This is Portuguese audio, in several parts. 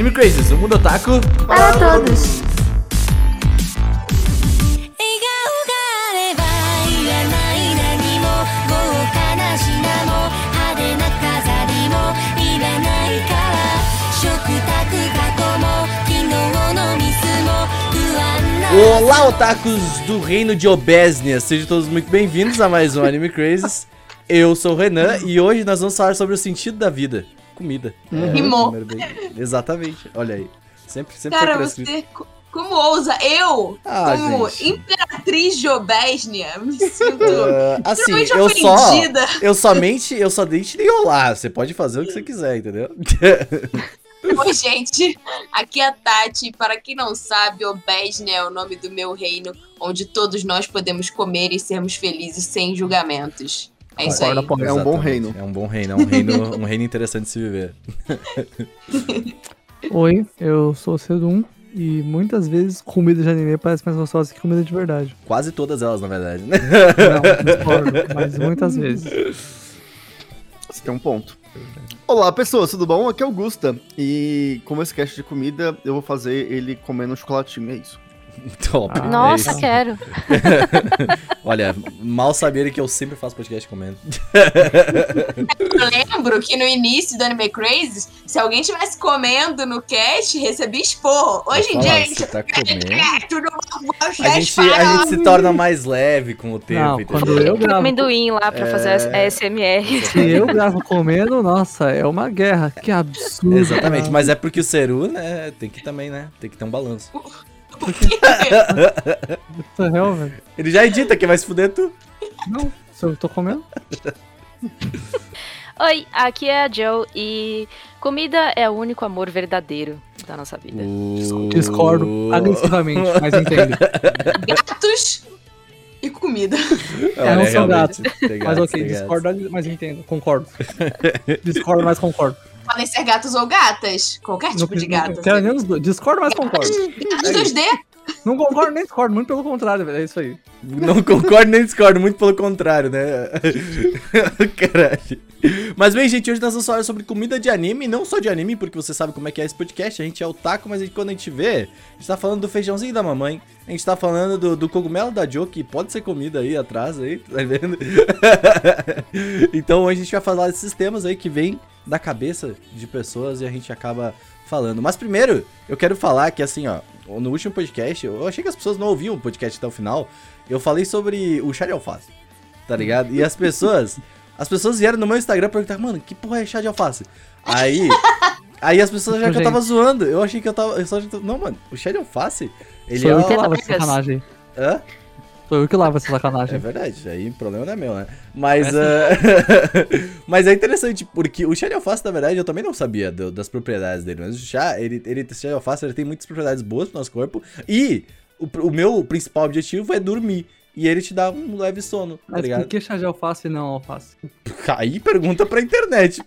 Anime Crazes, o mundo otaku para, todos. Olá, otakus do reino de Obesnia! Sejam todos muito bem-vindos a mais um Anime Crazes. Eu sou o Renan e hoje nós vamos falar sobre o sentido da vida. Comida. É, Rimou. primeiro bem- Exatamente, olha aí. Sempre, sempre Cara, foi você. co- Como ousa? Eu, Ah, como gente. imperatriz de Obésnia, me sinto. Ah, assim, eu só, eu somente, eu só dei te olá. Você pode fazer o que você quiser, entendeu? Oi, gente. Aqui é a Tati. Para quem não sabe, Obésnia é o nome do meu reino, onde todos nós podemos comer e sermos felizes sem julgamentos. É isso aí. É um bom reino. É um bom reino, é um reino, um reino interessante de se viver. Oi, eu sou o Cedum e muitas vezes comida de anime parece mais gostosa que comida de verdade. Quase todas elas, na verdade, né? Não, discordo, mas muitas vezes. Você tem um ponto. Olá, pessoas, tudo bom? Aqui é o Gusta. E como esse cast de comida, eu vou fazer ele comendo um chocolatinho, é isso. Top. Ah, é Nossa, isso. quero. Olha, mal saber que eu sempre faço podcast comendo. Eu lembro que no início do Anime Crazy, se alguém estivesse comendo no cast, recebia esporro. Hoje em dia, a gente. você tá comendo. É, A gente, a gente se torna mais leve com o tempo, Não, entendeu? quando eu Tem gravo, amendoim lá pra fazer É. a SMR. se eu gravo comendo, nossa, é uma guerra. Que absurdo. Exatamente, mas é porque o Seru, né, tem que também, né, tem que ter um balanço. What the hell, velho? Ele já edita que vai se fuder tu. Não, se eu tô comendo. Oi, aqui é a Joe e comida é o único amor verdadeiro da nossa vida. Discordo agressivamente, mas entendo. gatos e comida. Olha, não são tem Mas gatos, ok, gatos. discordo, mas entendo. Concordo. Discordo, mas concordo. Podem ser gatos ou gatas. Qualquer tipo de gato. Quero nem os dois. Discordo, mas concordo. Gatos 2D. Não concordo nem discordo, muito pelo contrário, velho. É isso aí. Não concordo nem discordo, muito pelo contrário, né? Caralho. Mas bem, gente, hoje nós vamos falar sobre comida de anime, não só de anime, porque você sabe como é que é esse podcast, a gente é o taco, mas a gente- quando a gente vê, a gente tá falando do feijãozinho da mamãe, a gente tá falando do, do cogumelo da Joe, que pode ser comida aí atrás, aí, tá vendo? então hoje a gente vai falar desses temas aí que vem da cabeça de pessoas e a gente acaba falando. Mas primeiro, eu quero falar que assim, ó, no último podcast, eu achei que as pessoas não ouviam o podcast até o final, eu falei sobre o chá de alface, tá ligado? E as pessoas, as pessoas vieram no meu Instagram perguntar, mano, que porra é chá de alface? Aí, aí as pessoas já que eu tava zoando, eu achei que eu tava, eu só, não, mano, o chá de alface, ele Sou é, eu que Pegas. sacanagem. Hã? Sou eu que lavo essa É sacanagem. verdade, aí o problema não é meu, né? Mas, ah, mas é interessante, porque o chá de alface, na verdade, eu também não sabia do- das propriedades dele. Mas o chá, ele, ele, chá de alface, ele tem muitas propriedades boas pro nosso corpo. E o, o meu principal objetivo é dormir. E ele te dá um leve sono, tá Mas ligado? por que chá de alface e não alface? Aí pergunta pra internet.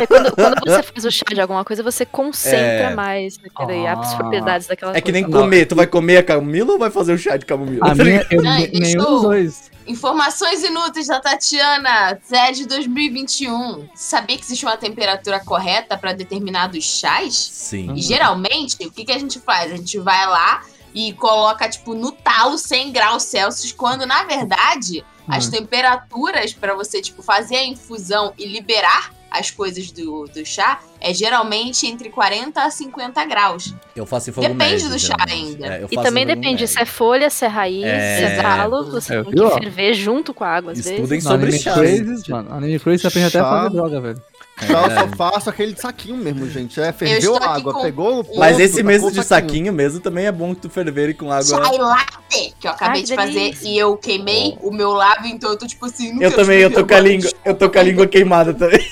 É quando, quando você faz o chá de alguma coisa, você concentra É. mais naquele, Ah. as propriedades daquela É que nem coisa. comer. Tu vai comer a camomila ou vai fazer o chá de camomila? A minha, eu, Ai, nenhum dos dois. Informações inúteis da Tatiana, Zé de 2021. Sabia que existe uma temperatura correta para determinados chás? Sim. E geralmente, o que, que a gente faz? A gente vai lá e coloca, tipo, no talo 100 graus Celsius, quando na verdade as Hum. temperaturas para você, tipo, fazer a infusão e liberar as coisas do, do chá é geralmente entre 40 a 50 graus. Eu faço em fogo Depende médio, do chá geralmente. ainda. É, E também depende médio. se é folha, se é raiz, É. se é galo. Você É, tem que ferver junto com a água, às Estudem vezes. Sobre Anime chá. Crazes, mano. Anime você aprende até a fazer droga, velho. Já eu É. só faço aquele de saquinho mesmo, gente. É, ferveu a água, com- pegou no ponto, Mas esse tacou mesmo o de saquinho mesmo também é bom que tu ferver com água. Chai latte, que eu acabei Ai, de fazer delícia. e eu queimei o meu lábio, então eu tô tipo assim. não Eu também, eu tô com a língua, eu tô com a língua queimada também.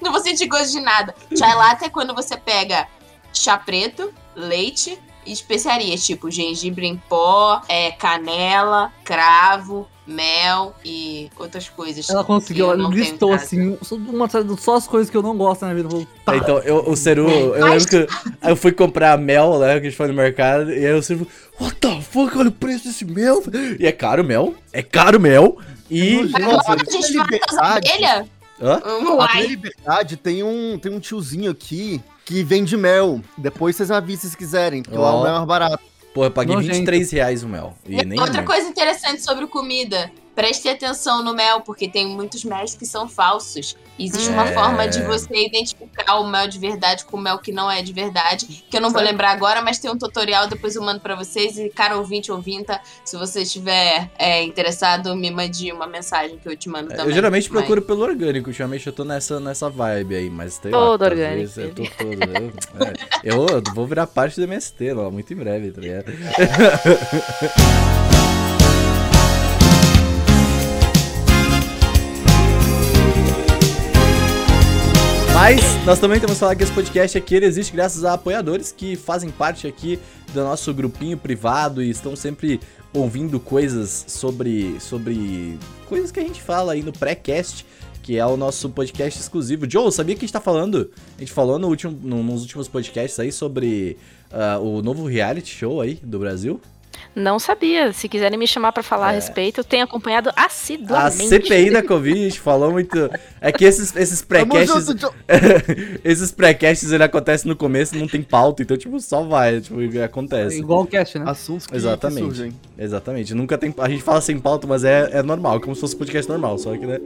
Não vou sentir gosto de nada. Chai latte é quando você pega chá preto, leite e especiarias, tipo gengibre em pó, é, canela, cravo, mel e outras coisas. Ela conseguiu, eu ela listou assim, só, uma, só as coisas que eu não gosto na vida. Eu vou- Tá. Então, eu, o Ceru, eu lembro que eu fui comprar mel, né, que a gente foi no mercado, e aí o Ceru, what the fuck, olha o preço desse mel. E é caro o mel, é caro mel, e... Gente, Agora a é gente liberdade. Hã? Uai. Liberdade tem um, tem um tiozinho aqui que vende mel. Depois vocês me avisam se quiserem, porque lá Ó. o mel é mais barato. Pô, eu paguei Nojento. 23 reais o mel. E nem é Outra muito. coisa interessante sobre comida. Preste atenção no mel, porque tem muitos méis que são falsos. Existe uma É. forma de você identificar o mel de verdade com o mel que não é de verdade, que eu não vou lembrar agora, mas tem um tutorial, depois eu mando pra vocês. E, cara, ouvinte, ouvinta, se você estiver é, interessado, me mande uma mensagem que eu te mando também. É, Eu geralmente Mas- procuro pelo orgânico, ultimamente eu tô nessa, nessa vibe aí, mas tem Todo lá, orgânico, Eu tô todo. Eu, é, eu, eu vou virar parte do MST lá, muito em breve, tá ligado? Mas nós também temos que falar que esse podcast aqui ele existe graças a apoiadores que fazem parte aqui do nosso grupinho privado e estão sempre ouvindo coisas sobre, sobre coisas que a gente fala aí no pré-cast, que é o nosso podcast exclusivo. Joe, sabia que a gente tá falando? A gente falou no último, no- nos últimos podcasts aí sobre ah, o novo reality show aí do Brasil. Não sabia. Se quiserem me chamar pra falar a É. respeito, eu tenho acompanhado A assiduamente. CPI da Covid, a gente falou muito. É que esses, esses pré-casts. esses pré-casts ele acontece no começo, não tem pauta, então, tipo, só vai, tipo, acontece. Igual o cast, né? Assuntos que, Exatamente. que surgem. Exatamente. Nunca tem. A gente fala sem pauta, mas é, é normal, como se fosse um podcast normal, só que, né?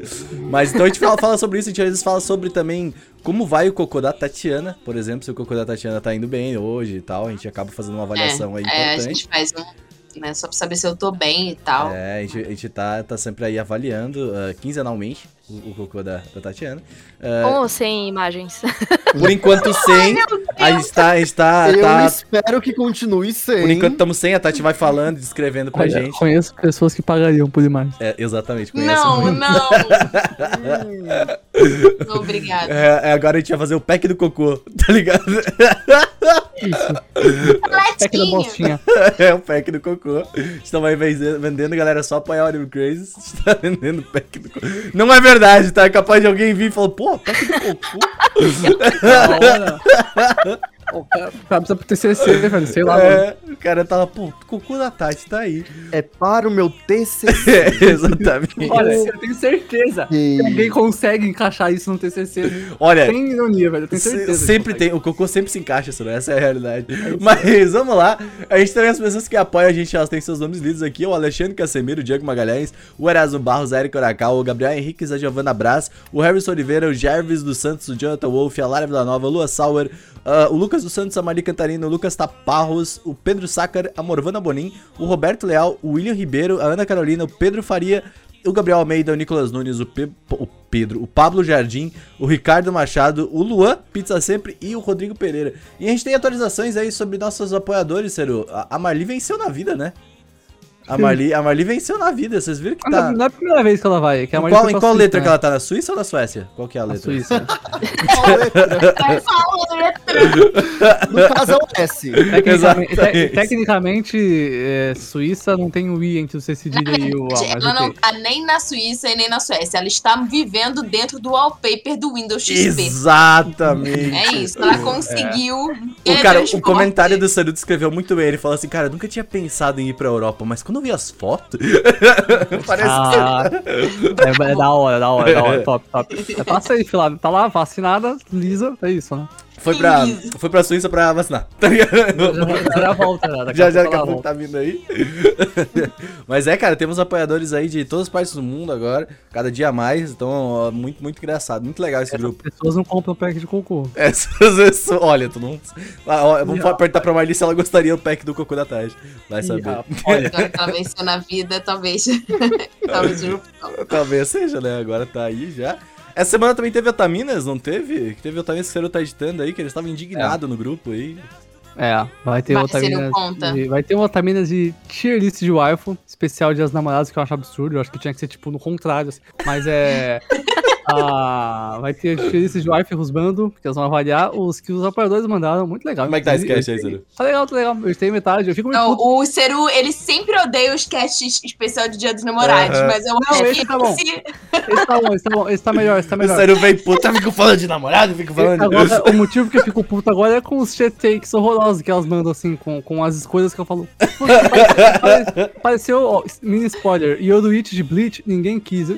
Mas então a gente fala, fala sobre isso, a gente às vezes fala sobre também como vai o cocô da Tatiana, por exemplo, se o cocô da Tatiana tá indo bem hoje e tal, a gente acaba fazendo uma avaliação aí É, a importante. gente faz um. Né, só pra saber se eu tô bem e tal. É, a gente, a gente tá, tá sempre aí avaliando ah, quinzenalmente o, o cocô da, da Tatiana. Ah, Com ou sem imagens? por enquanto, sem. A gente tá. A gente tá, Eu tá- espero que continue sem. por enquanto estamos sem, a Tati vai falando, descrevendo pra Olha, gente. Conheço pessoas que pagariam por imagem. É, exatamente, conheço Não, muito. não. Não, Obrigada. É, é, agora a gente vai fazer o pack do cocô, tá ligado? É que da Latinho. bostinha. É o pack do cocô. Estamos aí vendendo, galera, só apoiar o Olive Crazy. Está vendendo pack do cocô. Não é verdade, tá? É capaz de alguém vir e falar, pô, pack do cocô. O cara, cara precisa pro TCC, velho. Sei lá, mano. É, o cara tava, pô, cocô da Tati tá aí. É para o meu TCC. É, exatamente. Olha, eu tenho certeza que alguém consegue encaixar isso no TCC. Olha, Sem ironia, velho. Eu tenho Se- certeza. Sempre tem, o cocô sempre se encaixa, isso, né? Essa é a realidade. Mas vamos lá. A gente tem as pessoas que apoiam a gente, elas têm seus nomes lidos aqui: o Alexandre Casemiro, o Diego Magalhães, o Erasmo Barros, a Erika Oracal, o Gabriel Henriques, a Giovanna Braz, o Harrison Oliveira, o Jervis dos Santos, o Jonathan Wolf, a Lara Villanova, a Lua Sauer, ah, o Lucas dos Santos, a Mari Cantarino, o Lucas Taparros, o Pedro Sácar, a Morvana Bonin, o Roberto Leal, o William Ribeiro, a Ana Carolina, o Pedro Faria, o Gabriel Almeida, o Nicolas Nunes, o, Pe- o Pedro, o Pablo Jardim, o Ricardo Machado, o Luan, Pizza Sempre e o Rodrigo Pereira. E a gente tem atualizações aí sobre nossos apoiadores. A a Marli venceu na vida, né? A Marli, a Marli venceu na vida, vocês viram que tá... Não, não é a primeira vez que ela vai. Que a Em Maria qual, em qual Suíça, letra né? que ela tá? Na Suíça ou na Suécia? Qual que é a Na letra? Suíça. Vai falar, No caso é o S. Tecnicamente, Exatamente. te- tecnicamente é, Suíça não tem o I entre o C cedilha e o A, Ela não tá nem na Suíça e nem na Suécia. Ela está vivendo dentro do wallpaper do Windows XP. Exatamente. É isso, ela conseguiu. O cara, o comentário do Saruto escreveu muito bem. Ele falou assim, cara, eu nunca tinha pensado em ir pra Europa, mas quando eu vi as fotos, parece Ah, é, é da hora, da hora, da hora, top, top. É pra safe lá, tá lá, vacinada, lisa, é isso, né? Que foi pra, foi pra Suíça pra vacinar. Tá ligado? Já, já volta, já, daqui Já, a já, pouco daqui a ela pouco volta. tá vindo aí. Mas é, cara, temos apoiadores aí de todas as partes do mundo agora, cada dia mais. Então, ó, muito, muito engraçado. Muito legal esse grupo. As pessoas não compram pack de cocô. Essas pessoas. Olha, tu não. Ah, ó, vamos perguntar pra Marli se ela gostaria do pack do Cocô da Tarde. Vai saber. Olha, que ela venceu na vida, talvez. talvez Talvez seja, né? Agora tá aí já. Essa semana também teve Otaminas, não teve? Que teve Otaminas que o Cero tá editando aí, que eles estavam indignados no grupo aí. é, vai ter de, vai ter outra mina de tier list de waifu, especial de as namoradas, que eu acho absurdo, eu acho que tinha que ser tipo no contrário, assim. mas é... ah, vai ter list de waifu e rusbando, que eles vão avaliar os que os apoiadores mandaram, muito legal. Como é que tá esse cast aí, Cero? Tá legal, tá legal, eu tenho metade, eu fico muito Não, puto. o Seru, ele sempre odeia os casts especial de Dia dos Namorados, Aham. mas eu Não, acho esse que tá bom. esse- Esse tá bom, esse tá bom, esse tá melhor, esse tá O melhor. Seru vem puta, fico falando de namorado, fico falando de... Agora, o motivo que eu fico puto agora é com os shit takes horrorosos que elas mandam, assim, com, com as escolhas que eu falo. Pô, pare- pare- Pareceu, ó, mini spoiler, Yoruichi de Bleach, ninguém quis.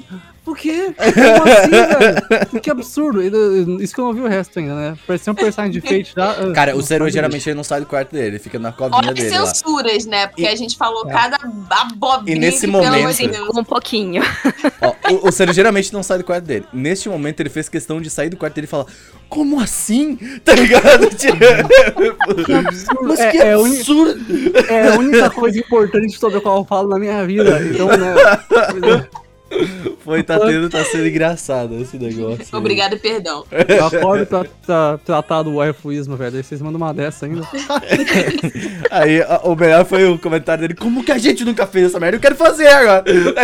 Por quê? Como assim, velho? Que absurdo. Ele- Isso que eu não vi o resto ainda, né? Parecia um personagem de Fate já. ah, Cara, o Seru geralmente ele não sai do quarto dele, ele fica na covinha Olha as dele lá. censuras, né? Porque E- a gente falou É. cada abobrinha E nesse que, pelo momento- Deus. Um pouquinho. Ó, o, o Seru geralmente não sai do quarto dele. Neste momento ele fez questão de sair do quarto dele e falar Como assim? Tá ligado? Tipo, Que absurdo. Mas é, que é a uni- absurdo! é a única coisa importante sobre a qual eu falo na minha vida. Então, né? Foi, tá tendo, tá sendo engraçado esse negócio. aí. Obrigado e perdão. Eu acordo pra, pra tratar do waifuísmo, velho. Aí vocês mandam uma dessa ainda. Aí a- o melhor foi o comentário dele: Como que a gente nunca fez essa merda? Eu quero fazer agora! Tá?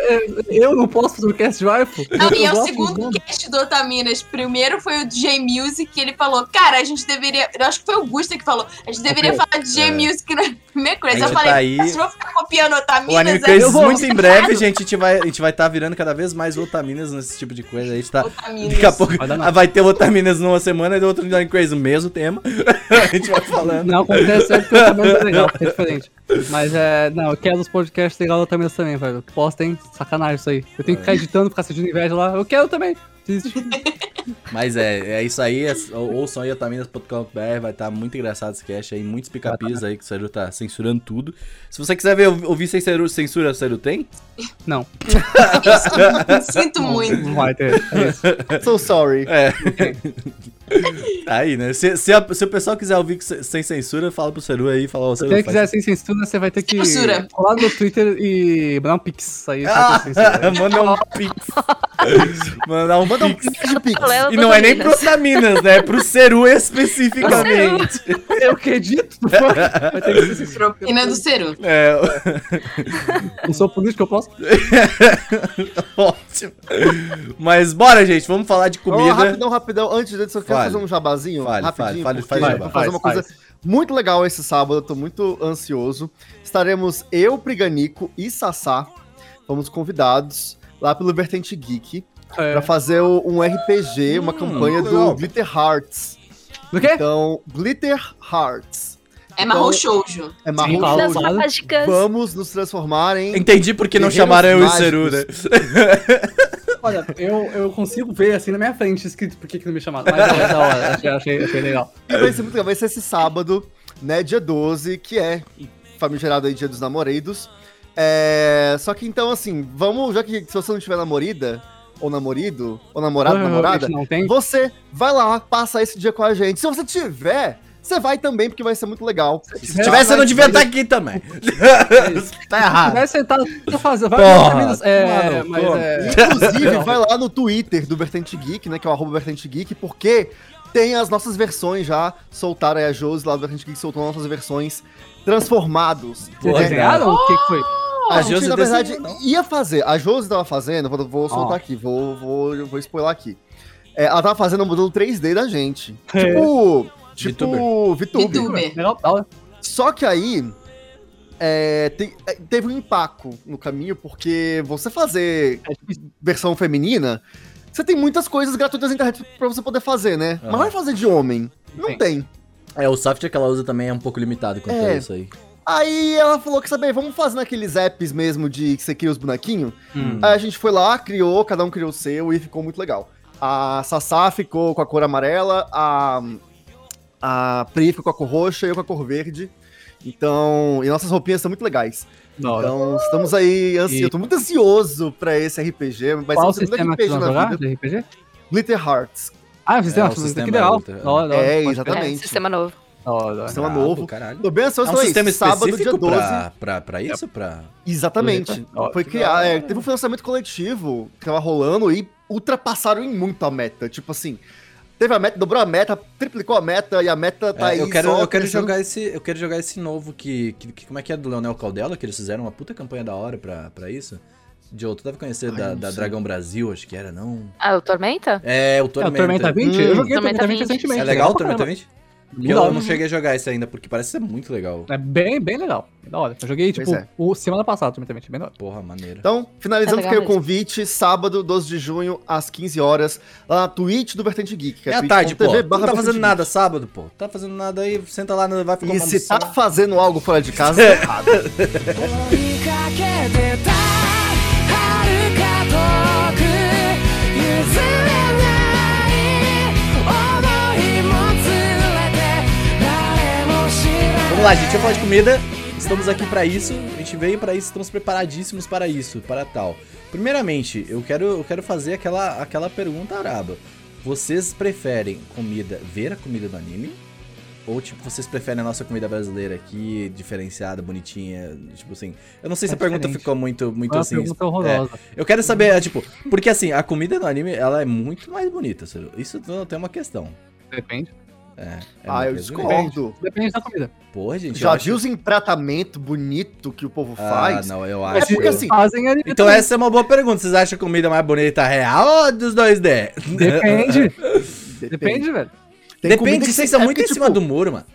É, Eu não posso fazer o cast de waifu? Não, Eu e é o segundo cast do Otaminas. Primeiro foi o do J-Music, que ele falou, cara, a gente deveria. Eu acho que foi o Gusta que falou, a gente deveria Ok. falar de J-Music na primeira coisa. Eu falei, tá aí- vocês vão ficar copiando O Otaminas Anime aí? Crazes, eu vou- muito em breve, gente, a gente vai estar vai tá virando cada vez mais otaminas nesse tipo de coisa. A gente tá. Otaminas. Daqui a pouco Vai vai ter otaminas numa semana e outro Anime Crazy, o mesmo tema. a gente vai falando. Não, acontece é porque também é legal, é diferente. Mas é. Não, eu quero os podcasts legais também também, velho. Postem, sacanagem isso aí. Eu tenho que ficar editando, ficar sentindo inveja lá. Eu quero também. Mas é, é isso aí. É, ou- ouçam aí otaminas.com.br, vai estar muito engraçado esse cast aí, muitos picapis aí que o Seru tá censurando tudo. Se você quiser ver, ouvir sem Seru, censura, o Seru tem? Não, Sinto muito. não vai ter. So sorry. É. Tá aí, né? Se, se, a- se o pessoal quiser ouvir se- sem censura, fala pro Seru aí, fala, Se Seru, você quiser sem censura, você vai ter que Censura. colar no Twitter e mandar um pix. Aí Ah, manda um pix. Mandar um Manda um pix. pix de pix. Paralelo E não é nem pro. Otaminas, né? É pro Seru especificamente. Eu que edito? Vai ter que ser censura. Propina do Ceru. É, Não sou político, eu posso? ótimo. Mas bora, gente, vamos falar de comida. rapidão, rapidão. Antes disso, eu quero Fale. fazer um jabazinho. Fale, rapidinho. fale, fale, fale, jabá. fazer uma Faz, coisa muito legal esse sábado. Eu tô muito ansioso. Estaremos eu, Priganico e Sassá. Fomos convidados lá pelo Vertente Geek É. pra fazer um RPG, uma Hum, campanha legal. do Glitter Hearts. Do quê? Então, Glitter Hearts. É marrom Então- shoujo. É marrom shoujo. Vamos nos transformar em Entendi porque não chamaram eu e. Seru, né? Olha, eu, eu consigo ver assim na minha frente escrito por que, que não me chamaram. Mas é da hora, achei, achei, achei legal. E vai ser muito legal. Vai ser esse sábado, né? Dia 12, que é famigerado aí Dia dos Namorados. É... Só que então, assim, vamos, já que se você não tiver namorida, ou namorido, ou namorado, namorada, Não tem. você vai lá, passa esse dia com a gente. Se você tiver, você vai também, porque vai ser muito legal. Se tivesse, eu não devia estar aqui também. tá errado. Vai sentar fazer. Vai Porra, menos, é, mano, mas porra. é. Inclusive, vai lá no Twitter do Vertente Geek, né? Que é o arroba Vertente Geek, porque tem as nossas versões já. Soltaram aí a Josi lá do Vertente Geek, soltou nossas versões transformados. Vocês Porra, desenharam? O que, que foi? A, A gente, Josi na verdade, não? ia fazer. A Josi tava fazendo, vou, vou soltar Ó. aqui, vou, vou, vou spoiler aqui. É, ela tava fazendo o modelo 3D da gente. É. Tipo. Tipo. VTuber. VTuber. Da hora. Só que aí. é, te- é, teve um impacto no caminho, porque você fazer É versão feminina, você tem muitas coisas gratuitas na internet pra você poder fazer, né? Aham. Mas vai fazer de homem. Não Sim. tem. É, o software que ela usa também é um pouco limitado quanto a É. isso aí. Aí ela falou que saber, vamos fazer naqueles apps mesmo de que você cria os bonequinhos. Hum. Aí a gente foi lá, criou, cada um criou o seu e ficou muito legal. A Sassá ficou com a cor amarela, a, a Pri ficou com a cor roxa e eu com a cor verde. Então, e nossas roupinhas são muito legais. Hora. Então, estamos aí ansiosos. E- Eu tô muito ansioso pra esse RPG. Vai Qual o ser o sistema que RPG vocês vão na jogar de RPG? Glitter Hearts. Ah, o sistema, É, o que sistema legal. outra, Da hora, da hora. É, crer. exatamente. É, sistema novo. Hora. Sistema novo. Caralho. Tô bem É ansioso um pra sistema isso. Sábado, dia específico 12. pra, pra, pra isso? Pra... Exatamente. Ó, Foi que criar. é, teve um financiamento coletivo que tava rolando e ultrapassaram em muito a meta. Tipo assim, teve a meta, dobrou a meta, triplicou a meta e a meta tá É, aí. eu quero, só eu quero jogar esse, eu quero jogar esse novo que, que, que- como é que é do Leonel Caldela que eles fizeram uma puta campanha da hora pra, pra isso. Joe, tu deve conhecer Ai, da, da. Dragão Brasil, acho que era, não? Ah, o Tormenta? É, o É, o Tormenta. Tormenta 20? Hum. eu joguei o Tormenta Tormenta 20 20. recentemente. É legal o Tormenta caramba. 20? Porque eu não cheguei a jogar esse ainda, porque parece ser muito legal. É bem, bem legal. É da hora. Eu joguei, tipo, Pois é. o, semana passada também, também, bem da hora. Porra, maneiro. Então, finalizando É legal fica aí o mesmo. convite, sábado, 12 de junho, às 15 horas, lá na Twitch do Vertente Geek. Que É à tarde, pô. twitch.tv Tu barra não tá Vertente fazendo Geek. nada sábado, pô. Tá fazendo nada aí, senta lá, vai ficar E se tá fazendo algo fora de casa, tá errado. 追いかけてた遥か遠く譲れ Vamos lá, gente, vamos falar de comida. Estamos aqui pra isso. A gente veio pra isso, estamos preparadíssimos para isso, para tal. Primeiramente, eu quero, eu quero fazer aquela, aquela pergunta araba. Vocês preferem comida, ver a comida do anime? Ou, tipo, vocês preferem a nossa comida brasileira aqui, diferenciada, bonitinha? Tipo assim. Eu não sei se É a pergunta diferente. ficou muito, muito Foi uma assim. pergunta horrorosa. Eu quero saber, é, tipo, porque assim, a comida do anime, ela é muito mais bonita. Isso não tem uma questão. Depende. É. é Ah, eu discordo. Depende da comida. Porra, gente. Já acho- viu os empratamento bonito que o povo Ah, faz? não, eu É acho. porque assim, Fazem Então também. essa é uma boa pergunta. Vocês acham a comida mais bonita real ou dos 2D? Depende. Depende, velho. Tem comida Depende, que vocês você- são é muito porque, em cima tipo, do muro, mano.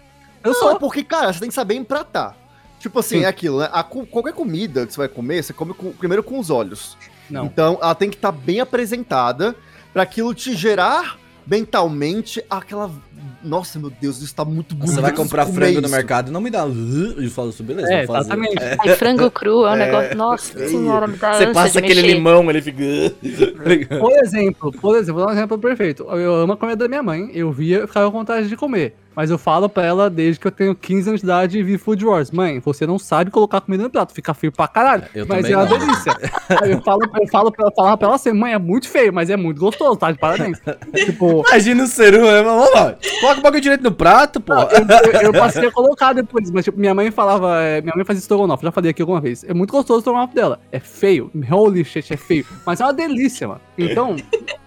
Eu Não, sou. é porque, cara, você tem que saber empratar. Tipo assim, Sim. é aquilo, né? A qualquer comida que você vai comer, você come com- primeiro com os olhos. Não. Então, ela tem que estar bem apresentada pra aquilo te gerar mentalmente aquela. Nossa, meu Deus, isso tá muito bonito. Você vai eu comprar frango no mercado, não me dá. E fala isso, beleza. É, vou fazer. exatamente. Aí frango cru é um negócio. Nossa feio. senhora, me dá Você passa aquele mexer. limão, ele fica. Por exemplo, por exemplo, vou dar um exemplo perfeito. Eu amo a comida da minha mãe, eu via e ficava com vontade de comer. Mas eu falo pra ela desde que eu tenho 15 anos de idade e vi Food Wars. Mãe, você não sabe colocar comida no prato, fica feio pra caralho. Eu mas é uma não. delícia. Aí eu falo, eu falo pra ela, falava pra ela assim, mãe, é muito feio, mas é muito gostoso, tá? De parabéns. tipo, Imagina o Ceru, né? Vamos lá. Coloca o bagulho direito no prato, pô. eu, eu- eu passei a colocar depois, mas tipo, minha mãe falava, é, minha mãe fazia estrogonofe, já falei aqui alguma vez. É muito gostoso o estrogonofe dela. É feio, holy shit, é feio. Mas é uma delícia, mano. Então,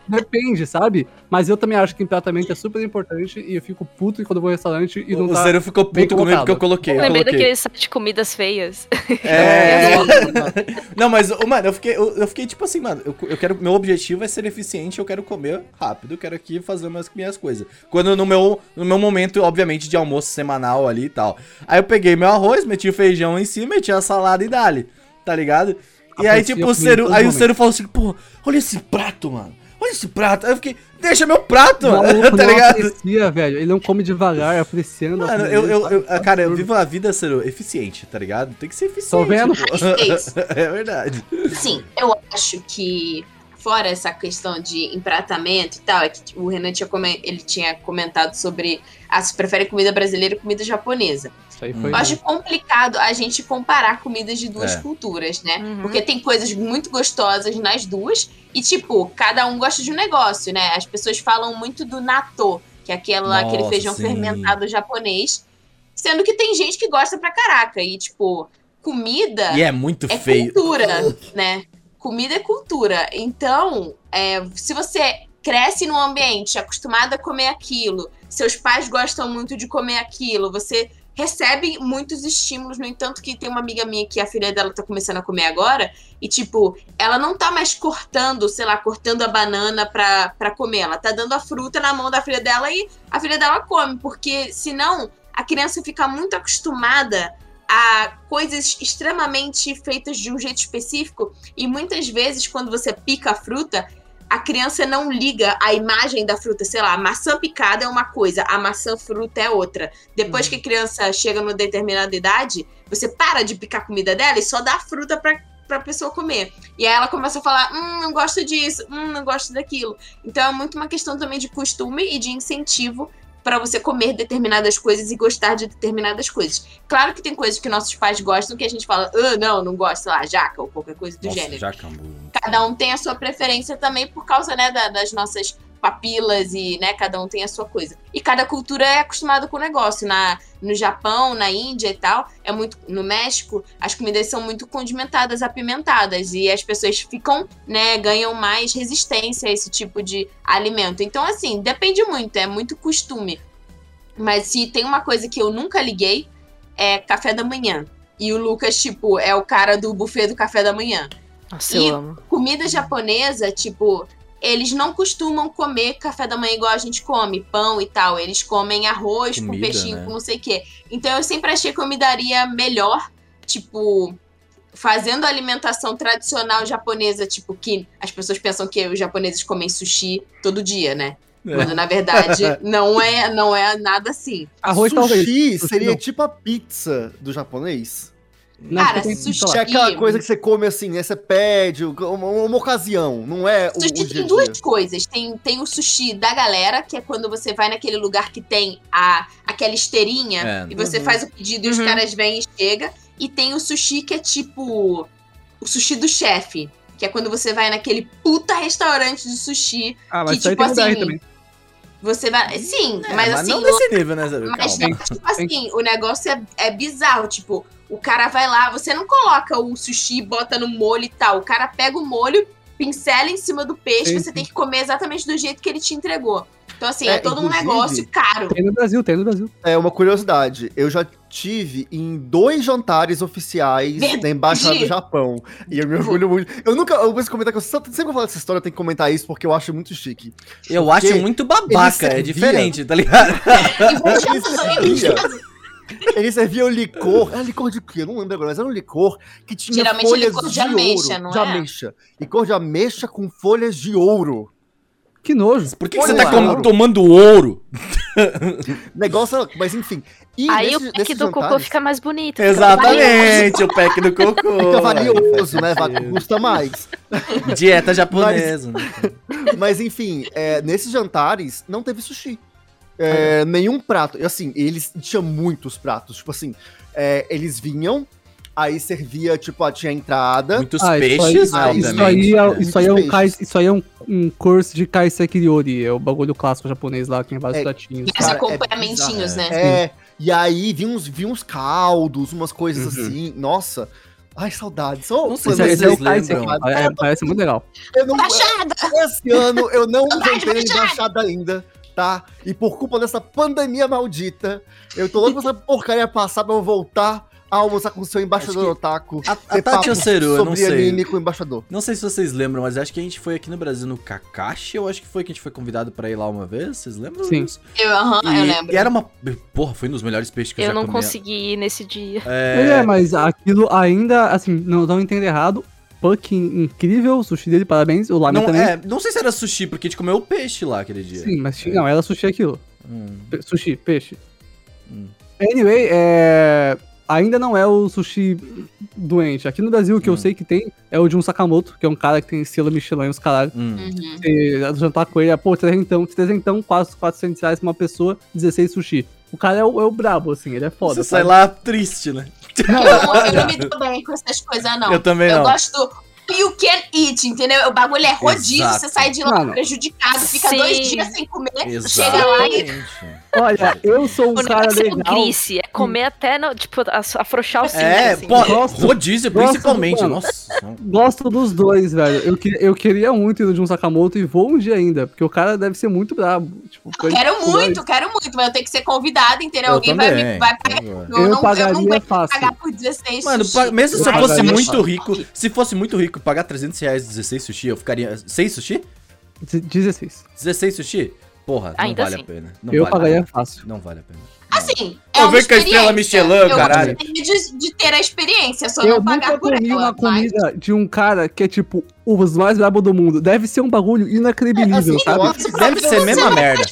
depende, sabe? Mas eu também acho que empratamento é super importante e eu fico puto quando eu vou ao restaurante e não O tá... Ceru ficou bem puto comigo porque eu coloquei. Eu Eu lembrei coloquei. daquele site de comidas feias. É. Não, mas, mano, eu fiquei, eu, eu fiquei tipo assim, mano, eu, eu quero. Meu objetivo é ser eficiente, eu quero comer rápido, eu quero aqui fazer umas minhas coisas. Quando no meu, no meu momento, obviamente, de almoço semanal ali e tal. Aí eu peguei meu arroz, meti o feijão em cima, meti a salada e dali, tá ligado? E aí, tipo, o todo aí o. Cero falou assim, pô, olha esse prato, mano. Olha esse prato. Aí eu fiquei, deixa meu prato, maluco tá não ligado? aprecia, velho. Ele não come devagar, apreciando. a Mano, comida eu, eu, eu- cara, eu vivo a vida, Cero, eficiente, tá ligado? Tem que ser eficiente. Tô vendo. é verdade. Sim, eu acho que fora essa questão de empratamento e tal, é que o Renan tinha, ele tinha comentado sobre ah, se prefere comida brasileira ou comida japonesa. Isso aí foi... Eu acho complicado a gente comparar comidas de duas É. culturas, né? Uhum. Porque tem coisas muito gostosas nas duas e, tipo, cada um gosta de um negócio, né? As pessoas falam muito do natto, que é aquela, aquele Nossa, feijão sim. fermentado japonês, sendo que tem gente que gosta pra caraca. E, tipo, comida E é muito é feio. cultura, né? Comida é cultura. Então, é, se você cresce num ambiente acostumado a comer aquilo, seus pais gostam muito de comer aquilo, você recebe muitos estímulos. No entanto, que tem uma amiga minha que a filha dela tá começando a comer agora, e tipo, ela não tá mais cortando, sei lá, cortando a banana pra, pra comer. Ela tá dando a fruta na mão da filha dela e a filha dela come, porque senão a criança fica muito acostumada a coisas extremamente feitas de um jeito específico e muitas vezes quando você pica a fruta a criança não liga a imagem da fruta, sei lá, a maçã picada é uma coisa, a maçã fruta é outra. Depois que a criança chega numa determinada idade, você para de picar a comida dela e só dá a fruta pra, pra pessoa comer. E aí ela começa a falar, hum, não gosto disso, hum, não gosto daquilo. Então é muito uma questão também de costume e de incentivo para você comer determinadas coisas e gostar de determinadas coisas. Claro que tem coisas que nossos pais gostam que a gente fala, ah, não, não gosto, sei lá, jaca ou qualquer coisa do Nossa, gênero. jacambu. Cada um tem a sua preferência também por causa, né, da- das nossas papilas e, né, cada um tem a sua coisa. E cada cultura é acostumada com o negócio. Na, no Japão, na Índia e tal, é muito no México, as comidas são muito condimentadas, apimentadas e as pessoas ficam, né, ganham mais resistência a esse tipo de alimento. Então, assim, depende muito, é muito costume. Mas se tem uma coisa que eu nunca liguei, é café da manhã. E o Lucas, tipo, é o cara do buffet do café da manhã Nossa, E- comida japonesa, tipo, eles não costumam comer café da manhã igual a gente come, pão e tal. Eles comem arroz com Comida, peixinho, né? com não sei o quê. Então eu sempre achei que eu me daria melhor, tipo, fazendo a alimentação tradicional japonesa, tipo, que as pessoas pensam que os japoneses comem sushi todo dia, né? É. Quando na verdade não é, não é nada assim. Arroz sushi talvez. seria Não. tipo a pizza do japonês. Não, Cara, tem- sushi- é aquela coisa que você come assim, né? Você pede, uma, uma ocasião, não é o, o Sushi a tem dia. duas coisas. Tem, tem o sushi da galera, que é quando você vai naquele lugar que tem a, aquela esteirinha É. e você Uhum. faz o pedido e os Uhum. caras vêm e chega. E tem o sushi que é tipo o sushi do chefe, que é quando você vai naquele puta restaurante de sushi. Ah, mas que, isso aí tipo tem assim, também. Você vai. Sim, É, mas, assim, não desse nível, né, Zé? mas, tipo assim, o negócio é, é bizarro. Tipo, o cara vai lá, você não coloca o sushi, bota no molho e tal. O cara pega o molho, pincela em cima do peixe, Sim, você sim. tem que comer exatamente do jeito que ele te entregou. Então, assim, é, É, todo um negócio caro. Tem no Brasil, tem no Brasil. É uma curiosidade. Eu já tive em dois jantares oficiais Verdade. da Embaixada do Japão. E eu me orgulho muito. Eu nunca. Eu vou comentar que eu sempre que eu falo dessa história, eu tenho que comentar isso porque eu acho muito chique. Eu acho Porque muito babaca, é servia- diferente, tá ligado? E vou Ele servia, o licor. Era licor de quê? Eu não lembro agora, mas era um licor que tinha Geralmente folhas licor de de, ameixa, ouro. não de é? ameixa. Licor de ameixa com folhas de ouro. Que nojo. Por que, que você tá com- tomando ouro? Negócio, mas enfim. E Aí nesse- o pack do cocô jantares, fica mais bonito. Exatamente, o pack do cocô. Fica valioso, né? Custa mais. Dieta japonesa. né? Mas enfim, é, nesses jantares não teve sushi. É, nenhum prato. E assim, eles tinham muitos pratos. Tipo assim, é, eles vinham, aí servia, tipo, a tinha a entrada. Muitos Ah, isso aí- peixes, ah, Isso aí, é, né? isso aí é um, kai, peixes. isso aí é um, um curso de Kaiseki Ryori, é o bagulho clássico japonês lá, que tem vários É, pratinhos. Os é acompanhamentinhos, bizarro, né? É, e aí vinha uns, vinha uns caldos, umas coisas Uhum. assim. Nossa. Ai, saudades. Oh, Não sei é- se esse é o vocês Kaiseki, lembram. é, parece muito legal. eu não, Baixada! esse ano eu não inventei baixada! embaixada ainda, tá? E por culpa dessa pandemia maldita, eu tô louco pra essa porcaria passar pra eu voltar a almoçar com o seu embaixador Acho otaku. A, a Tati Oceru, eu não sobre sei. anime com o embaixador. Não sei se vocês lembram, mas acho que a gente foi aqui no Brasil no Kakashi. Eu acho que foi que a gente foi convidado pra ir lá uma vez. Vocês lembram Sim. disso? Eu, aham, E, eu lembro. e era uma. Porra, foi um dos melhores peixes que eu, Eu já não comi. consegui ir nesse dia. É... É, mas aquilo ainda, assim, não, não entendo errado. Puck incrível, o sushi dele, parabéns. O lamen não, também. é, não sei se era sushi, porque a gente comeu peixe lá aquele dia. Sim, mas tinha- não, era sushi aquilo. Hum. Pe- Sushi, peixe. Hum. Anyway, é... ainda não é o sushi doente. Aqui no Brasil, o que Hum. eu sei que tem é o de um Sakamoto, que é um cara que tem selo Michelin, os caralho. Hum. Uhum. Você jantar com ele, é, pô, trezentão, trezentão, quase 400 reais pra uma pessoa, 16 sushi. O cara é o, é o brabo, assim, ele é foda. Você sai sabe? lá triste, né? Eu, eu não me dou bem com essas coisas, não. Eu também Eu não. gosto. You can eat, entendeu? O bagulho é rodízio, Exato. você sai de lá Mano. prejudicado, fica Sim. dois dias sem comer, chega lá e. Olha, eu sou um O cara é legal. o grice, é comer até, no, tipo, afrouxar o cinto, É, assim. pô, Gosto- rodízio gosto principalmente, do- nossa. Gosto dos dois, velho. Eu, que- eu queria muito ir no Jun Sakamoto e vou um dia ainda, porque o cara deve ser muito brabo. Tipo, foi- Quero muito, quero muito, mas eu tenho que ser convidada, entendeu? Eu Alguém vai, também. me, vai pagar. Eu- Eu, não, pagaria eu não fácil. pagar por 16 Mano, sushi. mesmo se eu fosse muito fácil. rico, se fosse muito rico, pagar 300 reais 16 sushi, eu ficaria... 6 sushi? 16. 16 sushi? Porra, não Ainda vale assim. a pena. Não eu vale pagaria pena. fácil. Não vale a pena. Assim, Eu é uma vejo que a estrela experiência. Michelin, eu caralho. gostaria de, de ter a experiência, só Eu não pagar por comi ela. uma mas- comida de um cara que é tipo os mais brabos do mundo. Deve ser um bagulho inacreditável, assim, sabe? eu Deve ser a mesma merda.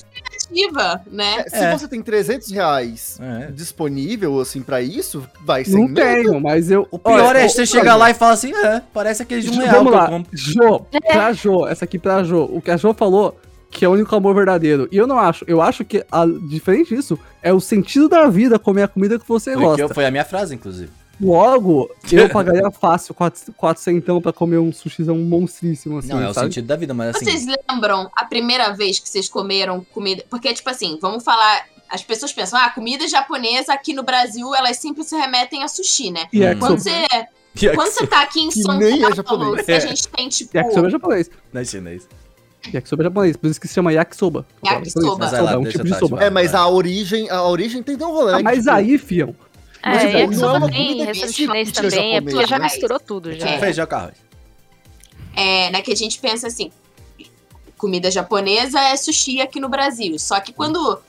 Ativa, né? Se É. você tem 300 reais É. disponível, assim, pra isso, vai ser Não medo. tenho, mas eu. O pior Olha, é você chegar lá e falar assim, é, parece aquele de um real Vamos eu lá. Jo, pra Jo, essa aqui pra Jo. O que a Jo falou que é o único amor verdadeiro. E eu não acho. Eu acho que, a, diferente disso, é o sentido da vida comer a comida que você Foi, que gosta. eu- foi a minha frase, inclusive. Logo, eu pagaria fácil 400 pra comer um sushizão monstríssimo, assim, Não, é o sabe? sentido da vida, mas assim... Vocês lembram a primeira vez que vocês comeram comida? Porque, tipo assim, vamos falar. As pessoas pensam, ah, comida japonesa aqui no Brasil, elas sempre se remetem a sushi, né? E é Hum. Quando você, quando você tá aqui em Que São é Paulo, se a gente tem, tipo, Yakisoba é japonês. Não é chinês. Yakisoba é japonês, por isso que se chama yakisoba. Yakisoba. Lá, é um tipo de soba. É, mas a origem, a origem tem um rolê. Ah, que, mas tipo, aí, fião, É, tipo, e não é yakisoba uma tem, comida restaurante chinês também, é porque já misturou tudo já. É. Feijão com arroz. é, né, que a gente pensa assim. comida japonesa é sushi aqui no Brasil. Só que quando.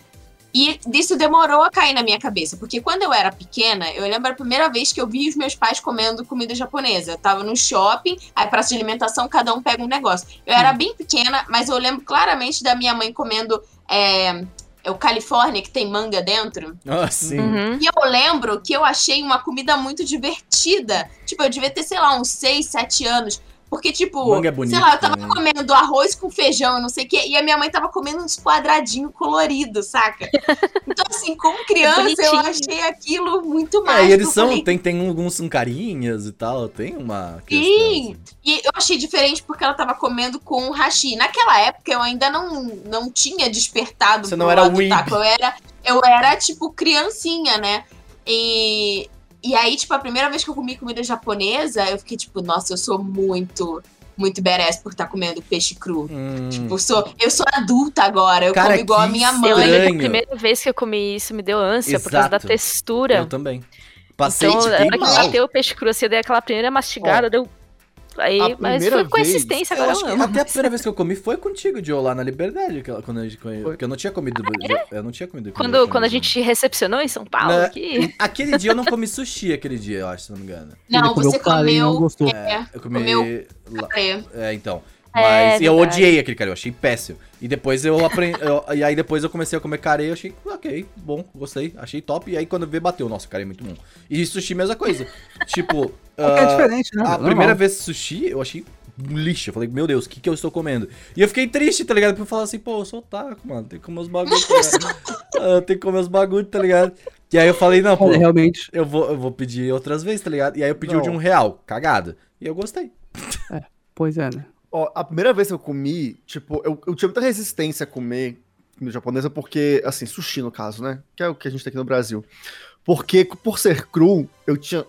E isso demorou a cair na minha cabeça, porque quando eu era pequena, eu lembro a primeira vez que eu vi os meus pais comendo comida japonesa. Eu tava no shopping, aí praça de alimentação, cada um pega um negócio. Eu era bem pequena, mas eu lembro claramente da minha mãe comendo é, é o Califórnia, que tem manga dentro. Ah, sim. Uhum. E eu lembro que eu achei uma comida muito divertida. Tipo, eu devia ter, sei lá, uns 6, 7 anos. Porque, tipo, Manga é bonito sei lá, eu tava também. comendo arroz com feijão, não sei o quê, e a minha mãe tava comendo uns quadradinhos coloridos, saca? Então, assim, como criança, eu bonitinho. achei aquilo muito É, mágico. e eles Eu são, falei, tem, tem alguns carinhas e tal, tem uma questão, Sim! assim. E eu achei diferente porque ela tava comendo com hashi. Naquela época eu ainda não, não tinha despertado Você não era lado weeb. taco. Eu era, eu era, tipo, criancinha, né? E, e aí, tipo, a primeira vez que eu comi comida japonesa, eu fiquei tipo, nossa, eu sou muito, muito badass por estar comendo peixe cru. Hum. Tipo, eu sou, eu sou adulta agora, eu Cara, como igual a minha Eu mãe. lembro que a primeira vez que eu comi isso me deu ânsia por causa da Exato. textura. Eu também. Passei então, de hora que bateu o peixe cru, assim, eu dei aquela primeira mastigada, deu. Aí, a mas primeira foi vez- consistência, agora eu que amo. até a primeira vez que eu comi foi contigo, Joe, lá na Liberdade, aquela- quando a gente porque eu não tinha comido. Eu não tinha comido. comida Quando, quando a japonesa. gente recepcionou em São Paulo, Né? aqui. Aquele dia eu não comi sushi, aquele dia, eu acho, se não me engano. Não, Ele comeu você comeu. gostou. É, Eu comi. Comeu lá- é, É, então. É, Mas eu verdade. odiei aquele cara, eu achei péssimo. E depois eu aprendi. e aí depois eu comecei a comer carê, eu achei, ok, bom, gostei, achei top. E aí quando veio, bateu, nossa, carê é muito bom. E sushi, mesma coisa. tipo. É que é ah, diferente, né? A Normal. primeira vez sushi, eu achei um lixo. Eu falei, meu Deus, o que, que eu estou comendo? E eu fiquei triste, tá ligado? Porque eu falar assim, pô, eu sou otaku, mano. Tem que comer os bagulhos, tá? Ah, tenho que comer os bagulhos, tá ligado? E aí eu falei, não, pô, realmente. eu vou, eu vou pedir outras vezes, tá ligado? E aí eu pedi o de um real, cagado. E eu gostei. Pois é, né? Ó, a primeira vez que eu comi, tipo, eu, eu tinha muita resistência a comer comida japonesa, porque, assim, sushi no caso, né? Que é o que a gente tem aqui no Brasil. Porque, por ser cru, eu tinha.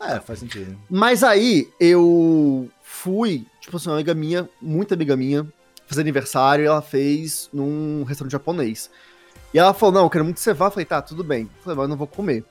É, faz sentido. Mas aí, eu fui, tipo assim, uma amiga minha, muita amiga minha, fazer aniversário e ela fez num restaurante japonês. E ela falou: Não, eu quero muito que você vá. Eu falei: Tá, tudo bem. Eu falei: Mas eu não vou comer.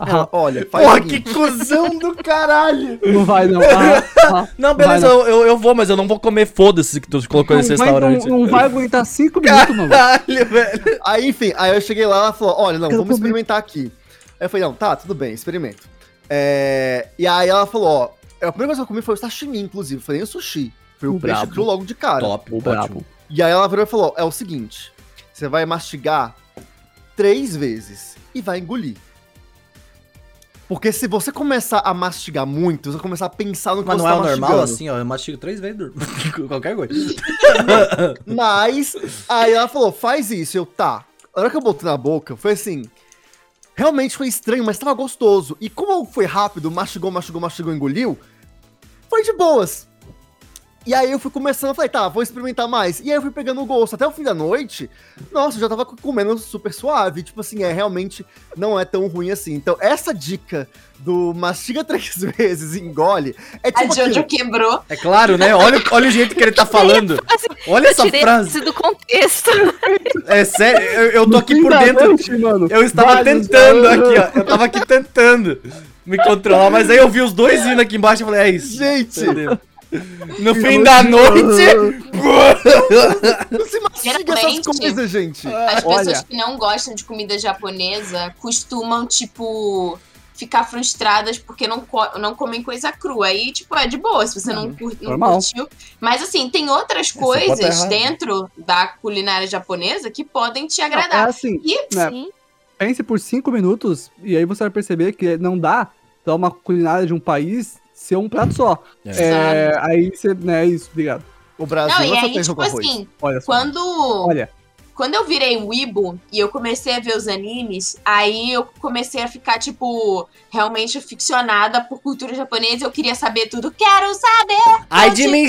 Ela, olha, faz Porra, que cuzão do caralho! Não vai, não. Ah, ah. Não, beleza, Vai, eu, eu, eu vou, mas eu não vou comer foda-se que tu colocou nesse não, vai, restaurante. não, não vai aguentar cinco minutos, mano. Caralho, velho. Aí, enfim, aí eu cheguei lá ela falou: Olha, não, Quero vamos experimentar aqui. Aí eu falei: Não, tá, tudo bem, experimento. É, E aí ela falou: Ó, a primeira coisa que eu comi foi o sashimi, inclusive. Foi nem o sushi. Foi o, O peixe cru logo de cara. Top, O brabo. E aí ela virou e falou: É o seguinte, você vai mastigar três vezes e vai engolir. Porque se você começar a mastigar muito, você começar a pensar no que Mas você não é tá normal mastigando. assim, ó? Eu mastigo três vezes, durmo. qualquer coisa. Mas, aí ela falou, faz isso. Eu, tá. A hora que eu botei na boca, foi assim. Realmente foi estranho, mas tava gostoso. E como foi rápido, mastigou, mastigou, mastigou, engoliu, foi de boas. E aí eu fui começando, falei, tá, vou experimentar mais. E aí eu fui pegando o gosto. Até o fim da noite, nossa, eu já tava comendo super suave. Tipo assim, é realmente não é tão ruim assim. Então, essa dica do mastiga três vezes e engole é A tipo Jojo aquilo. quebrou. É claro, né? Olha, olha o jeito que ele tá falando. Olha essa frase. isso do contexto. É sério, eu, eu tô aqui por dentro. noite, mano, Eu estava vários- tentando aqui, ó. Eu tava aqui tentando me controlar, mas aí eu vi os dois indo aqui embaixo e falei, é isso. Gente, Entendeu? No fim da noite. não se mastiga essas coisas, gente. As Olha. pessoas que não gostam de comida japonesa costumam, tipo, ficar frustradas porque não, co- não comem coisa crua. Aí, tipo, é de boa, se você não, cur- não normal. curtiu. Mas, assim, tem outras coisas dentro da culinária japonesa que podem te É agradar. assim, E né, Sim. pense por cinco minutos e aí você vai perceber que não dá pra uma culinária de um país ser um prato só. É. É, aí você, né, é isso, obrigado. O Brasil Não, e só aí, tem tipo arroz. assim, Olha só. quando, Olha, quando eu virei Weibo e eu comecei a ver os animes, aí eu comecei a ficar, tipo, realmente ficcionada por cultura japonesa. Eu queria saber tudo. Quero saber! Ai de mim.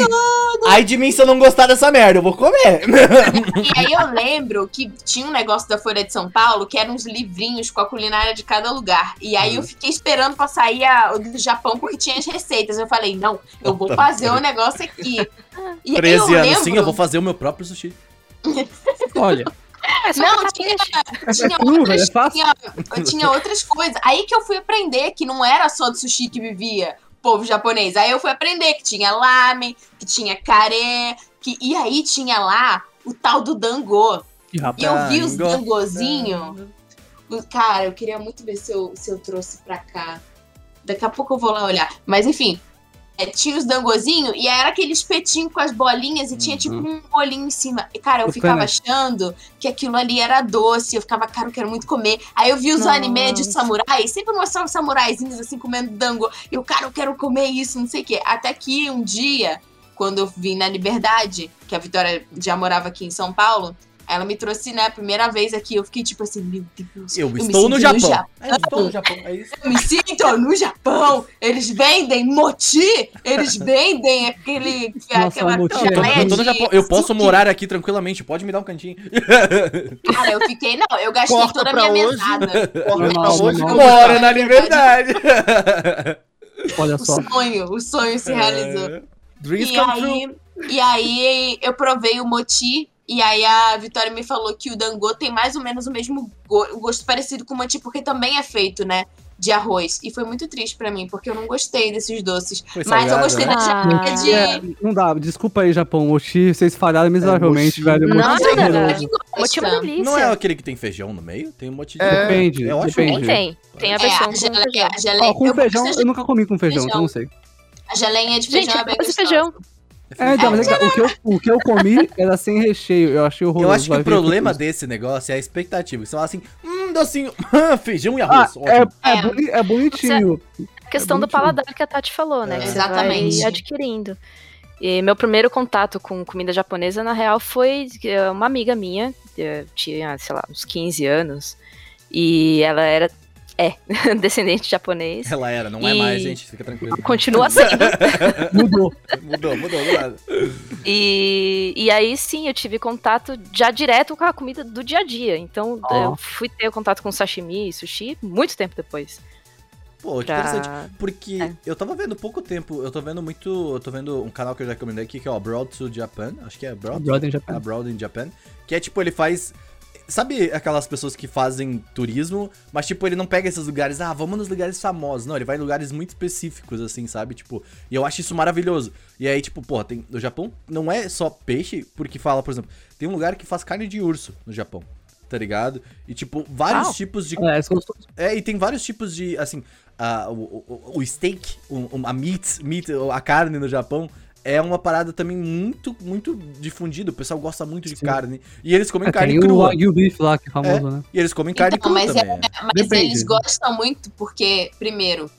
Ai de mim se eu não gostar dessa merda, eu vou comer. E aí eu lembro que tinha um negócio da Folha de São Paulo que eram uns livrinhos com a culinária de cada lugar. E aí eu fiquei esperando pra sair a, o do Japão porque tinha as receitas. Eu falei, não, eu vou fazer o negócio aqui. E aí eu 13 anos, lembro... sim, eu vou fazer o meu próprio sushi. Olha. É Não, tinha, tinha, cru, outras, é tinha, tinha outras coisas. Aí que eu fui aprender que não era só do sushi que vivia o povo japonês. Aí eu fui aprender que tinha lamen, que tinha carê, aqui. E aí tinha lá o tal do Dangô. Ih, E rapaz. eu vi os Dango. dangozinhos. Cara, eu queria muito ver se eu, se eu trouxe pra cá. Daqui a pouco eu vou lá olhar. Mas enfim, é, tinha os dangozinhos e era aquele espetinho com as bolinhas e tinha tipo um bolinho em cima. E, cara, eu O ficava achando que aquilo ali era doce. Eu ficava, cara, eu quero muito comer. Aí eu vi os Nossa. animes de samurai, sempre mostravam samuraizinhos assim comendo dango. E eu, cara, eu quero comer isso, não sei o quê. Até que um dia, quando eu vim na Liberdade, que a Vitória já morava aqui em São Paulo, ela me trouxe, né, a primeira vez aqui. Eu fiquei tipo assim, meu Deus. Eu me estou no sinto Japão. É, eu estou no Japão, é isso. Eu me sinto no Japão. Eles vendem moti, eles vendem aquele. Nossa, aquela moti é Eu tô, eu no Japão. Eu posso morar aqui tranquilamente, pode me dar um cantinho. Cara, eu fiquei. Não, eu gastei Corta toda a minha hoje. mesada. Corta pra hoje. na liberdade. Olha O só. sonho, o sonho se realizou. Dreams E come true. aí, e aí eu provei o moti. E aí a Vitória me falou que o dango tem mais ou menos o mesmo gosto parecido com o moti, porque também é feito, né? De arroz. E foi muito triste pra mim, porque eu não gostei desses doces. Foi Mas eu salgado, gostei né? da Ah. jaqueta de. É, não dá, desculpa aí, Japão. Mochi, vocês falharam miseravelmente, velho. É cara. horroroso. O motivo é uma delícia. Não é aquele que tem feijão no meio? Tem um monte de. É. Depende, Eu acho depende. Tem, tem. Tem a É, versão a com geleia, feijão. a geleia. Ó, com eu feijão, eu nunca comi com feijão, então feijão. não sei. A geleinha de feijão Gente, é bem gostosa. feijão. É, então, mas é que o que, eu, o que eu comi era sem recheio. Eu achei horroroso. Eu acho que o problema tudo. desse negócio é a expectativa. Você fala assim, hum, docinho, feijão e Ah, arroz. é, ótimo. é, É. boni- é bonitinho. A questão É do bonitinho. paladar que a Tati falou, né? É. Que você Exatamente. vai adquirindo. E meu primeiro contato com comida japonesa, na real, foi eh, uma amiga minha, eu tinha, sei lá, uns 15 anos, e ela era, é, descendente de japonês. Ela era, não é E- mais, gente, fica tranquilo. Continua sendo. Mudou. Mudou, mudou, mudou. E, e aí sim, eu tive contato já direto com a comida do dia a dia. Então Ó. eu fui ter contato com sashimi e sushi muito tempo depois. Pô, que Pra- interessante. Porque É. eu tava vendo pouco tempo, eu tô vendo muito. Eu tô vendo um canal que eu já recomendei aqui, que é o Broad to Japan. Acho que é Broad. Brother em A Japão. Broad in Japan. Que é tipo, ele faz. Sabe aquelas pessoas que fazem turismo, mas tipo, ele não pega esses lugares, ah, vamos nos lugares famosos. Não, ele vai em lugares muito específicos, assim, sabe? Tipo, e eu acho isso maravilhoso. E aí, tipo, porra, tem. No Japão não é só peixe, porque fala, por exemplo, tem um lugar que faz carne de urso no Japão. Tá ligado? E, tipo, vários tipos de É, gostoso. é, e tem vários tipos de, assim, a- o, o, o steak, o, o- a meat, meat, a carne no Japão é uma parada também muito, muito difundida. O pessoal gosta muito de Sim. carne. E eles comem É, carne tem o crua. Wagyu Beef lá, que é famoso, né? E eles comem carne Então, crua mas é- também. Mas Depende. eles gostam muito porque, primeiro,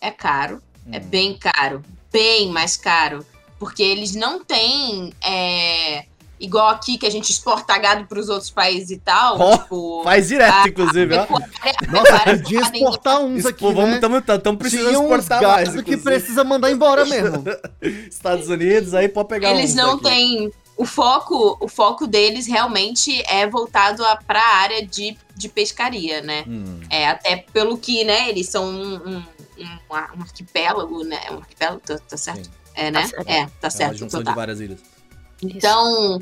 é caro, é Hum. bem caro, bem mais caro, porque eles não têm é, igual aqui que a gente exporta gado para os outros países e tal, Ó, tipo, Faz direto, a- inclusive, ó. pecuária- Nossa, podia exportar uns aqui, Pô, vamos, né? tamo, tamo, precisando Tinha uns exportar mais, gatos que precisa mandar embora mesmo. Estados Unidos, aí pode pegar Eles uns não têm. O foco, o foco deles realmente é voltado para a área de, de pescaria, né? Hum, É, até pelo que, né, eles são um, um, um- um arquipélago, né? É um arquipélago, tá, tá certo? Sim. É, né? Tá certo. É, tá é uma certo. junção então de várias ilhas. Então,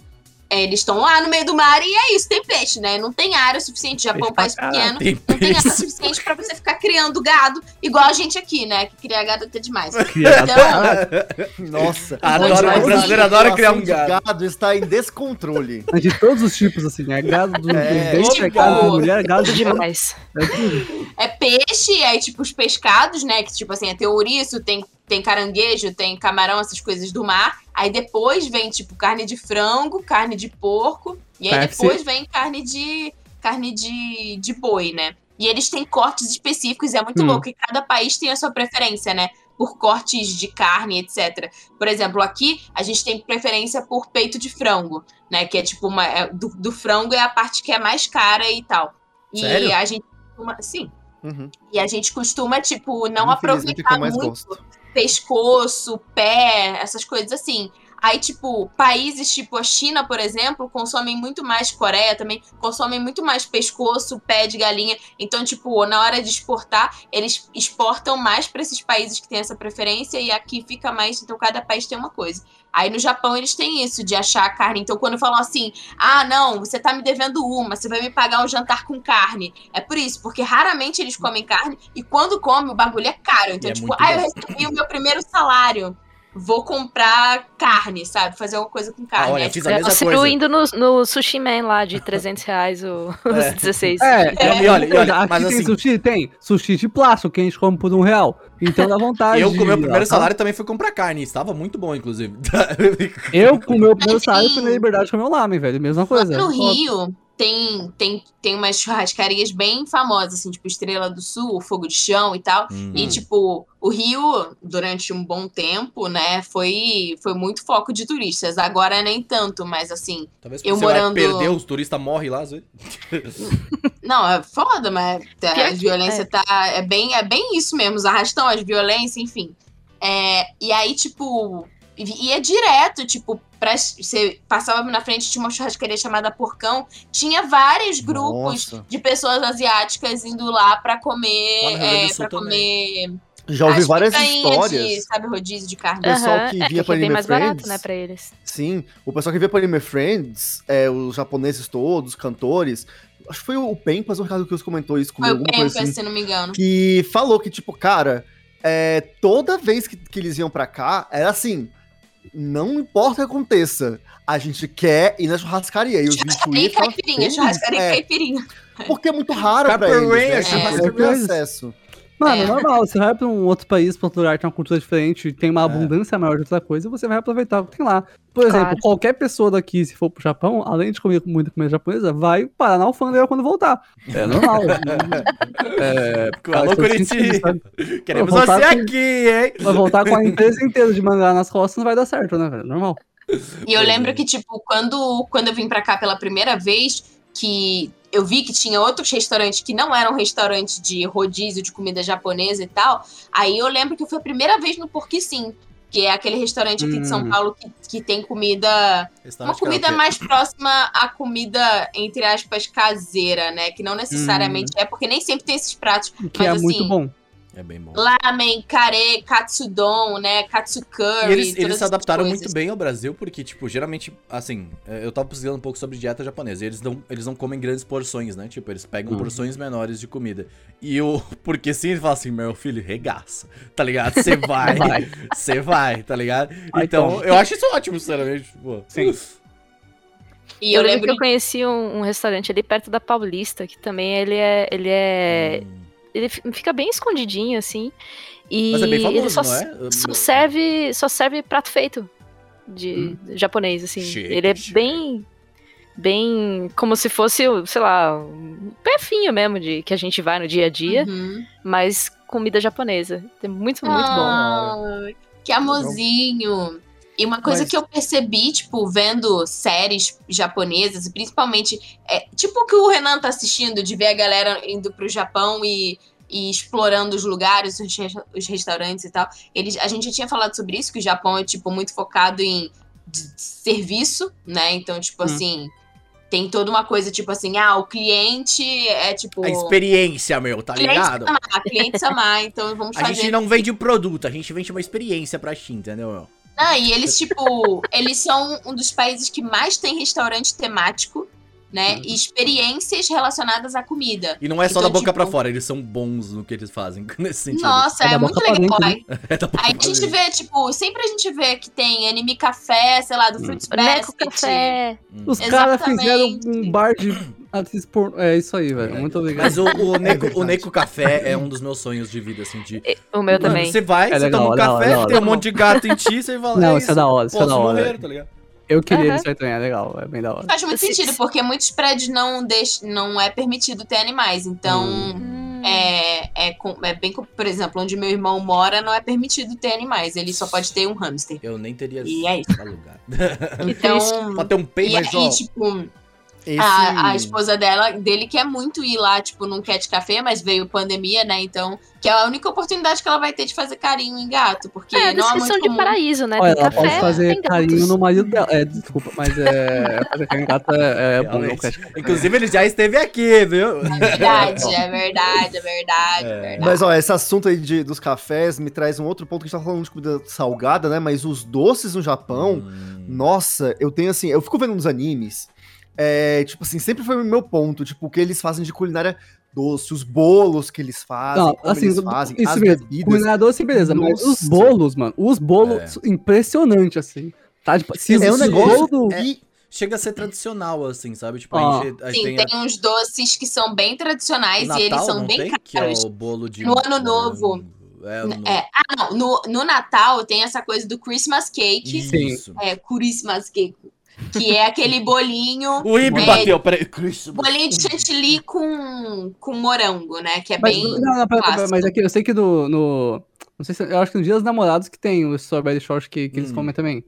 é, eles estão lá no meio do mar e é isso, tem peixe, né? Não tem área suficiente. Japão é um país Peixe pequeno. Tem Não tem área peixe. suficiente pra você ficar criando gado, igual a gente aqui, né? Que cria gado até demais. Criado. Então, Nossa. Adora- Então, o brasileiro a adora criar um gado. gado está em descontrole. De todos os tipos, assim, é gado do, É, do dente, é tipo, gado de mulher, é gado demais. é tudo. é peixe, aí tipo os pescados, né? Que tipo assim, tem ouriço, tem, tem caranguejo, tem camarão, essas coisas do mar. Aí depois vem tipo carne de frango, carne de porco. E aí depois vem carne de carne de, de boi, né? E eles têm cortes específicos, é muito Hum. louco. E cada país tem a sua preferência, né? Por cortes de carne, etc. Por exemplo, aqui a gente tem preferência por peito de frango, né? Que é tipo uma. é- do, do frango é a parte que é mais cara e tal. E Sério? a gente costuma. Sim. Uhum. E a gente costuma, tipo, não Infelizmente, aproveitar muito gosto. Pescoço, pé, essas coisas assim. Aí, tipo, países tipo a China, por exemplo, consomem muito mais, Coreia também, consomem muito mais pescoço, pé de galinha. Então, tipo, na hora de exportar, eles exportam mais para esses países que têm essa preferência e aqui fica mais, então cada país tem uma coisa. Aí no Japão eles têm isso de achar a carne. Então, quando falam assim, ah, não, você tá me devendo uma, você vai me pagar um jantar com carne. É por isso, porque raramente eles comem carne e quando comem o bagulho é caro. Então, é tipo, ah, eu recebi o meu primeiro salário. Vou comprar carne, sabe? Fazer alguma coisa com carne. Ah, olha, eu fiz a É, mesma o Ciro coisa. indo no, no Sushi Man lá de 300 reais o, os 16. É, Não, e olha, e olha, aqui mas tem assim- sushi? Tem. Sushi de plástico que a gente come por um real. Então dá vontade. Eu, com o meu primeiro tá? salário, também fui comprar carne. Estava muito bom, inclusive. Eu, com o meu primeiro salário, fui na liberdade de comer um lamen, velho. Mesma Lá coisa. no Rio tem, tem, tem umas churrascarias bem famosas, assim, tipo Estrela do Sul, Fogo de Chão e tal. Hum. E, tipo, o Rio, durante um bom tempo, né, foi, foi muito foco de turistas. Agora nem tanto, mas assim. Talvez eu você vai morando- perder, os turistas morrem lá, às vezes. Não, é foda, mas a Pior que- violência é. tá. É bem, é bem isso mesmo, os arrastão, as violências, enfim. É, e aí, tipo. E é direto, tipo, pra, você passava na frente de uma churrascaria chamada Porcão, tinha vários grupos Nossa. de pessoas asiáticas indo lá pra comer. Lá É, pra também. comer. Já ouvi as várias histórias. De, sabe, rodízio de carne. pessoal Aham, que é, via que pra é bem Anime mais barato, Friends. né, pra eles. Sim, o pessoal que via para Anime Friends, é, os japoneses todos, os cantores. Acho que foi o Pempas, o Ricardo que comentou isso Foi comigo, o alguma Pempas, assim. se não me engano. Que falou que, tipo, cara, é, toda vez que, que eles iam pra cá, era assim. Não importa o que aconteça, a gente quer ir na churrascaria. E os Churrascaria e caipirinha, churrascaria e é, caipirinha. Porque é muito raro pra Capoeira, eles, né? É, acesso. Mano, é É. normal. Você vai pra um outro país, pra outro lugar, tem uma cultura diferente, tem uma É. abundância maior de outra coisa, você vai aproveitar o que tem lá. Por Claro. exemplo, qualquer pessoa daqui, se for pro Japão, além de comer muita comida japonesa, vai parar na alfândega quando voltar. É normal. é, Alô, faz todo sentido, Curitiba. Queremos você com- aqui, hein? Vai voltar com a empresa inteira de mangá nas costas, não vai dar certo, né, velho? Normal. E eu lembro é. que, tipo, quando, quando eu vim pra cá pela primeira vez, que eu vi que tinha outros restaurantes que não eram restaurantes de rodízio de comida japonesa e tal, aí eu lembro que foi a primeira vez no Porqui Sim, que é aquele restaurante aqui de São Hum. Paulo que, que tem comida, uma comida mais próxima à comida, entre aspas, caseira, né? Que não necessariamente é, porque nem sempre tem esses pratos. Que Mas, é assim, muito bom. É bem bom. Lamen, kare, katsudon, né? Katsu curry. E eles, todas eles se adaptaram coisas. muito bem ao Brasil, porque, tipo, geralmente, assim, é, eu tava pesquisando um pouco sobre dieta japonesa, e eles não, eles não comem grandes porções, né? Tipo, eles pegam Uhum. porções menores de comida. E o. Porque sim, ele fala assim, meu filho, regaça, tá ligado? Você vai, você vai, tá ligado? Vai, então, toma. eu acho isso ótimo, sinceramente. Pô. Sim. E eu eu lembro que eu conheci um, um restaurante ali perto da Paulista, que também ele é. Ele é. Hum. Ele fi- fica bem escondidinho, assim. E Mas é bem ele famoso, só, não é? só serve. Só serve prato feito de japonês, assim. Chique, ele é bem. Bem. Como se fosse, sei lá, um perfinho mesmo de que a gente vai no dia a dia, Uhum. mas comida japonesa. É muito, muito bom. Ai, Que amorzinho. E uma coisa Mas- que eu percebi, tipo, vendo séries japonesas, principalmente, é, tipo o que o Renan tá assistindo, de ver a galera indo pro Japão e, e explorando os lugares, os, os restaurantes e tal. Eles, a gente já tinha falado sobre isso, que o Japão é, tipo, muito focado em serviço, né? Então, tipo Hum. assim, tem toda uma coisa, tipo assim, ah, o cliente é, tipo... A experiência, meu, tá cliente ligado? amar, cliente amar, então vamos A fazer gente não vende produto, a gente vende uma experiência pra ti, entendeu? meu? Ah, e eles, tipo, eles são um dos países que mais tem restaurante temático, né? E experiências relacionadas à comida. E não é só Então, da boca tipo- pra fora, eles são bons no que eles fazem, nesse sentido. Nossa, É é, muito legal. dentro, Aí, É da boca aí a gente dentro. vê, tipo, sempre a gente vê que tem anime café, sei lá, do Hum. Fruits Neco Basket. Café. Os caras fizeram um bar de atriz por... É isso aí, velho. Muito obrigado. Mas o, o, Neko, o verdade. Neko Café é um dos meus sonhos de vida, assim, de... O meu Mano, também. Você vai, É você legal, toma um é café, é tem um monte de gato em ti, você fala, Não, é isso é da hora, isso é da hora. morrer, tá ligado? Eu queria isso aí também, é legal, é bem da hora. Faz muito Se- sentido, porque muitos prédios não, deixam, não é permitido ter animais. Então, Hum. é, é, com- é bem... Por exemplo, onde meu irmão mora, não é permitido ter animais. Ele só pode ter um hamster. Eu nem teria E é isso. alugado. Então... Pra ter um peito, E mas ó... aí, tipo, Esse... a, a esposa dela, dele quer muito ir lá, tipo, num cat café, mas veio pandemia, né? Então, que é a única oportunidade que ela vai ter de fazer carinho em gato, porque É não é descrição muito de comum. paraíso, né? Olha, tem ela café, pode fazer tem gatos. carinho no marido dela. É, desculpa, mas é. Fazer carinho em gato é, é bom. Inclusive, ele já esteve aqui, viu? É verdade, é verdade, é verdade, é É. verdade. Mas ó, esse assunto aí de, dos cafés me traz um outro ponto que a gente tá falando de comida salgada, né? Mas os doces no Japão, Hum. nossa, eu tenho assim, eu fico vendo uns animes. É, tipo assim, sempre foi o meu ponto, tipo, o que eles fazem de culinária doce, os bolos que eles fazem, Não, como assim, eles fazem, isso as mesmo. bebidas. Culinária doce, beleza. Mas os Nossa. bolos, mano. Os bolos, impressionante, assim. Tá? Tipo, se É um o negócio do- que Chega a ser tradicional, assim, sabe? Tipo, Ó. a gente, a gente Sim, tem, tem uns doces que são bem tradicionais a- e eles Natal, são não bem tem? caros. Que é o bolo de... No Ano Novo. É, no... É, ah, não. No, no Natal tem essa coisa do Christmas cake. Sim. Isso. É, Christmas cake. Que é aquele bolinho. O Ibe É, bateu, peraí. Bolinho de chantilly com, com morango, né? Que é Mas, bem. não, não, pera, pera, clássico. mas aqui, eu sei que no, no- Não sei se. Eu acho que no Dia dos Namorados que tem o Strawberry Short que, que eles Hum. comem também.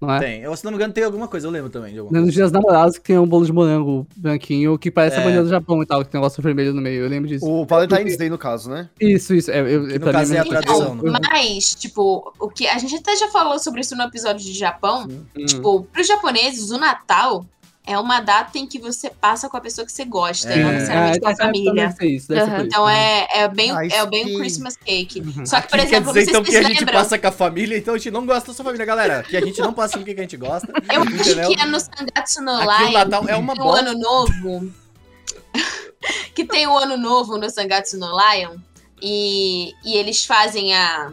Não é? Tem. Eu, se não me engano, tem alguma coisa. Eu lembro também de alguma Nos. Dias dos Namorados que tem um bolo de morango branquinho que parece a É. bandeira do Japão e tal, que tem um negócio vermelho no meio. Eu lembro disso. o Valentine's Day, no caso, né? Isso, isso. É, eu, Que no caso mim, é a mesmo- tradição, Então, né? mas, tipo, o que a gente até já falou sobre isso no episódio de Japão. Hum. Tipo, pros japoneses, o Natal é uma data em que você passa com a pessoa que você gosta, e não É. necessariamente com a família. isso, isso. Então é, é bem, Ah, é bem o que- Christmas cake. Uhum. Só que, por Aqui exemplo, quer dizer, então, que a gente lembram. passa com a família, então a gente não gosta da sua família, galera. Que a gente não passa com quem que a gente gosta. Eu acho entendeu? que é no Sangatsu no Aqui o Lion, Natal é uma o bosta. Ano Novo. que tem o Ano Novo no Sangatsu no Lion. E, e eles fazem a.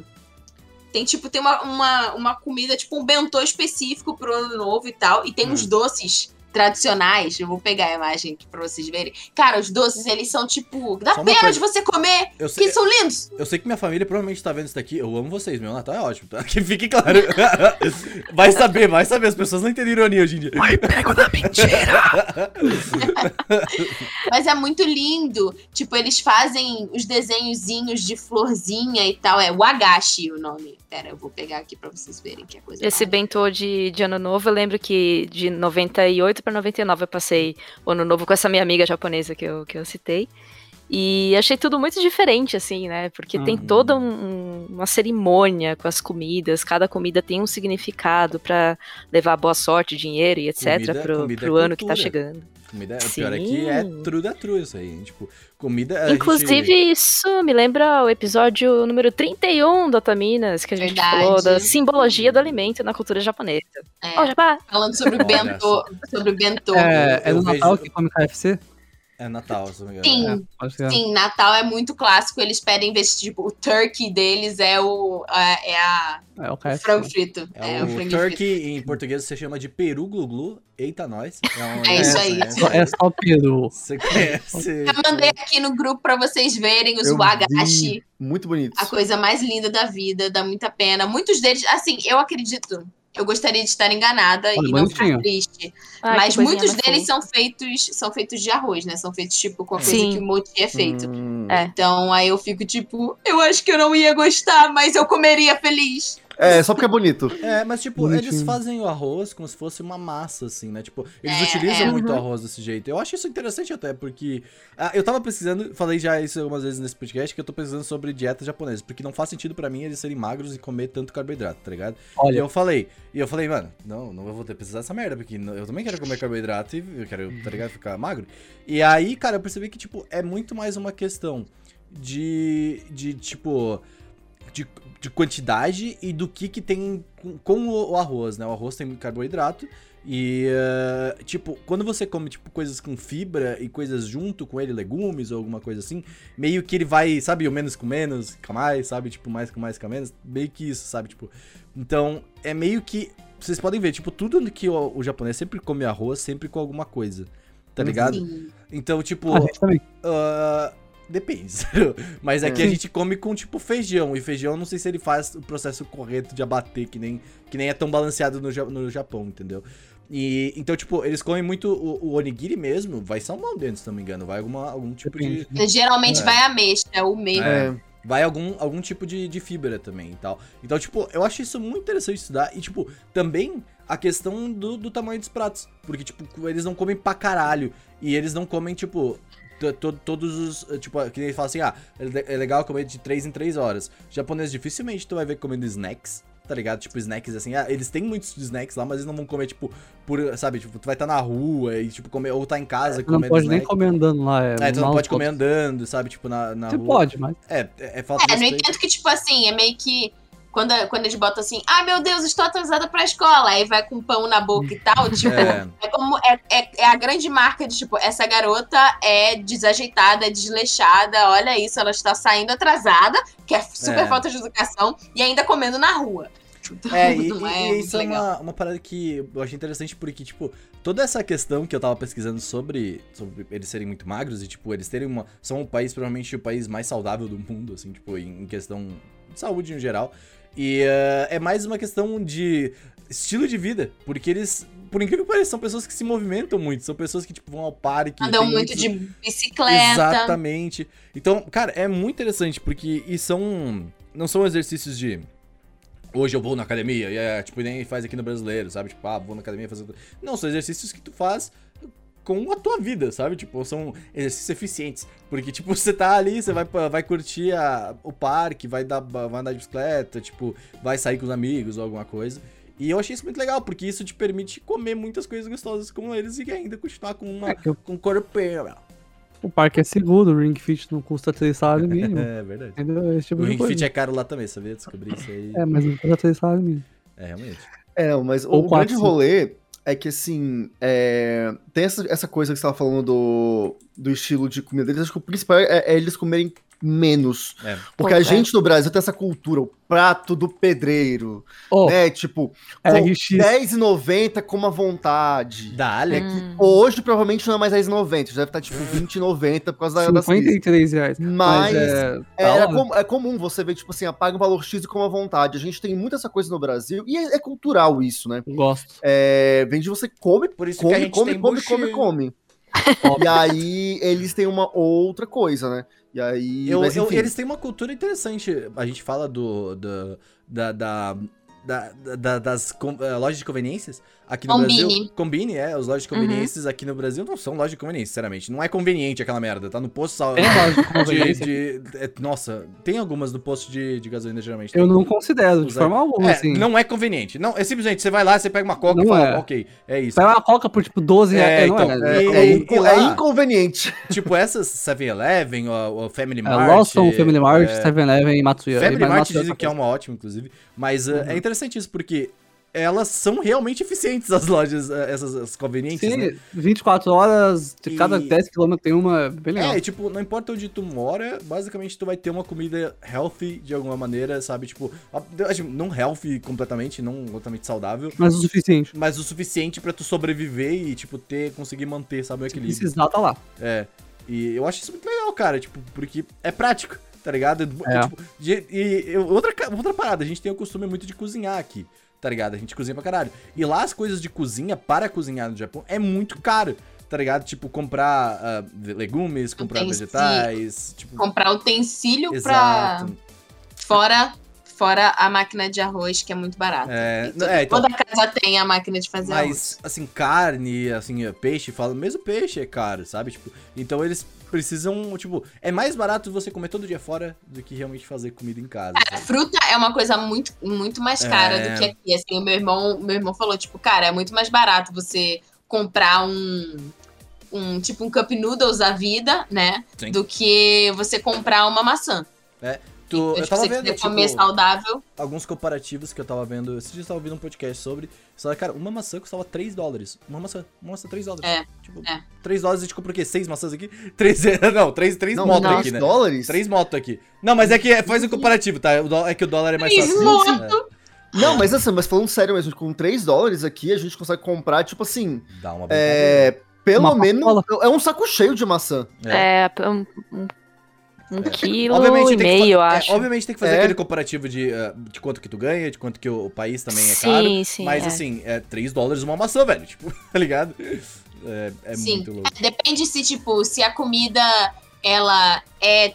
Tem tipo, tem uma, uma, uma comida, tipo um bentô específico pro ano novo e tal. E tem uns Hum. doces tradicionais. Eu vou pegar a imagem aqui pra vocês verem. Cara, os doces, eles são tipo. Dá pena coisa. de você comer, Eu que sei, eles são lindos. eu sei que minha família provavelmente tá vendo isso daqui. Eu amo vocês, meu Natal é ótimo, tá? Que fique claro. Vai saber, vai saber. As pessoas não entendem ironia hoje em dia. Mas é muito lindo. Tipo, eles fazem os desenhozinhos de florzinha e tal. É Wagashi o nome. Pera, eu vou pegar aqui pra vocês verem que é coisa. Esse bentô de, de ano novo, eu lembro que de 98 pra 99 eu passei o ano novo com essa minha amiga japonesa que eu, que eu citei. E achei tudo muito diferente, assim, né? Porque tem Uhum. toda um- um- uma cerimônia com as comidas, cada comida tem um significado pra levar boa sorte, dinheiro e etc. Comida- pro, comida é pro ano que tá cultura. chegando. Comida, o pior é que é true da true isso aí. Tipo, comida. Inclusive, gente- isso me lembra o episódio número 31 do Otaminas, que a gente Verdade. falou da simbologia do alimento na cultura japonesa. É. Japá! Falando sobre o bentô. Sobre o bentô. É, é no Natal vejo- que come KFC? É Natal, se não me engano. Sim. É. Sim, Natal é muito clássico. Eles pedem ver se, tipo, o turkey deles é o. É, é a, É o o frango frito. É, É, o, frango turkey em português você chama de peru glu glu. Eita, nós. um- É isso aí. né? Só- É só peru. Você conhece. Eu mandei aqui no grupo pra vocês verem os wagashi. Muito bonito. A coisa mais linda da vida, dá muita pena. Muitos deles, assim, eu acredito. Eu gostaria de estar enganada Olha, e não ficar triste. Ai, mas muitos deles são feitos, são feitos de arroz, né? São feitos tipo com a coisa Sim. que o moti é feito. Hum. É. Então aí eu fico tipo, eu acho que eu não ia gostar, mas eu comeria feliz. É, só porque é bonito. É, mas tipo, Bonitinho. eles fazem o arroz como se fosse uma massa, assim, né? Tipo, eles É, utilizam é. muito Uhum. arroz desse jeito. Eu acho isso interessante até, porque. ah, eu tava pesquisando, falei já isso algumas vezes nesse podcast, que eu tô pesquisando sobre dietas japonesas, porque não faz sentido pra mim eles serem magros e comer tanto carboidrato, tá ligado? E Olha, eu falei, e eu falei, mano, não, não vou ter que precisar dessa merda, porque eu também quero comer carboidrato e eu quero, tá ligado, ficar magro. E aí, cara, eu percebi que, tipo, é muito mais uma questão de, de tipo, de, de quantidade e do que que tem com, com o, o arroz, né? O arroz tem carboidrato e, eh, tipo, quando você come, tipo, coisas com fibra e coisas junto com ele, legumes ou alguma coisa assim, meio que ele vai, sabe, o menos com menos, fica mais, sabe? Tipo, mais com mais, fica menos. Meio que isso, sabe? Tipo, então, é meio que. Vocês podem ver, tipo, tudo que o, o japonês sempre come arroz, sempre com alguma coisa. Tá Uhum. ligado? Sim. Então, tipo. a gente também. ah, depende. Mas aqui É. a gente come com, tipo, feijão. E feijão, não sei se ele faz o processo correto de abater, que nem, que nem é tão balanceado no, no Japão, entendeu? E, então, tipo, eles comem muito o, o onigiri mesmo. Vai salmão dentro, se não me engano. Vai alguma, algum tipo de. Geralmente É. vai ameixa, o meio. É. É. vai algum, algum tipo de, de fibra também e tal. Então, tipo, eu acho isso muito interessante estudar. E, tipo, também a questão do, do tamanho dos pratos. Porque, tipo, eles não comem pra caralho. E eles não comem, tipo. To- to- Todos os. Tipo, que nem fala assim, ah, é é legal comer de 3 em 3 horas. Japonês dificilmente tu vai ver comendo snacks, tá ligado? Tipo, snacks assim. Ah, eles têm muitos snacks lá, mas eles não vão comer, tipo, por. Sabe, tipo, tu vai estar na rua e, tipo, comer. Ou tá em casa não comendo pode nem snack. comer andando lá. É, É, tu não pode comer andando, sabe? Tipo, na, na Você rua. pode, mas. É, é, é falta É, no entanto que, tipo assim, é meio que. Quando, quando eles botam assim, ah, meu Deus, estou atrasada pra escola, aí vai com pão na boca e tal, tipo, É. é como é, é, é a grande marca de tipo, essa garota é desajeitada, é desleixada, olha isso, ela está saindo atrasada, que é super É. falta de educação, e ainda comendo na rua. Então, É, e, é e isso é legal. uma, uma parada que eu achei interessante porque, tipo, toda essa questão que eu tava pesquisando sobre, sobre eles serem muito magros e, tipo, eles terem uma. São o país, provavelmente, o país mais saudável do mundo, assim, tipo, em, em questão de saúde no geral. E eh, é mais uma questão de estilo de vida, porque eles. Por incrível que pareça, são pessoas que se movimentam muito, são pessoas que, tipo, vão ao parque. Andam muito de bicicleta. Exatamente. Então, cara, é muito interessante, porque e são. Não são exercícios de. Hoje eu vou na academia, e é, tipo, nem faz aqui no brasileiro, sabe? Tipo, ah, vou na academia fazer. Não, são exercícios que tu faz com a tua vida, sabe? Tipo, são exercícios eficientes. Porque, tipo, você tá ali, você vai, vai curtir a- o parque, vai, dar, vai andar de bicicleta, tipo, vai sair com os amigos ou alguma coisa. E eu achei isso muito legal, porque isso te permite comer muitas coisas gostosas como eles e ainda continuar com, uma, É o, com corpinho. o parque é seguro, o Ring Fit não custa 3 salários mínimos. É verdade. Entendeu? Esse tipo O de Ring coisa. Fit é caro lá também, sabia? Descobri isso aí. É, mas não custa 3 salários mínimos. É, realmente. É, mas Ou o quatro, grande sim. rolê é que, assim, é, tem essa, essa coisa que você tava falando do, do estilo de comida deles. Acho que o principal é, é eles comerem menos. É. Porque Pô, a é. gente no Brasil tem essa cultura, o prato do pedreiro, Oh, né? Tipo, é com RX. R$10,90 com uma vontade. Dá-lhe. Hum. Hoje provavelmente não é mais R$10,90, já deve estar tipo R$20,90 por causa da, das crises. 53 reais. Mas é, É, tá lá. com- é comum você ver, tipo assim, apaga o valor X e coma à vontade. A gente tem muito essa coisa no Brasil, e é, é cultural isso, né? Gosto. É, vem de você come, Por isso come, que a gente come, tem come, buchinho. come, come. e aí eles têm uma outra coisa, né? E aí. Eu- eu- eles têm uma cultura interessante. A gente fala do. do- da, da, da- da- das com- eh, lojas de conveniências aqui no Combine. Brasil. Combine, é. As lojas de Uhum. conveniências aqui no Brasil não são lojas de conveniência, sinceramente. Não é conveniente aquela merda. Tá no posto loja de de, conveniência. de- é, Nossa, tem algumas no posto de, de gasolina, geralmente. Eu não considero, de Usar- forma alguma, É, assim. não é conveniente. Não, é simplesmente, você vai lá, você pega uma coca e Não fala, é. ok, é isso. Pega uma coca por tipo 12 É, reais. não então, é, e- é, e- e é inconveniente. tipo, essas 7-Eleven, ou, ou Family É, Mart... Lawson, Family Mart, é, 7-Eleven e Matsuya. Family e Mart dizem que é uma ótima, inclusive. Mas uh, Uhum. é interessante isso, porque elas são realmente eficientes, as lojas, uh, essas as convenientes, coisa. né? Sim, 24 horas, de E- cada 10 km tem uma, bem legal. É, e, tipo, não importa onde tu mora, basicamente tu vai ter uma comida healthy de alguma maneira, sabe? Tipo, a- tipo, não healthy completamente, não completamente saudável, Mas o suficiente. mas o suficiente pra tu sobreviver e, tipo, ter, conseguir manter, sabe, o Se equilíbrio. precisar, tá lá. É. E eu acho isso muito legal, cara, tipo, porque é prático, tá ligado? É. Tipo, e eu- outra, outra parada, a gente tem o costume muito de cozinhar aqui, tá ligado? A gente cozinha pra caralho. E lá as coisas de cozinha para cozinhar no Japão é muito caro, tá ligado? Tipo, comprar ah, legumes, comprar Utensílio. vegetais, tipo... Comprar utensílio Exato. pra. Fora, fora a máquina de arroz, que é muito barata. É, é, então, Toda casa tem a máquina de fazer arroz. Mas, assim, carne, assim, peixe, fala, mesmo peixe é caro, sabe? Tipo, então eles precisam, tipo, é mais barato você comer todo dia fora do que realmente fazer comida em casa. Cara, fruta é uma coisa muito, muito mais cara É. do que aqui. Assim, o meu irmão, meu irmão falou, tipo, cara, é muito mais barato você comprar um, um tipo um cup noodles da vida, né? Sim. Do que você comprar uma maçã. Tu, Então, eu tipo, tava vendo, você tipo, comer saudável, alguns comparativos que eu tava vendo. Esses dias eu tava ouvindo um podcast sobre. Só, cara, uma maçã custava 3 dólares. Uma maçã, uma maçã 3 dólares. É, Tipo, é. 3 dólares a gente compra o quê? 6 maçãs aqui? 3, não, 3, 3 Não, motos não. aqui, né? dólares? 3 motos aqui. Não, mas é que é- faz o comparativo, tá? É que o dólar é mais fácil. motos? Não, mas assim, mas falando sério mesmo, com 3 dólares aqui, a gente consegue comprar, tipo assim, É, dá uma é, pelo Uma menos Coca-Cola. é um saco cheio de maçã. É. É, um, um, um quilo Obviamente e tem que meio, eu é, acho. obviamente tem que fazer É. aquele comparativo de, ah, de quanto que tu ganha, de quanto que o, o país também é sim, caro. sim. mas é. assim, é 3 dólares uma maçã, velho. Tipo, tá ligado? É, é Sim. muito louco. depende se, tipo, se a comida ela é,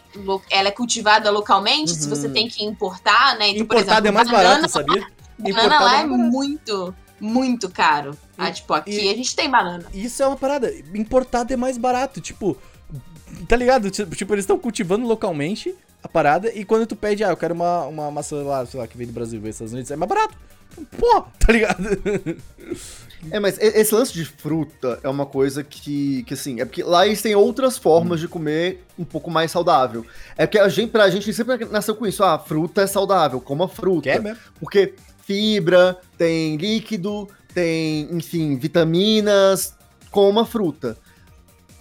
ela é cultivada localmente, se Uhum. você tem que importar, né? Então, exemplo, é mais banana, barato, sabia? banana lá é barato. muito, muito caro. Ah, E- tipo, aqui e- a gente tem banana. Isso é uma parada. Importado é mais barato. Tipo, tá ligado? Tipo, eles estão cultivando localmente a parada, e quando tu pede, ah, eu quero uma, uma maçã lá, sei lá, que vem do Brasil, vem dos Estados Unidos, é mais barato. Pô, tá ligado? É, mas esse lance de fruta é uma coisa que, que assim, é porque lá eles têm outras formas de comer um pouco mais saudável. É que a gente, pra gente sempre nasceu com isso, ah, fruta é saudável, coma fruta. Quer mesmo? Porque fibra, tem líquido, tem, enfim, vitaminas, coma fruta.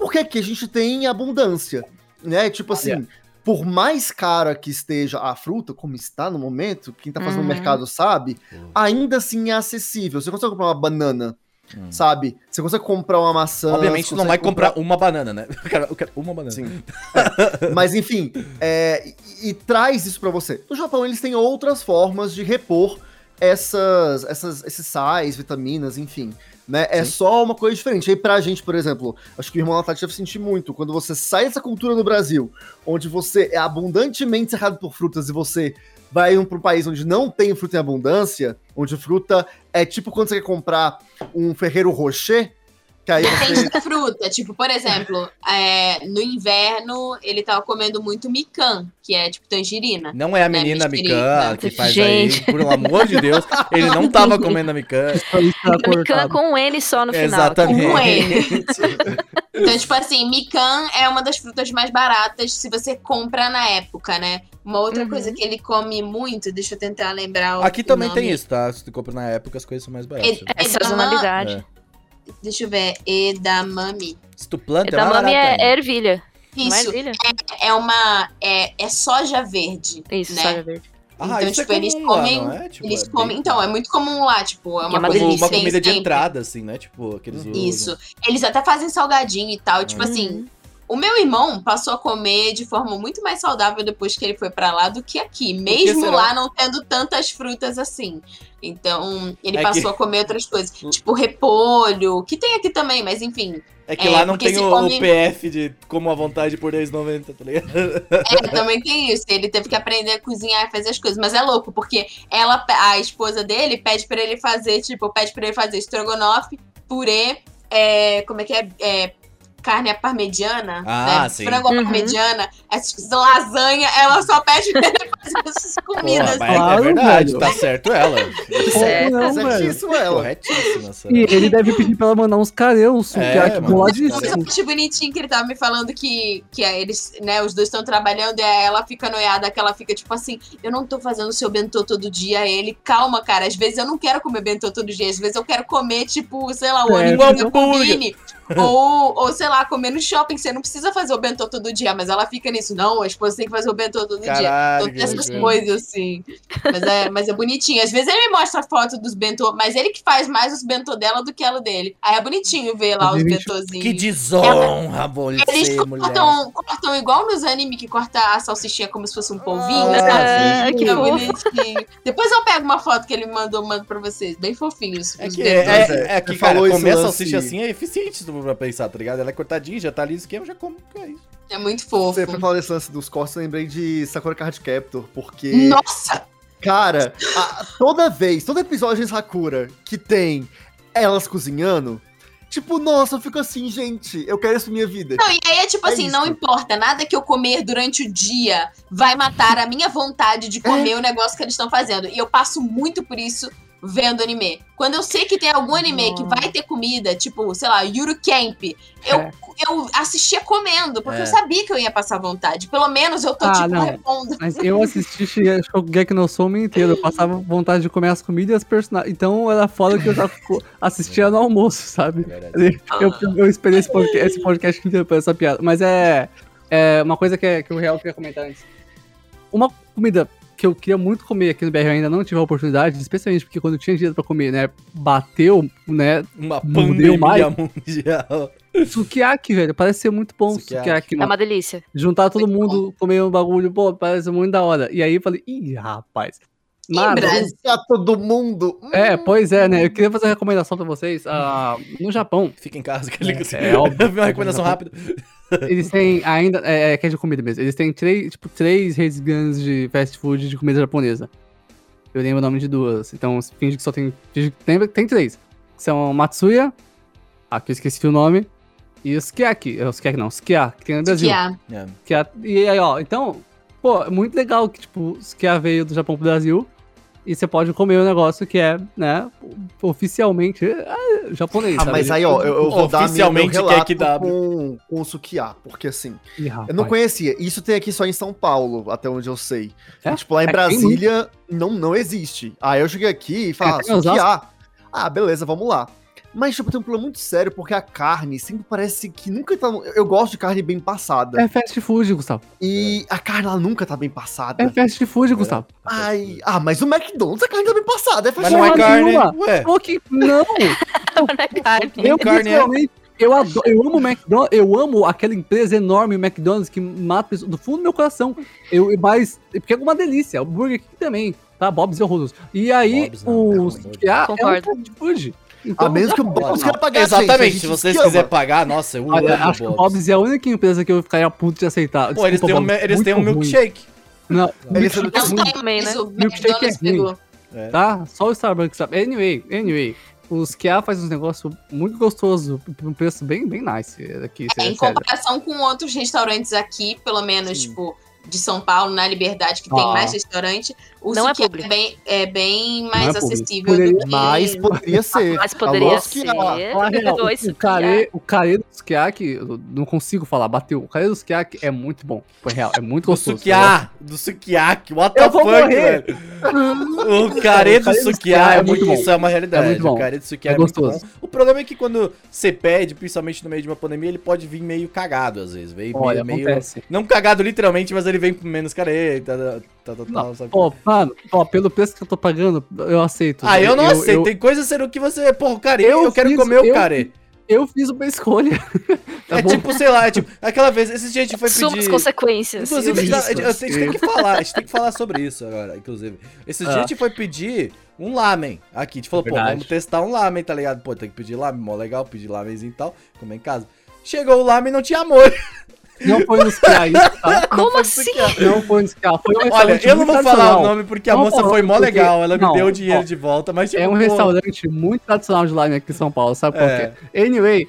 Por que que a gente tem abundância? Né? Tipo assim, por mais cara que esteja a fruta, como está no momento, quem tá fazendo Uhum. o mercado sabe, Uhum. ainda assim é acessível. Você consegue comprar uma banana, Hum. sabe? Você consegue comprar uma maçã. Obviamente você não vai comprar uma banana, né? Eu quero, eu quero uma banana. Sim. É, Mas enfim, é, e, e traz isso pra você. No Japão eles têm outras formas de repor essas, essas, esses sais, vitaminas, enfim. Né? É só uma coisa diferente. Aí pra gente, por exemplo, acho que o irmão Natália deve sentir muito. Quando você sai dessa cultura no Brasil, onde você é abundantemente cercado por frutas e você vai para um país onde não tem fruta em abundância, onde fruta é tipo quando você quer comprar um Ferreiro Rocher, que aí Depende você... da fruta. Tipo, por exemplo, é, no inverno ele tava comendo muito mikan, que é tipo tangerina. Não é a Né, menina mexerica. Mikan que faz Gente. aí, por amor de Deus. Ele não tava comendo a tá Mikan cortado. com ele só no final. Exatamente. Com ele. Então, tipo assim, mikan é uma das frutas mais baratas se você compra na época, né? Uma outra Uhum. coisa que ele come muito, deixa eu tentar lembrar o Aqui também nome. tem isso, tá? Se tu compra na época, as coisas são mais baratas. Ed- É sazonalidade. É. Deixa eu ver, edamame. Se tu planta, é Da mais mami barato é, ainda. é ervilha. É Isso, ervilha? é uma. É, é soja verde. Isso, né? soja verde. Ah, então, tipo, é eles lá, comem- não é? Tipo, Eles é bem- comem. Então, é muito comum lá, tipo, é uma, é uma coisa Como uma comida de sempre. entrada, assim, né? Tipo, aqueles usam. Isso. Eles até fazem salgadinho e tal. Tipo Uhum. assim, o meu irmão passou a comer de forma muito mais saudável depois que ele foi pra lá do que aqui. Mesmo será? lá não tendo tantas frutas assim. Então, ele É passou que- a comer outras coisas. Tipo repolho, que tem aqui também, mas enfim. É que É, lá não tem o, come- o PF de como à vontade por 10,90, tá ligado? É, também tem isso. Ele teve que aprender a cozinhar e fazer as coisas. Mas é louco, porque ela, a esposa dele pede pra ele fazer, tipo, pede pra ele fazer estrogonofe, purê, é, como é que é? É, carne à parmegiana, Ah, né? sim. frango à Uhum. parmegiana, essas lasanha, ela só pede pra ele fazer essas comidas. Porra, é- é Claro, verdade, velho. tá certo ela. Certo. Não, velho. Certíssimo ela. Corretíssima essa. E ele deve pedir pra ela mandar uns careus, É, que é lado Mas disso. eu acho bonitinho que ele tava me falando que, que aí eles, né, os dois estão trabalhando e aí ela fica noiada, que ela fica tipo assim, eu não tô fazendo o seu bentô todo dia. Ele, calma, cara, às vezes eu não quero comer bentô todo dia, às vezes eu quero comer, tipo, sei lá, o É, ônibus da combine. ou, ou, sei lá, comer no shopping, você não precisa fazer o bentô todo dia, mas ela fica nisso, não, a esposa tem que fazer o bentô todo dia. Caralho, Então tem essas coisas, assim. Mas é, mas é bonitinho. Às vezes ele me mostra foto dos bentô, mas ele que faz mais os bentô dela do que ela dele. Aí é bonitinho ver lá os Gente, bentozinhos. Que desonra, Eles você, mulher. cortam, cortam igual nos animes que corta a salsichinha como se fosse um polvinho, Ah, sabe? Ah, que É bonitinho. Depois eu pego uma foto que ele me mandou, mando pra vocês. Bem fofinhos. É que, é, é, é, é que cara, falou esse comer lance- salsicha assim é eficiente, for pra pensar, tá ligado? Ela é cortadinha, já tá ali no esquema, já como. É isso. É muito fofo. Você, pra falar desse lance dos cortes, eu lembrei de Sakura Card Captor, porque, Nossa! cara, a- toda vez, todo episódio de Sakura que tem elas cozinhando, tipo, nossa, eu fico assim, gente, eu quero isso minha vida. Não, e aí é tipo É assim, isso. não importa, nada que eu comer durante o dia vai matar a minha vontade de comer o negócio que eles estão fazendo. E eu passo muito por isso vendo anime. Quando eu sei que tem algum anime que vai ter comida, tipo, sei lá, Yuru Camp, eu, É. eu assistia comendo, porque É. eu sabia que eu ia passar vontade. Pelo menos eu tô, Ah, tipo, não. repondo. Mas eu assisti Shokugeki no Soma inteiro, eu passava vontade de comer as comidas e as personagens. Então era foda que eu já assistia no almoço, sabe? É. Eu, eu esperei esse podcast, esse podcast inteiro pra essa piada. Mas é, é uma coisa que, é, que o Real queria comentar antes. Uma comida que eu queria muito comer aqui no BR, eu ainda não tive a oportunidade, especialmente porque quando eu tinha dinheiro pra comer, né, bateu, né, Uma deu mais? pandemia mundial. sukiyaki, velho, parece ser muito bom Sukiyaki. sukiyaki, É uma delícia. Juntar todo Muito mundo, comer um bagulho, pô, parece muito da hora. E aí eu falei, ih, rapaz. Pra todo mundo. Hum, é, pois é, né? Eu queria fazer uma recomendação pra vocês. Ah, no Japão, Fica em casa que ele É, é óbvio. uma recomendação rápida. Eles têm ainda. É, é que é de comida mesmo. Eles têm três, tipo, três redes grandes de fast food de comida japonesa. Eu lembro o nome de duas. Então, finge que só tem. Finge que tem, tem três. São Matsuya. Aqui eu esqueci o nome. E o Sukiyaki. É o Sukiyaki não, Sukiya, que tem no Brasil. Que é. É. É- e aí, ó, então, pô, é muito legal que, tipo, que veio do Japão pro Brasil. E você pode comer o negócio que é, né, oficialmente é, japonês. Ah, sabe? mas aí, ó, eu, eu vou dar meu Oficialmente relato que com, com o sukiá, porque assim, Ih, eu não conhecia. Isso tem aqui só em São Paulo, até onde eu sei. É? E, tipo, lá em É, Brasília não, não existe. Aí eu cheguei aqui e falei, É, ah, sukiá. Ah, beleza, vamos lá. Mas, tipo, tem um problema muito sério, porque a carne sempre parece que nunca tá... Eu eu gosto de carne bem passada. É fast food, Gustavo. E a carne, ela nunca tá bem passada. É fast food, Gustavo. Ai, ah, mas o McDonald's a carne tá bem passada. É Mas fast não é carne. Ué, Pô, que... Não! Na carne. Eu, carne, é. pessoalmente, eu, adoro, eu amo o McDonald's, eu amo aquela empresa enorme, o McDonald's, que mata pessoas do fundo do meu coração. Eu, mas, porque é uma delícia. O Burger King também, tá? Bob's e horroroso. E aí, Bob's não, o pelo amor de Sukiá é um fast food. Então, A menos que o Bob's queira pagar Exatamente, gente se vocês quiserem pagar, nossa, eu olha, amo acho que o Bob's. É a única empresa que eu ficaria puto de aceitar. Pô, eles têm, um, eles têm um milkshake. Não, Eles milkshake têm- é tem também, né? Milkshake é ruim. pegou. tá? Só o Starbucks sabe. Anyway, anyway. Os Kia faz uns negócios muito gostosos, por um preço bem, bem nice aqui. É, em sério. comparação com outros restaurantes aqui, pelo menos, Sim. tipo, de São Paulo, na Liberdade, que tem Ah. mais restaurante, o Não é é, público. bem, é bem Não mais é acessível Poderia- do que... Mas poderia ser. Mas poderia Alô, ser. O, o, carê, o carê do Sukiaki, eu não consigo falar, bateu. O carê do Sukiaki é muito bom. Foi real, é muito Do gostoso. Sukiá, do Sukiaki, what the fuck, morrer. velho. O carê do do Sukiá é é muito bom. Isso é uma realidade. É muito bom. O carê do Sukiá É é, muito gostoso. bom. O problema é que quando você pede, principalmente no meio de uma pandemia, ele pode vir meio cagado às vezes. Vem Olha, meio, acontece. Não cagado literalmente, mas ele vem com menos careta, tá, tá, tá, Não, sabe? Pô, mano, ó, pelo preço que eu tô pagando, eu aceito. Ah, eu não aceito. Eu, Tem coisa sendo que você. Porra, o carê, eu, Eu quero fiz- comer o eu- carê. eu fiz uma escolha. Tá é bom? tipo, sei lá, é tipo, aquela vez, esse dia a gente foi as pedir. consequências. Inclusive, a gente, tá- a gente tem que falar, a gente tem que falar sobre isso agora, inclusive. Esse dia Ah. a gente foi pedir um lamen aqui. A gente falou, pô, Verdade. vamos testar um lamen, tá ligado? Pô, tem que pedir lamen, mó legal, pedir lamenzinho e tal, comer em casa. Chegou o lamen e não tinha molho. Não foi no Sukiá isso, tá? Como assim? Não foi no Sukiá. Foi um Olha, eu não vou falar o nome porque a Não, moça foi mó legal, ela me não, deu o dinheiro ó, de volta, mas tipo, É um pô, restaurante muito tradicional de lamen aqui em São Paulo, sabe qual É. que é? Anyway,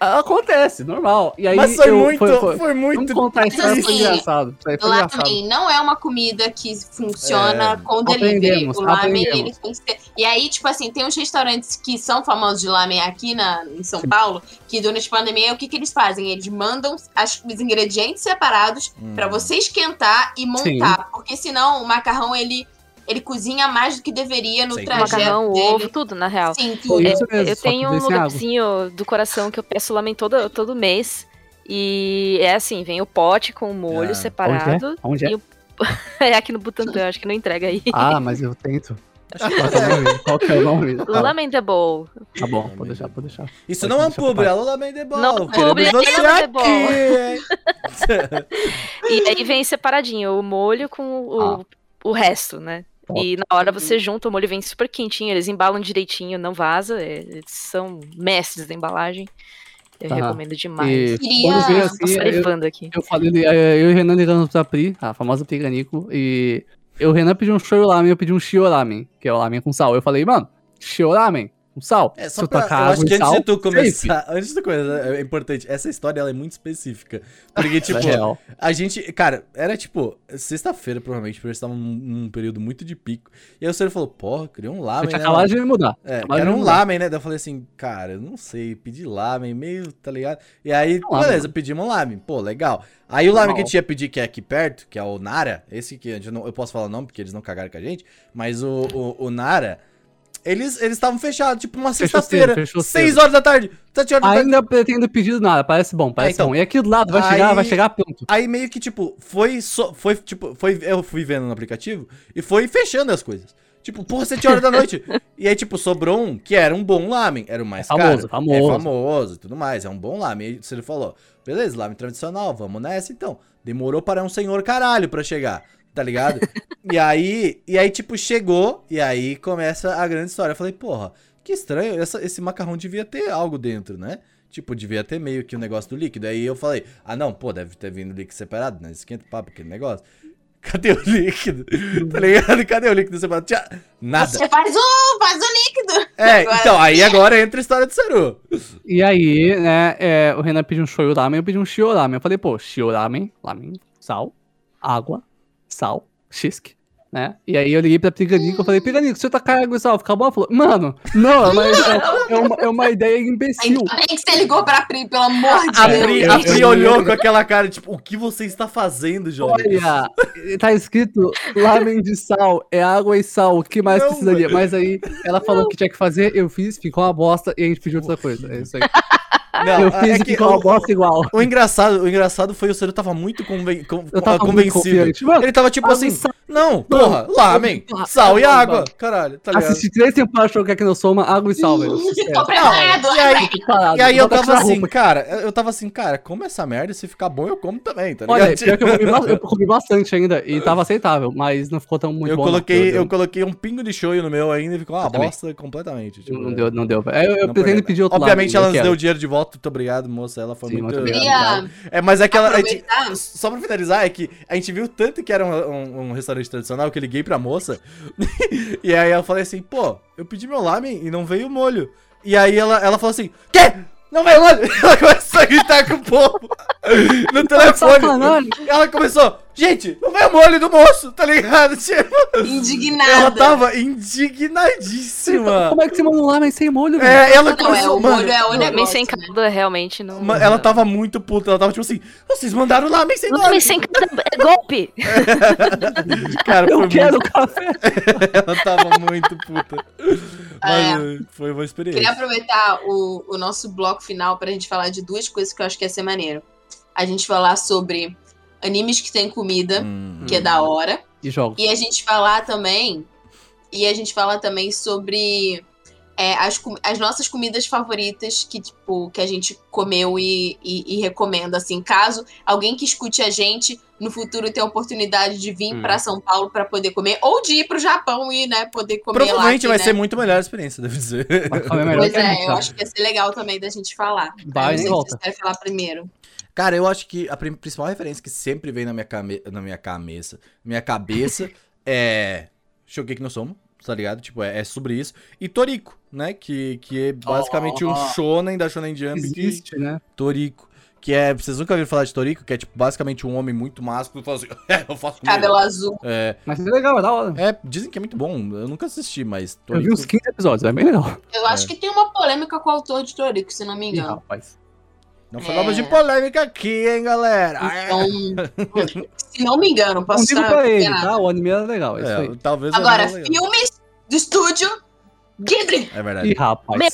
acontece, normal. E aí Mas foi eu, muito, foi- foi, foi- muito. Contar a história, foi assim, engraçado. Isso aí foi Lá engraçado. também não é uma comida que funciona É. com delivery. O lamen, ele tem que ser... E aí, tipo assim, tem uns restaurantes que são famosos de lamen aqui na, em São Sim. Paulo, que durante a pandemia, o que, que eles fazem? Eles mandam as- os ingredientes separados Hum. pra você esquentar e montar. Porque senão o macarrão, ele, ele cozinha mais do que deveria no Sim. trajeto Macarrão, dele. ovo, tudo, na real. Sim, Foi tudo. isso mesmo, eu tenho um água. lugarzinho do coração que eu peço lamen todo, todo mês. E é assim, vem o pote com o molho Ah, separado. Onde é? E o- é aqui no Butantã, acho que não entrega aí. Ah, mas eu tento. Qual que é o nome? Qual que é o nome? Tá, Lamentable. tá bom, pode deixar, pode deixar. Isso Pode não é um publi, pra alô Lamen de Ball. Não, publi, você Lamen de aqui. E aí vem separadinho o molho com o, o resto, né? Top. E na hora você junta, o molho vem super quentinho, eles embalam direitinho, não vaza. é, Eles são mestres da embalagem. Eu Tá. recomendo demais. E quando veio Tô assim, eu, aqui. eu falei, eh, eu e o Renan ligamos pra Pri, a famosa Piganico, e eu, o Renan pediu um shoyu ramen, eu pedi um shio ramen, que é o ramen com sal. Eu falei, mano, shio ramen com sal? É, Se só eu pra, tacar eu acho que e antes sal, de tu safe. começar, antes de tu começar, é importante, essa história ela é muito específica. Porque, tipo, É real. a gente, cara, era tipo, sexta-feira provavelmente, porque eles estavam num, num período muito de pico. E aí o senhor falou, porra, queria um Eu lamen, né? de me mudar. É, era um lamen, né? Daí eu falei assim, cara, eu não sei, pedi lamen, meio, tá ligado? E aí, lamen, beleza, pedimos um lamen, pô, legal. Aí o lamen que a gente ia pedir, que é aqui perto, que é o Nara, esse que gente não, eu posso falar o nome, porque eles não cagaram com a gente, mas o, o, o Nara, eles eles estavam fechados, tipo uma sexta-feira, cedo, fechou 6 cedo. horas da tarde, 7 horas da tarde. Ainda pretendo pedir nada, parece bom, parece É, então. bom. E aqui do lado vai Aí- chegar, vai chegar pronto. Aí meio que, tipo, foi só. Foi, tipo, foi. Eu fui vendo no aplicativo e foi fechando as coisas. Tipo, porra, 7 horas da noite. e aí, tipo, sobrou um que era um bom lamen. Era o mais É famoso, caro. famoso. É famoso e tudo mais. É um bom lamen. E aí você falou, beleza, lamen tradicional, vamos nessa então. Demorou para um senhor caralho pra chegar. Tá ligado? e aí, e aí, tipo, chegou, e aí começa a grande história. Eu falei, porra, que estranho, essa- esse macarrão devia ter algo dentro, né? Tipo, devia ter meio que o negócio do líquido. Aí eu falei, ah não, pô, deve ter vindo líquido separado, né? Esquenta papo, aquele negócio. Cadê o líquido? tá ligado? Cadê o líquido separado? Tchá, nada. Você faz o, faz o líquido. É, Agora- então, aí agora entra a história do Seru. E aí, né, é, o Renan pediu um shoyu ramen, eu pedi um shio ramen. Eu falei, pô, shio ramen, ramen, sal, água, sal, xisque, né? E aí eu liguei pra Piganico e falei, Piganico, você tá com água e sal, fica bom? Ela falou, mano, não, é uma, é, é uma, é uma ideia imbecil. Ainda bem que você ligou pra Pri, pelo amor de A Deus. Pri, a Pri olhou com aquela cara, tipo, o que você está fazendo, jovem? Olha, tá escrito lamen de sal, é água e sal, o que mais Não, precisaria? Mas aí ela falou o que tinha que fazer, eu fiz, ficou uma bosta e a gente pediu outra coisa. É isso aí. Não, eu fiz é que ficou uma o, bosta igual. o engraçado, o engraçado foi o Ciro tava muito conven, con- Eu tava muito convencido. Mano, Ele tava tipo assim, não, porra, lamen, Mano, sal e água. Caralho, tá ligado? Assisti três temporadas de Shokugeki no Soma, água e sal, velho. Tô preparado. E aí, e aí eu tava assim, roupa. cara, eu tava assim, cara, como essa merda, se ficar bom eu como também, tá ligado? Olha, pior que eu comi, eu comi bastante ainda e tava aceitável, mas não ficou tão muito eu bom. não. coloquei, eu coloquei um pingo de shoyu no meu ainda e ficou uma Eu também. bosta completamente. tipo, Não deu, não deu. Eu, eu não pretendo pedir outro Obviamente lado, ela nos deu o dinheiro de volta, muito obrigado, moça, ela foi Sim, muito... muito É, mas é que ela... Só pra finalizar, é que a gente viu tanto que era um, um restaurante tradicional que eu liguei pra moça. e aí eu falei assim, pô, eu pedi meu lamen e não veio o molho. E aí ela, ela falou assim, quê? Não veio o molho? Ela começou a gritar com o povo no telefone. Ela começou, gente, não veio o molho do moço, tá ligado? Tipo, Indignada. ela tava indignadíssima. Como é que você manda um lamen sem molho, velho? É, ela Não, é, o mano, molho é o Lamen negócio, sem calda realmente não. Ma- Ela tava muito puta, ela tava tipo assim, vocês mandaram lamen sem molho. Lamen sem calda é golpe! Cara, Eu foi quero muito café. Ela tava muito puta. Mas É. eh, foi uma experiência. Queria aproveitar o, o nosso bloco final pra gente falar de duas coisas que eu acho que ia ser maneiro. A gente falar sobre animes que tem comida, Hum. que é da hora. E jogo. E a gente falar também. E a gente fala também sobre é, as, com- as nossas comidas favoritas que, tipo, que a gente comeu e, e, e recomenda. Assim, caso alguém que escute a gente no futuro tenha a oportunidade de vir Hum. pra São Paulo pra poder comer, ou de ir pro Japão e, né, poder comer lá. Provavelmente que, vai né? ser muito melhor a experiência, deve dizer. Pois é, eu acho que ia ser legal também da gente falar. Vai, sei se volta. vocês querem falar primeiro. Cara, eu acho que a principal referência que sempre vem na minha, came na minha cabeça, minha cabeça é Shokugeki no Soma, tá ligado? Tipo, é, é sobre isso. E Toriko, né? Que, que é basicamente um Oh. shonen da Shonen Jump. que- Existe, né? Toriko. Que é, vocês nunca ouviram falar de Toriko? Que é, tipo, basicamente um homem muito másculo que fala assim, é, eu faço comida. Cabelo azul. É, Mas é legal, é da hora. é, dizem que é muito bom. Eu nunca assisti, mas Eu vi Toriko... uns 15 episódios, é bem legal. Eu acho que tem uma polêmica com o autor de Toriko, se não me Ih, engano. rapaz. Não falamos É. de polêmica aqui, hein, galera? Então, se não me engano, Não posso digo estar pra ele, tá? O anime era legal, é. É, talvez eu Agora, filmes do estúdio Ghibli. É verdade. Ih, rapaz. Meu,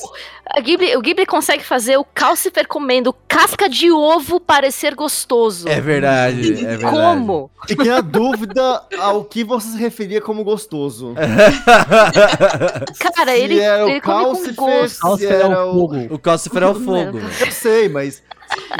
A Ghibli, o Ghibli consegue fazer o Calcifer comendo casca de ovo parecer gostoso. É verdade, é verdade. Como? Fiquei na dúvida ao que você se referia como gostoso. Cara, Se ele, era o ele come com Calcifer, gosto. Calça se é era o o- fogo. O Calcifer é o fogo. Eu sei, mas.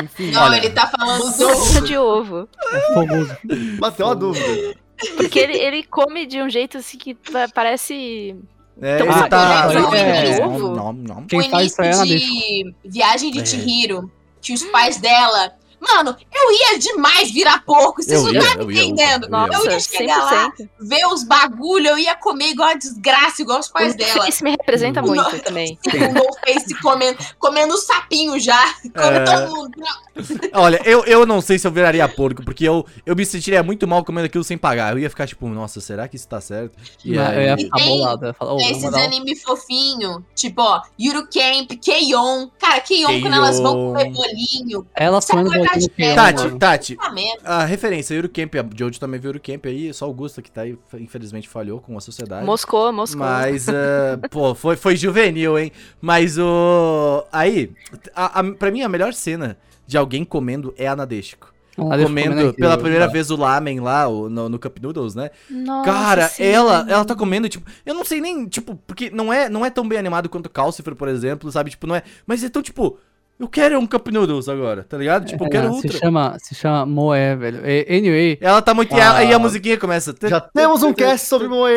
Enfim. Não, Olha, ele tá falando Casca de ovo. É fogoso. Bateu uma dúvida. Porque ele, ele come de um jeito assim que pa- parece. É, Então, ele tá. né, o é, de ovo? Nom, nom. Quem o faz isso é de Viagem de É. Chihiro, que os pais dela. Mano, eu ia demais virar porco, vocês não tá eu ia, entendendo. eu ia. Nossa, Eu ia chegar lá, 100%. ver os bagulho, eu ia comer igual a desgraça, igual os pais dela. Isso me representa O muito no- também. O Face comendo, comendo sapinho já. Come É. todo mundo. Olha, eu, eu não sei se eu viraria porco, porque eu, eu me sentiria muito mal comendo aquilo sem pagar. Eu ia ficar tipo, nossa, será que isso tá certo? E Mas Eu ia aí, ficar tem- bolado. Ia falar, vamos esses dar um- anime fofinho, tipo, ó, Yuru Camp, Keion. Cara, Keion, quando elas vão comer bolinho. Elas comendo bolinho Tati, mano. Tati, Ah, a referência, Yuru Camp, a Jojo também viu Yuru Camp aí, só o Gusta que tá aí, infelizmente falhou com a sociedade. Moscou, Moscou. Mas, eh, pô, foi, foi juvenil, hein? Mas o. Aí, a, a, pra mim, a melhor cena de alguém comendo é a Nadeshiko. Ah, comendo pela primeira tá. vez o lamen lá, o- no, no Cup Noodles, né? Nossa, Cara, sim. ela, ela tá comendo, tipo, eu não sei nem, tipo, porque não é, não é tão bem animado quanto o Calcifer, por exemplo, sabe? Tipo, não é. Mas é tão, tipo, eu quero um Cup Noodles agora, tá ligado? Tipo, eu quero É, outro. Se chama, se chama Moé, velho. Anyway, Ela tá muito. e a- Ah. Aí a musiquinha começa. Já temos um cast sobre Moe.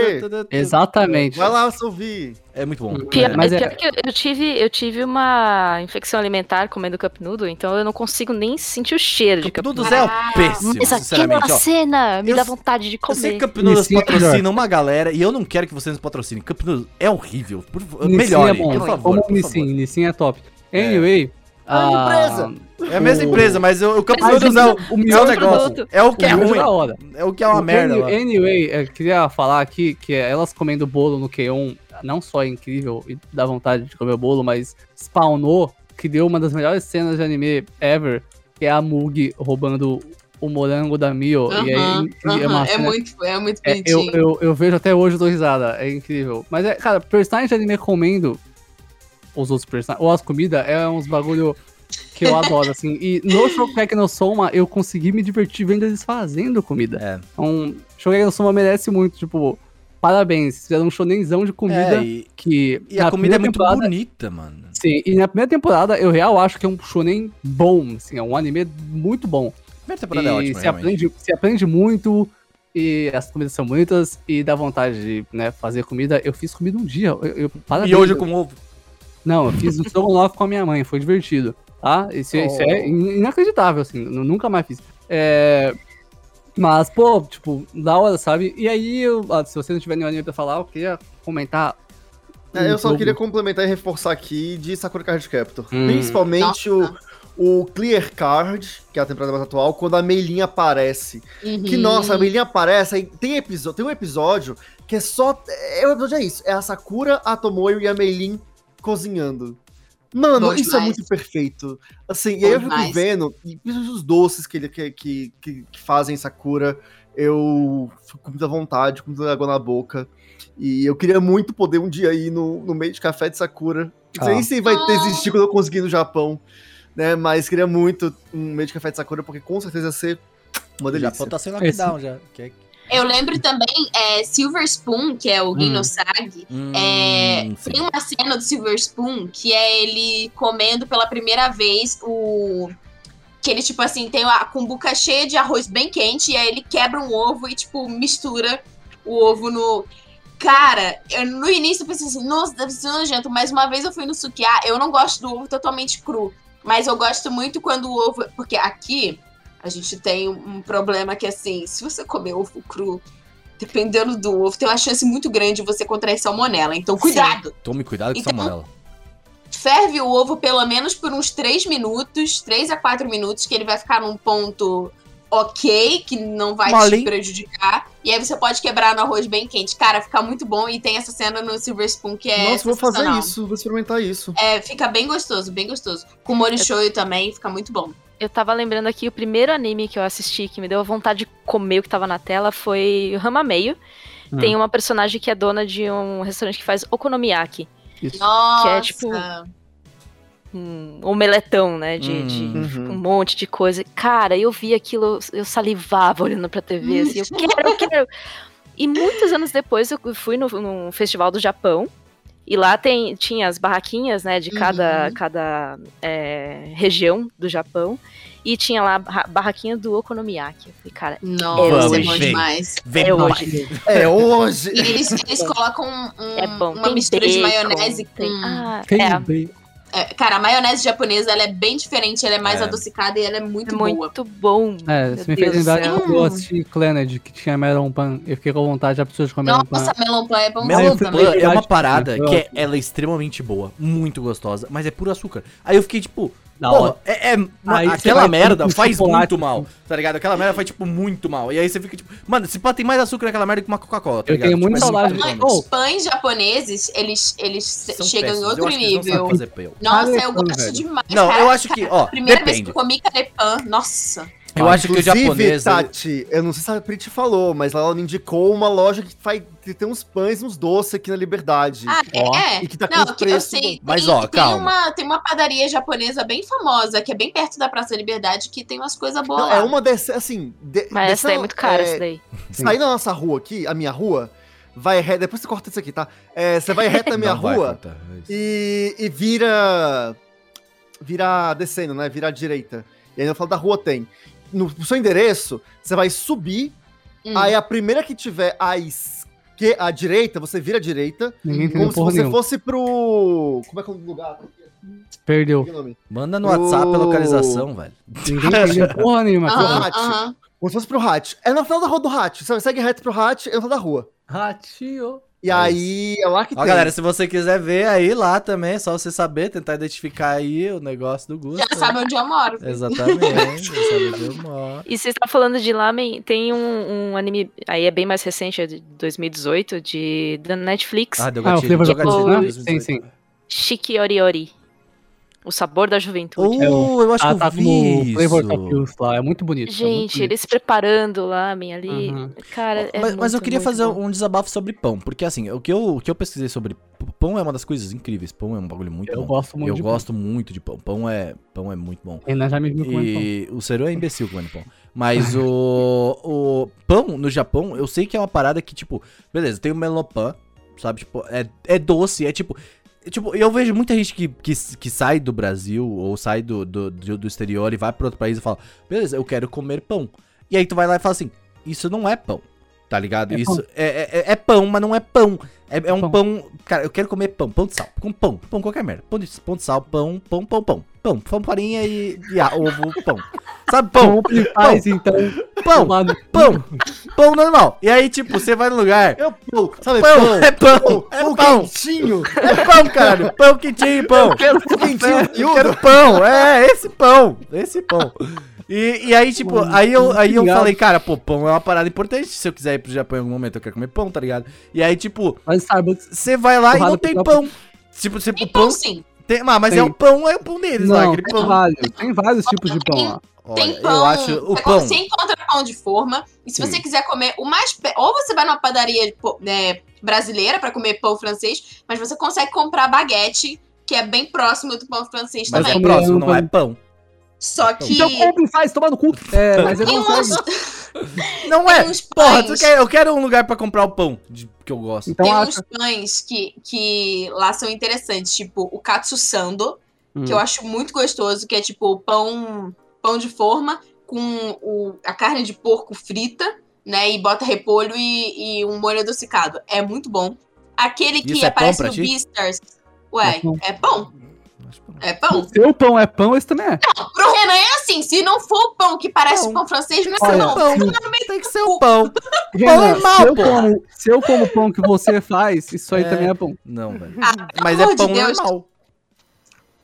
exatamente. Vai lá, se ouvir. É muito bom. Pior, É. Mas pior é- que eu, eu tive, eu tive uma infecção alimentar comendo cup noodle, então eu não consigo nem sentir o cheiro de Cup cup Noodles noodle. é o péssimo, Mas aquela cena me Eu dá vontade de Eu sei que comer. Cup Noodles é patrocina uma galera e eu não quero que vocês nos patrocinem. Cup Noodles é horrível. Por, favor, Nissin melhore, é bom. por favor. Como Nissin. Nissin é top. Anyway, Ah, ah, empresa. É a mesma O- empresa, mas o, o Campo Mas Santos o- é o, o é melhor negócio. É o que é melhor ruim. É o que é uma O merda. any-. Anyway, eu queria falar aqui que elas comendo bolo no Q1 não só é incrível e dá vontade de comer o bolo, mas spawnou, criou uma das melhores cenas de anime ever, que é a Mug roubando o morango da Mio. e aí, Aham, e é, uma é muito, é muito é, eu, bonitinho. eu, eu vejo até hoje, eu dou risada, é incrível. Mas é, cara, personagem de anime comendo os outros personagens, ou as comidas, é uns bagulho que eu adoro, assim. E no Shokugeki no Soma, eu consegui me divertir vendo eles fazendo comida. É. Então, Shokugeki no Soma merece muito, tipo, parabéns, fizeram um shonenzão de comida É, e, que... e a comida é muito bonita, mano. Sim, e na primeira temporada, eu real acho que é um shonen bom, assim, é um anime muito bom. Primeira temporada é E ótima, se realmente. aprende, se aprende muito, e as comidas são bonitas, e dá vontade de né, fazer comida. Eu fiz comida um dia, eu, eu, parabéns. E hoje com ovo. Não, eu fiz um estrogonofe com a minha mãe, foi divertido, tá? Isso, isso é Oh. in- inacreditável, assim, eu nunca mais fiz. É... Mas, pô, tipo, da hora, sabe? E aí, eu- ah, se você não tiver nenhum anime pra falar, eu queria comentar... É, eu só jogo. queria complementar e reforçar aqui de Sakura Card Captor. Hum. Principalmente o, Nossa. o Clear Card, que é a temporada mais atual, quando a Meilinha aparece. Que, Uhum. nossa, a Meilinha aparece, aí tem, episódio, tem um episódio que é só... É, o episódio é isso, é a Sakura, a Tomoyo e a Meilin cozinhando. Mano, Bom isso é demais. muito perfeito. Assim, e aí eu fico demais. vendo, e principalmente os doces que, ele, que, que, que, que fazem Sakura, eu fico com muita vontade, com muita água na boca. E eu queria muito poder um dia ir no, no meio de café de Sakura. Não sei Ah. nem se vai ter existir quando eu conseguir no Japão, né? Mas queria muito um meio de café de Sakura, porque com certeza ia ser uma O delícia. Japão tá sem lockdown já. Que é... Eu lembro também, é, Silver Spoon, que é o Rhinosag, Hum, É, sim. tem uma cena do Silver Spoon que é ele comendo pela primeira vez o. Que ele, tipo assim, tem a cumbuca cheia de arroz bem quente, e aí ele quebra um ovo e, tipo, mistura o ovo no. Cara, eu, no início eu pensei assim, nossa, deve ser nojento, mas uma vez eu fui no sukiá, eu não gosto do ovo totalmente cru, mas eu gosto muito quando o ovo. Porque aqui a gente tem um, problema que, assim, se você comer ovo cru, dependendo do ovo, tem uma chance muito grande de você contrair salmonela. Então, cuidado! Tome cuidado com Então- salmonela. Ferve o ovo pelo menos por uns 3 minutos, 3 a 4 minutos, que ele vai ficar num ponto ok, que não vai Molinho. te prejudicar. E aí você pode quebrar no arroz bem quente. Cara, fica muito bom. E tem essa cena no Silver Spoon que é Nossa, vou fazer isso, vou experimentar isso. É, fica bem gostoso, bem gostoso. Com molho shoyu também, fica muito bom. Eu tava lembrando aqui, o primeiro anime que eu assisti que me deu vontade de comer o que tava na tela foi o Ramameio. Hum. Tem uma personagem que é dona de um restaurante que faz okonomiyaki. Nossa! é, tipo, Um omeletão, né? De, Hum. de Uhum. um monte de coisa. Cara, eu vi aquilo, eu salivava olhando pra TV, assim, eu quero, eu quero. E muitos anos depois eu fui no, num festival do Japão. E lá tem, tinha as barraquinhas, né, de cada, Uhum. cada é, região do Japão. E tinha lá a barra- barraquinha do Okonomiyaki. Eu falei, cara, Nossa, é bom vem. demais. Vem é hoje. É hoje! E eles, eles colocam um- É bom. uma Tem mistura de bacon, maionese tem- com. Ah, Tem é, bem- É, cara, a maionese japonesa ela é bem diferente, ela é mais É. adocicada e ela é muito, é boa. muito bom. É, Meu você me Deus fez lembrar quando eu assisti Clannad, que tinha Melon Pan. Eu fiquei com vontade de absurdo de comer Melon Pan. Nossa, melon pan é bom Melon Pan também. é uma parada que é, ela é extremamente boa, muito gostosa, mas é puro açúcar. Aí eu fiquei tipo, Da porra, hora. é, é- Aí aquela merda faz chocolate, muito mal, tá ligado? Aquela merda faz tipo muito mal. E aí você fica tipo, mano, se pá, tem mais açúcar naquela merda que uma Coca-Cola, tá Eu ligado? tenho muita Tipo, é saudade muito de- bom. Oh, Os pães japoneses, eles, eles São chegam péssimos. em outro nível. Nossa, eu gosto velho. demais. Não, cara. eu acho que, ó, primeira vez que depende. eu comi canepan, nossa. Eu acho que o Inclusive, japonês... Tati, eu não sei se a Pri te falou, mas lá ela me indicou uma loja que, faz, que tem uns pães e uns doces aqui na Liberdade. Ah, Ó, é? e que tá com Não, eu preços sei. Mas, tem, ó, tem calma. Uma, tem uma padaria japonesa bem famosa, que é bem perto da Praça da Liberdade, que tem umas coisas boas Não, lá. é uma dessas, assim... De, Mas essa daí é dessa- muito cara, é, essa daí. Sair da nossa rua aqui, a minha rua, vai reto... Depois você corta isso aqui, tá? É, você vai reto na minha Não rua é e, e vira... Vira descendo, né? Vira à direita. E aí no final da rua tem. No, seu endereço, você vai subir Hum. Aí a primeira que tiver à esquerda, à direita, você vira à direita, Ninguém como se você nenhuma. fosse pro. Como é que é o lugar? Perdeu. O nome. Manda no WhatsApp a O- localização, velho. Ninguém entendeu porra nenhuma. Aham, Hatch. aham. Como se fosse pro Hatch. É no final da rua do Hatch. Você segue reto pro Hatch, é no final da rua. Ratio. E aí é lá que Ó, galera, se você quiser ver aí lá também, é só você saber, tentar identificar aí o negócio do Gusto. Já sabe onde eu moro. Exatamente, já sabe onde eu moro. E você está falando de lamen, tem um, um anime, aí é bem mais recente, é de 2018, de, da Netflix, Ah, deu Ah, o gatilho. Flavor gatilho, Love, né? 2018. Sim, sim. Shiki Oriori. O sabor da juventude. É Oh, eu acho Ah, que eu tá vi isso. Lá. É muito bonito. é muito Gente, bonito. eles preparando o lamen ali. Uhum. Cara, é mas, mas eu muito, queria muito fazer bom. um desabafo sobre pão, porque assim, o que eu, o que eu pesquisei sobre pão é uma das coisas incríveis. Pão é um bagulho muito Eu bom. gosto muito Eu de gosto muito de pão. Pão é, pão é muito bom. pão. Já me viu comendo pão. E o Seru é imbecil comendo pão. Mas o, o pão no Japão, eu sei que é uma parada que, tipo, beleza, tem o melopan, sabe? Tipo, é, é doce, é tipo. Tipo, eu vejo muita gente que, que, que sai do Brasil ou sai do, do, do, exterior e vai pra outro país e fala, beleza, eu quero comer pão. E aí tu vai lá e fala assim, isso não é pão. Tá ligado? É isso é, é, é pão, mas não é pão. É, é um pão. pão. Cara, eu quero comer pão, pão de sal. Com pão, pão qualquer merda. Pão de, pão de sal, pão, pão, pão, pão. Pão, pão, farinha e, e ah, ovo, pão. Sabe, pão? Faz, então, Pão, pão, pão normal. E aí, tipo, você vai no lugar. É o pão, sabe? Pão, é pão, pão, é pão pão, quentinho. é pão, caralho. Pão quentinho, pão. Quero quentinho, Eu quero pão, é, esse pão, esse pão. E, e aí, tipo, Mano, aí eu, aí eu falei, cara, pô, pão é uma parada importante. Se eu quiser ir pro Japão em algum momento, eu quero comer pão, tá ligado? E aí, tipo, você vai lá e não tem pão. Tipo, você, Tem pão. pão sim. Tem, ah, mas Tem. é o pão, é o pão deles lá, Não, aquele tem pão. vários. Tem vários tipos de pão lá. Tem Olha, pão. eu acho o você, pão. você encontra pão de forma. E se você quiser comer o mais. Ou você vai numa padaria né, brasileira pra comer pão francês, mas você consegue comprar baguete, que é bem próximo do pão francês Mas também. é próximo, não é Pão. Só que. Então compra e faz, toma no cu. É, mas eu não uns, consegue. Não tem é. uns Porra, quer- eu quero um lugar pra comprar o pão de- que eu gosto. Então Tem acha. uns pães que, que lá são interessantes, tipo o katsu sando, Hum. que eu acho muito gostoso, que é tipo o pão, pão de forma com o, a carne de porco frita, né? E bota repolho e, e um molho adocicado. É muito bom. Aquele que Isso é aparece pra no ti? Beastars. Ué, É pão. é pão? É pão? Seu pão é pão, esse também é. Pro Renan é assim, se não for o pão que parece Pão. pão francês, não é Olha, pão. Pão. Meio Tem que ser o pão. Renan, normal, se, eu como, se eu como pão que você faz, isso aí É. também é pão. Não, velho. Ah, Mas é de pão Deus. normal.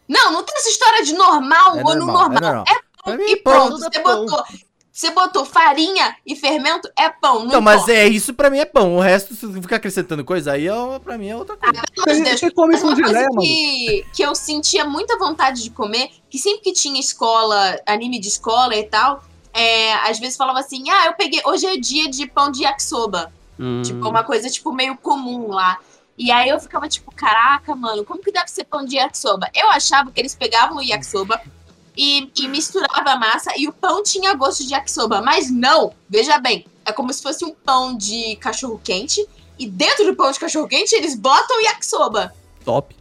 Não, não tem essa história de normal É ou no normal, normal. é normal. Mim, E pão. pronto, tudo é você pão. botou, você botou farinha e fermento, é pão. Não, Não, mas é isso pra mim é pão. O resto, se ficar acrescentando coisa aí, é, pra mim é outra coisa. Pelo amor de Você, Deus. você come Mas uma coisa geleia, que, que eu sentia muita vontade de comer, que sempre que tinha escola, anime de escola e tal, é, às vezes falava assim, ah, eu peguei, hoje é dia de pão de yakisoba. Hum. Tipo, uma coisa, tipo, meio comum lá. E aí eu ficava tipo, caraca, mano, como que deve ser pão de yakisoba? Eu achava que eles pegavam o yakisoba e, e misturavam a massa e o pão tinha gosto de yakisoba. Mas não, veja bem, é como se fosse um pão de cachorro-quente e dentro do pão de cachorro-quente eles botam yakisoba. Top.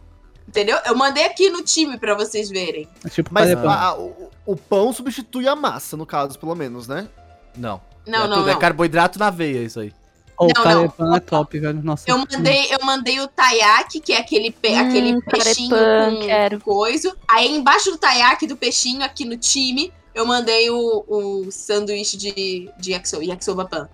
Entendeu? Eu mandei aqui no time pra vocês verem. É tipo Mas a- a- o, o pão substitui a massa, no caso, pelo menos, né? Não. Não, é não, tudo, não. É carboidrato na veia, isso aí. Ô, não, carepão é top, velho. Nossa. Eu mandei, eu mandei o taiyaki, que é aquele, pe- Hum, aquele peixinho carepan, com quero. coisa. Aí embaixo do taiyaki do peixinho, aqui no time, eu mandei o, o sanduíche de, de yakisoba, yakisoba pan.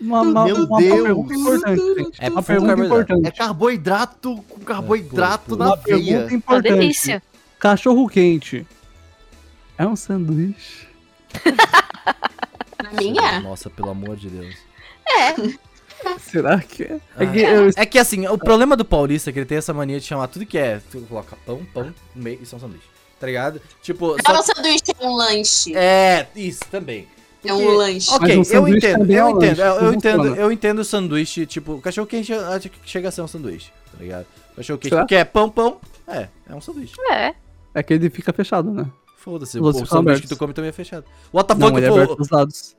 Uma, uma, Meu uma Deus. pergunta importante, gente. É uma pergunta importante. É carboidrato com carboidrato pô. na Uma veia. pergunta Uma importante. delícia. Cachorro quente. É um sanduíche? Na minha? Nossa, pelo amor de Deus. Será que é? Ah. É que eu É que assim, o problema do paulista é que ele tem essa mania de chamar tudo que é. Tu coloca pão, pão, no meio, isso é um sanduíche. Tá ligado? Tipo, Não é um só... sanduíche, é um lanche. É, isso também. É um Porque- lanche. Ok, um eu entendo, é eu um entendo, eu, eu entendo, eu entendo o sanduíche, tipo, o cachorro quente acho que chega a ser um sanduíche, tá ligado? Cachorro quente, porque é pão, pão, é, é um sanduíche. É. É que ele fica fechado, né? Foda-se, o, sanduíche que tu come também é fechado. What the Não, fuck, ele é pô, aberto dos lados.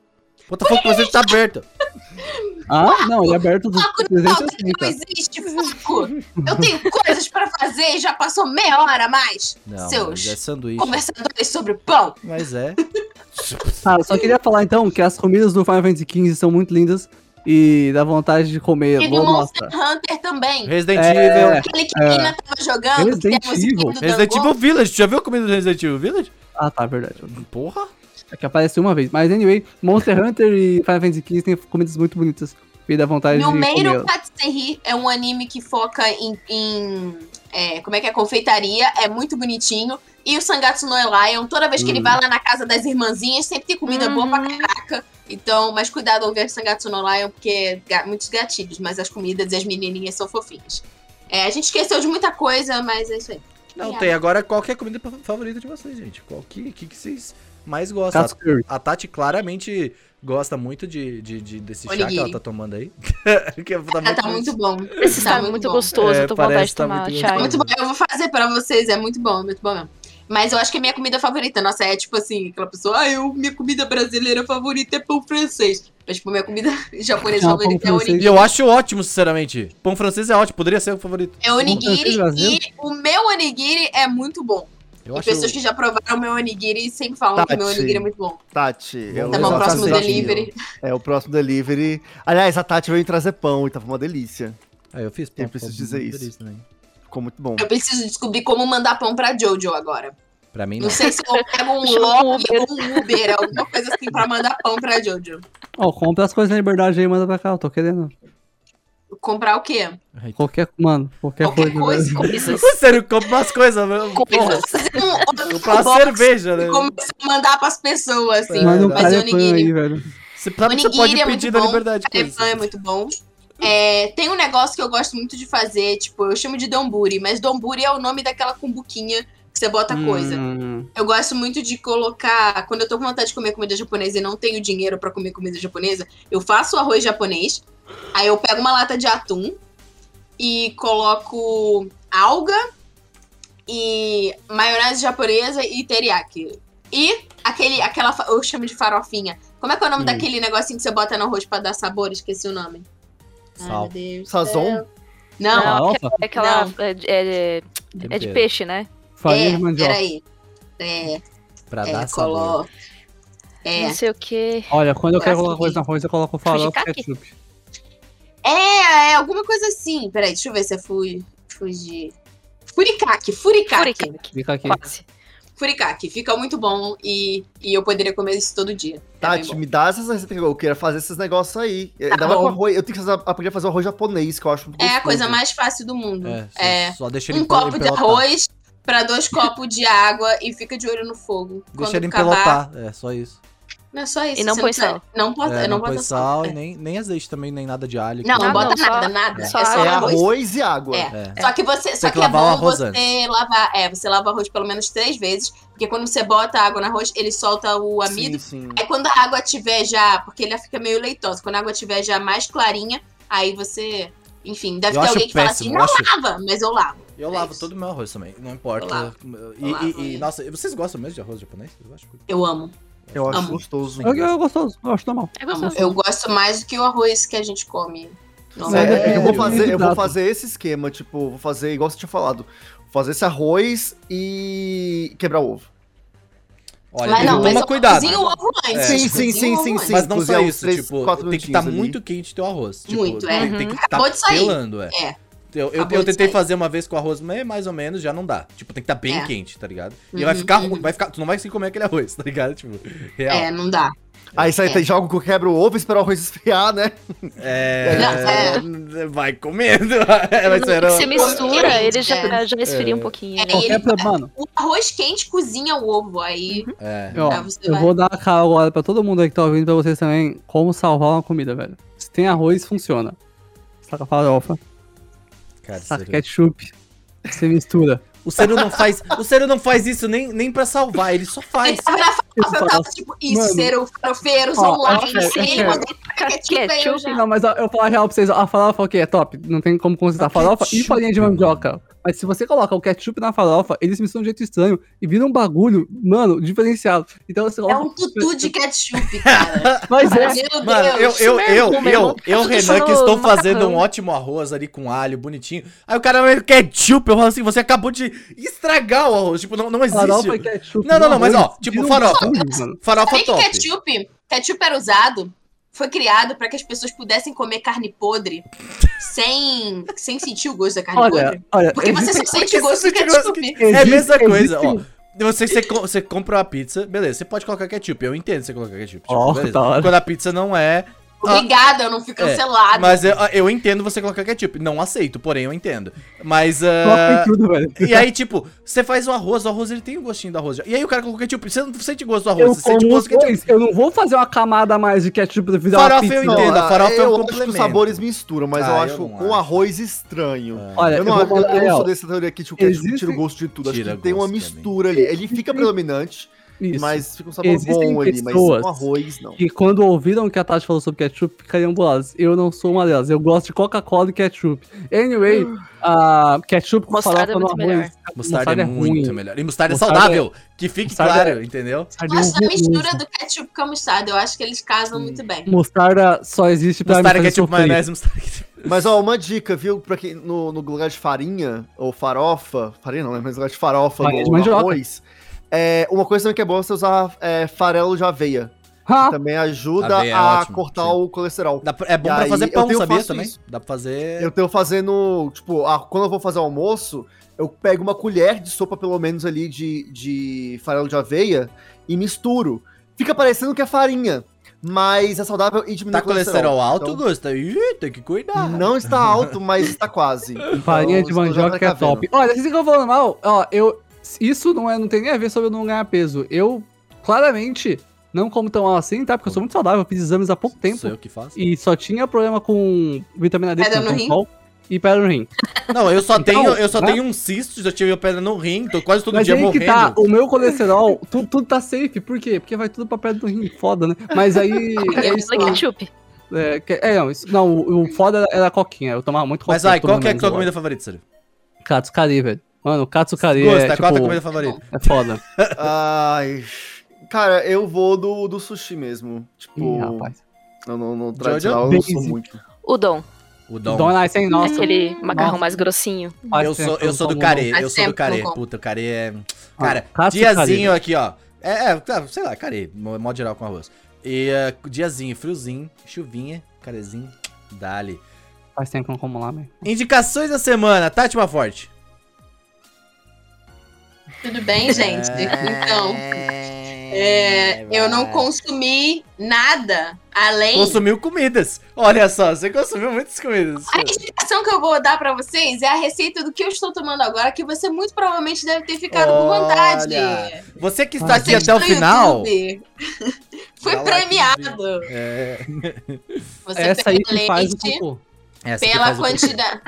what the fuck, você tá aberto. Ah, não, ele é aberto dos no palco, não 360. existe foco. Eu tenho coisas pra fazer e já passou meia hora a mais. Não, mas Seus é sanduíche. conversadores sobre pão. Mas é. Ah, eu só queria falar então que as comidas do Final Fantasy XV são muito lindas e dá vontade de comer. E do Vou Monster mostrar. Hunter também. Resident É. Evil. Aquele que a menina tava jogando, Resident Evil. Resident. Evil Village, já viu a comida do Resident Evil Village? Ah, tá, verdade. Porra. É que apareceu uma vez. Mas anyway, Monster Hunter e Final Fantasy XV têm comidas muito bonitas. Me dá vontade de comer. Patisserie é um anime que foca em, em, é, como é que é, confeitaria, é muito bonitinho. E o Sangatsu no Lion, toda vez que ele Hum. vai lá na casa das irmãzinhas, sempre tem comida boa pra Uhum. caraca. Então, mas cuidado ao ver Sangatsu no Lion, porque ga- muitos gatilhos, mas as comidas e as menininhas são fofinhas. É, a gente esqueceu de muita coisa, mas é isso aí. Não, tem agora qual que é a comida fa- favorita de vocês, gente. Qual que, que, que vocês mais gostam? Katsukuri. A Tati claramente gosta muito de, de, de- desse chá que Onigiri. ela tá tomando aí. que tá Ah, tá muito bom. Esse tá tá muito bom. gostoso, É, tô com vontade parece de tá tomar muito chá. Muito bom, eu vou fazer pra vocês, é muito bom, muito bom mesmo. Mas eu acho que a minha comida favorita, nossa, é tipo assim, aquela pessoa, ah, eu, minha comida brasileira favorita é pão francês. Mas, tipo, minha comida japonesa Ah, favorita é francês. E onigiri. eu acho ótimo, sinceramente. Pão francês é ótimo, poderia ser o favorito. É onigiri e o meu onigiri é muito bom. Eu e acho. pessoas que já provaram o meu onigiri sempre falam que o meu Tati. onigiri é muito bom. Tati, eu Tá bom, eu próximo delivery. É, o próximo delivery. Aliás, a Tati veio trazer pão e tava uma delícia. Ah, eu fiz pão. Eu preciso pão dizer isso. feliz também. Ficou muito bom. Eu preciso descobrir como mandar pão pra Jojo agora. Pra mim, Não não. sei se eu pego um Uber. ou um Uber, alguma coisa assim pra mandar pão pra Jojo. Ó, compra as coisas na liberdade aí e manda pra cá, eu tô querendo. Comprar o quê? Qualquer, mano, qualquer, Qualquer coisa. coisa. Coisas. Sério, compra umas coisas. Fazer um comprar uma cerveja, né? começar a mandar pras pessoas, assim. Manda um Mas Fazer carepan aí, onigiri. velho. Você, sabe que você Onigiri pode é pedir da liberdade. coisas. Carepan é muito bom. É, tem um negócio que eu gosto muito de fazer, tipo, eu chamo de donburi, mas donburi é o nome daquela cumbuquinha que você bota coisa. Hum, Eu gosto muito de colocar, quando eu tô com vontade de comer comida japonesa e não tenho dinheiro pra comer comida japonesa, eu faço o arroz japonês, aí eu pego uma lata de atum e coloco alga e maionese japonesa e teriyaki. E aquele, aquela, eu chamo de farofinha. Como é que é o nome Hum. daquele negocinho que você bota no arroz pra dar sabor? Esqueci o nome. Ai, Sal. meu Deus. do Sazon? céu. Não, Não, é aquela. Não. É, é- é de Tempero. peixe, né? Farinha é, de mandioca. peraí. É, Pra é, dar sabor. colo... É. Não sei o que. Olha, quando eu quero colocar coisa no arroz, eu coloco farofa e ketchup. É, é alguma coisa assim. Peraí, deixa eu ver se é fu... Fuji... Furikake, furikake. Furikake. Fica aqui. Quase. Furikake, fica muito bom e, e eu poderia comer isso todo dia. É Tati, bom. me dá essas receitas que eu quero fazer esses negócios aí. Mais bom. com arroz. Eu tenho que fazer, aprender a fazer o arroz japonês, que eu acho muito É a coisa mais fácil do mundo. É, só, É, só deixa ele um copo de arroz pra dois copos de água e fica de olho no fogo. Deixa Quando ele acabar, empelotar. É só isso. Não é só isso. E não põe sal. Não, bota, É, não, põe sal é. e nem, nem azeite também, nem nada de alho. Não, não bota não, só- nada, nada. só é só É arroz. arroz e água. É. É. Só que você, só que que, é bom você antes. lavar, é, você lava o arroz pelo menos três vezes, porque quando você bota água no arroz, ele solta o amido. Sim, sim. Aí quando a água tiver já, porque ele fica meio leitoso, quando a água tiver já mais clarinha, aí você, enfim, deve Eu ter alguém que fala péssimo, assim, eu não acho- lava, mas eu lavo. Eu É lavo isso. todo o meu arroz também, não importa. Eu lavo. E, Eu lavo, e- e, é. nossa, vocês gostam mesmo de arroz japonês? Eu acho que- Eu amo. Eu acho Amo. gostoso. Eu, eu gostoso, eu acho normal. É gostoso. Eu gosto mais do que o arroz que a gente come. É, eu, vou É, fazer, eu vou fazer esse esquema, tipo, vou fazer igual você tinha falado. Fazer esse arroz e quebrar o ovo. Olha, Mas não, mas toma cuidado. o ovo antes. É. sim, Cozinho sim, sim, sim, sim. Mas não só uns isso, tipo, tem que estar ali. muito quente teu arroz. Tipo, Muito, é. tem que Uhum. estar Acabou de sair. pelando, é. É. Eu, eu, eu tentei fazer uma vez com arroz, mas mais ou menos já não dá. Tipo, tem que estar bem É. quente, tá ligado? E Uhum, vai ficar uhum. ruim, vai ficar, tu não vai conseguir comer aquele arroz, tá ligado? Tipo, real. É, não dá. Aí sai, É. joga com quebra o ovo, espera o arroz esfriar, né? É, Não, vai comendo. É, vai ser, Se mistura, ele já, É. já esfria É. um pouquinho. É, né? Qualquer ele- mano. O arroz quente cozinha o ovo, aí é. Ó, Tá, você eu vai. vou dar a cara agora pra todo mundo aí que tá ouvindo, pra vocês também, como salvar uma comida, velho. Se tem arroz, funciona. Saca farofa, Cara, saca sério. ketchup, você mistura. O Cero não faz, o Cero não faz isso nem, nem pra salvar, ele só faz. Ele tava na farofa, eu tava tipo, isso, Mano. ser o farofeiros Ó, online. é, sem é, é. mandar ketchup, Não, mas ó, eu vou falar real pra vocês, a farofa o quê? É top, não tem como considerar farofa e ketchup, farinha de mandioca. Mas se você coloca o ketchup na farofa, eles misturam de um jeito estranho e vira um bagulho, mano, diferenciado. Então você É coloca... um tutu de ketchup, cara. Mas é, Meu Mano, eu, Deus. eu, eu, eu, eu, Renan, que estou fazendo um ótimo arroz ali com alho, bonitinho. Aí o cara vai ketchup, eu falo assim, você acabou de estragar o arroz. Tipo, não, não farofa e existe. ketchup. Não, não, não, mas, ó, tipo, farofa. Farofa top. ketchup, ketchup era usado, foi criado pra que as pessoas pudessem comer carne podre sem, sem sentir o gosto da carne Olha, podre. olha, Porque você só sente o gosto do ketchup. É a mesma Existe- coisa, ó. Você, você, você compra uma pizza, beleza, você pode colocar ketchup, eu entendo você colocar ketchup. Tipo, hora. Quando a pizza não é Obrigada, eu não fui É, cancelada. Mas eu, eu entendo você colocar ketchup. Não aceito, porém eu entendo. Mas. Coloca ah, em tudo, velho. e aí, tipo, você faz o arroz, o arroz ele tem o gostinho do arroz. já. E aí o cara colocou ketchup. Você não sente gosto do arroz, Eu você sente gosto os do ketchup. dois. Eu não vou fazer uma camada a mais de ketchup pra fazer uma Farofa pizza. eu não. entendo. a farofa é um eu acho que complemento. os sabores misturam, mas Ah, eu eu acho com acho. É. arroz estranho. Olha, eu não, eu eu, eu sou dessa teoria que tipo, o ketchup Existe- tira o gosto de tudo. Acho que tem uma mistura ali. Ele fica predominante, Isso. mas fica um sabor Existem bom ali. Mas pessoas com arroz, não. que quando ouviram o que a Tati falou sobre ketchup, ficariam boladas. Eu não sou uma delas. Eu gosto de Coca-Cola e ketchup. Anyway, a ketchup com Mostarda farofa é no muito arroz. melhor. Mostarda é muito ruim. melhor. E mostarda é Mostarda saudável. Que fique mostarda claro, é- entendeu? Mostarda Eu é horroroso. mistura do ketchup com a mostarda. Eu acho que eles casam muito bem. Mostarda só existe pra Mostarda, ketchup, maionese, mostarda. ketchup. Mas ó, uma dica, viu? Pra quem no, no lugar de farinha, ou farofa, farinha não, né? Mas no lugar de farofa Farinha de no, mandioca. arroz. É, uma coisa também que é boa é você usar é, farelo de aveia. Ah, Também ajuda Aveia é a ótimo, cortar sim. o colesterol. Dá pra- É bom E pra aí, fazer eu pão, tenho- sabia faço também? isso. Dá pra fazer. Eu tenho fazendo, tipo, ah, quando eu vou fazer almoço, eu pego uma colher de sopa, pelo menos, ali, de, de farelo de aveia e misturo. Fica parecendo que é farinha, mas é saudável e diminui Tá o colesterol. colesterol alto, Então, Gusta? Ih, tem que cuidar. Não está alto, mas está quase. farinha Então, de você já mandioca vai que é top. Olha, vocês ficam falando mal, ó, eu... Isso não, é, não tem nem a ver sobre eu não ganhar peso. Eu, claramente, não como tão mal assim, tá? Porque eu sou muito saudável, eu fiz exames há pouco tempo. Sou eu que faço. E só tinha problema com vitamina D, Pedra no rim? sol e pedra no rim. Não, eu só Então, tenho, eu só né? tenho um cisto, já tive pedra no rim, tô quase todo Mas dia aí morrendo. que tá, o meu colesterol, tudo, tudo tá safe. Por quê? Porque vai tudo pra pedra do rim, foda, né? Mas aí... é Eu isso, ketchup. é, que- é, não, isso, não, o, o foda era a coquinha, eu tomava muito Mas coquinha. vai, tô qual que é a agora. comida favorita, sério? Katsukari, velho. Mano, Katsukari é, qual tipo, a tua comida favorita? é foda. Ai. Cara, eu vou do, do sushi mesmo. Tipo, Ih, rapaz. eu não, no Jojo? tradicional eu não sou muito. Udon. O Dom. Dom Nice, hein? Nossa. Aquele macarrão Nossa. mais grossinho. Eu sou, eu não sou do carê, eu sou do carê. Puta, o carê é... Ah, Cara, Katsukari, diazinho aqui, ó. É, é, tá, sei lá, carê, mo- modo geral com arroz. E eh, diazinho, friozinho, chuvinha, carezinho, dali. Faz tempo que eu não como lá, velho. Indicações da semana, Tati Forte. Tudo bem, gente? Então, é, eu não consumi nada além. Consumiu comidas. Olha só, você consumiu muitas comidas. A explicação que eu vou dar pra vocês é a receita do que eu estou tomando agora, que você muito provavelmente deve ter ficado com vontade. Olha, Você que está aqui até o no final. Foi premiado. É, Você Essa aí que faz o cocô. essa que pela quantidade.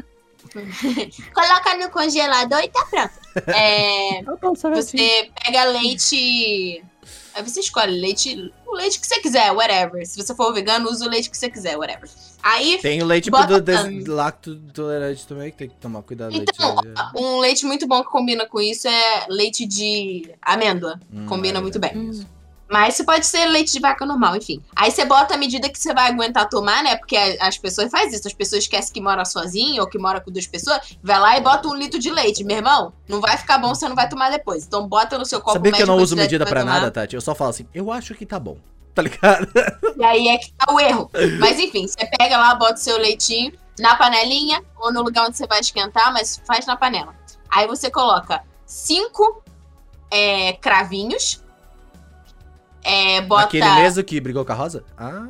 Coloca no congelador e tá pronto. É, certinho. você pega leite. Aí você escolhe leite. O leite que você quiser, whatever. Se você for vegano, usa o leite que você quiser, whatever. Aí Tem o leite Bota- do lacto tolerante também, que tem que tomar cuidado. Então, leite, um leite muito bom que combina com isso é leite de amêndoa. Hum, combina é muito bem. isso. Mas você pode ser leite de vaca normal, enfim. Aí você bota à medida que você vai aguentar tomar, né? Porque a- as pessoas fazem isso. As pessoas esquecem que mora sozinho ou que mora com duas pessoas. Vai lá e bota um litro de leite. Meu irmão, não vai ficar bom, você não vai tomar depois. Então bota no seu copo Sabia que eu não a uso medida tomar. nada, Tati? Eu só falo assim, eu acho que tá bom. Tá ligado? E aí é que tá o erro. Mas enfim, você pega lá, bota o seu leitinho na panelinha ou no lugar onde você vai esquentar, mas faz na panela. Aí você coloca cinco é, cravinhos. É, bota. Aquele mesmo que brigou com a Rosa? Ah.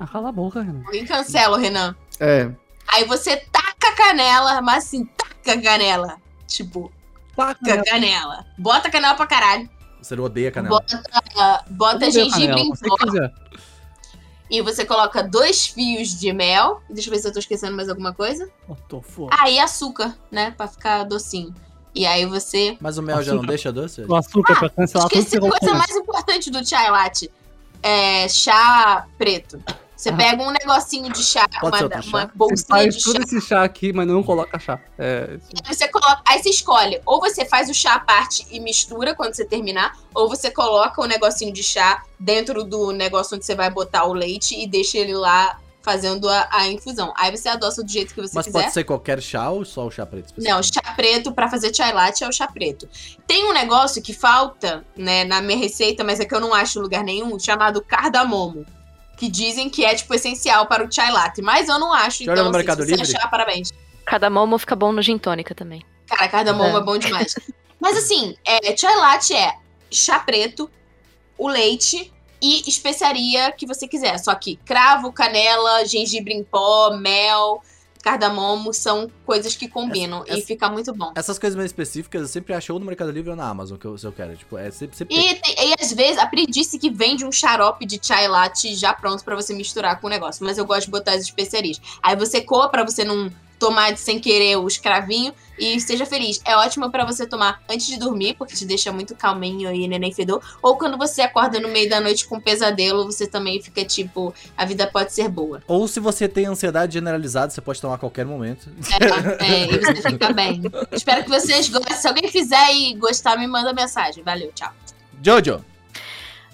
Ah, cala a boca, Renan. Alguém cancela, Renan. É. Aí você taca canela, mas assim, taca canela. Tipo, taca canela. Bota canela pra caralho. Você não odeia canela. Bota, bota gengibre em pó. E você coloca dois fios de mel. Deixa eu ver se eu tô esquecendo mais alguma coisa. Eu tô foda. Ah, e açúcar, né? Pra ficar docinho. E aí você. Mas o mel já não deixa doce? O açúcar pra cancelar tudo que Esqueci você a coisa mais importante do chai latte. É chá preto. Você Ah. pega um negocinho de chá, Pode uma, chá? uma Você bolsinha faz de todo chá. esse chá aqui, mas não coloca chá. É, você coloca, aí você escolhe, ou você faz o chá à parte e mistura quando você terminar, ou você coloca o negocinho de chá dentro do negócio onde você vai botar o leite e deixa ele lá fazendo a, a infusão. Aí você adoça do jeito que você Mas quiser. pode ser qualquer chá ou só o chá preto? Não, chá preto pra fazer chai latte é o chá preto. Tem um negócio que falta, né, na minha receita, mas é que eu não acho em lugar nenhum, chamado cardamomo. Que dizem que é, tipo, essencial para o chai latte. Mas eu não acho, então, no assim, Mercado se você Livre? achar, parabéns. Cada momo fica bom no gin tônica também. Cara, cardamomo é, É. bom demais. Mas assim, é, chai latte é chá preto, o leite, e especiaria que você quiser. Só que cravo, canela, gengibre em pó, mel, cardamomo são coisas que combinam Essa- e fica muito bom. Essas coisas mais específicas eu sempre acho ou no Mercado Livre ou na Amazon, que eu, se eu quero. Tipo, é sempre. sempre. E, tem- e às vezes a Pri disse que vende um xarope de chai latte já pronto pra você misturar com o negócio, mas eu gosto de botar as especiarias. Aí você coa pra você não tomar de sem querer os cravinhos e seja feliz. É ótimo pra você tomar antes de dormir, porque te deixa muito calminho e neném fedor, ou quando você acorda no meio da noite com um pesadelo, você também fica tipo, a vida pode ser boa. Ou se você tem ansiedade generalizada, você pode tomar a qualquer momento. É, é, e você fica bem. Espero que vocês gostem. Se alguém fizer e gostar, me manda mensagem. Valeu, tchau. Jojo!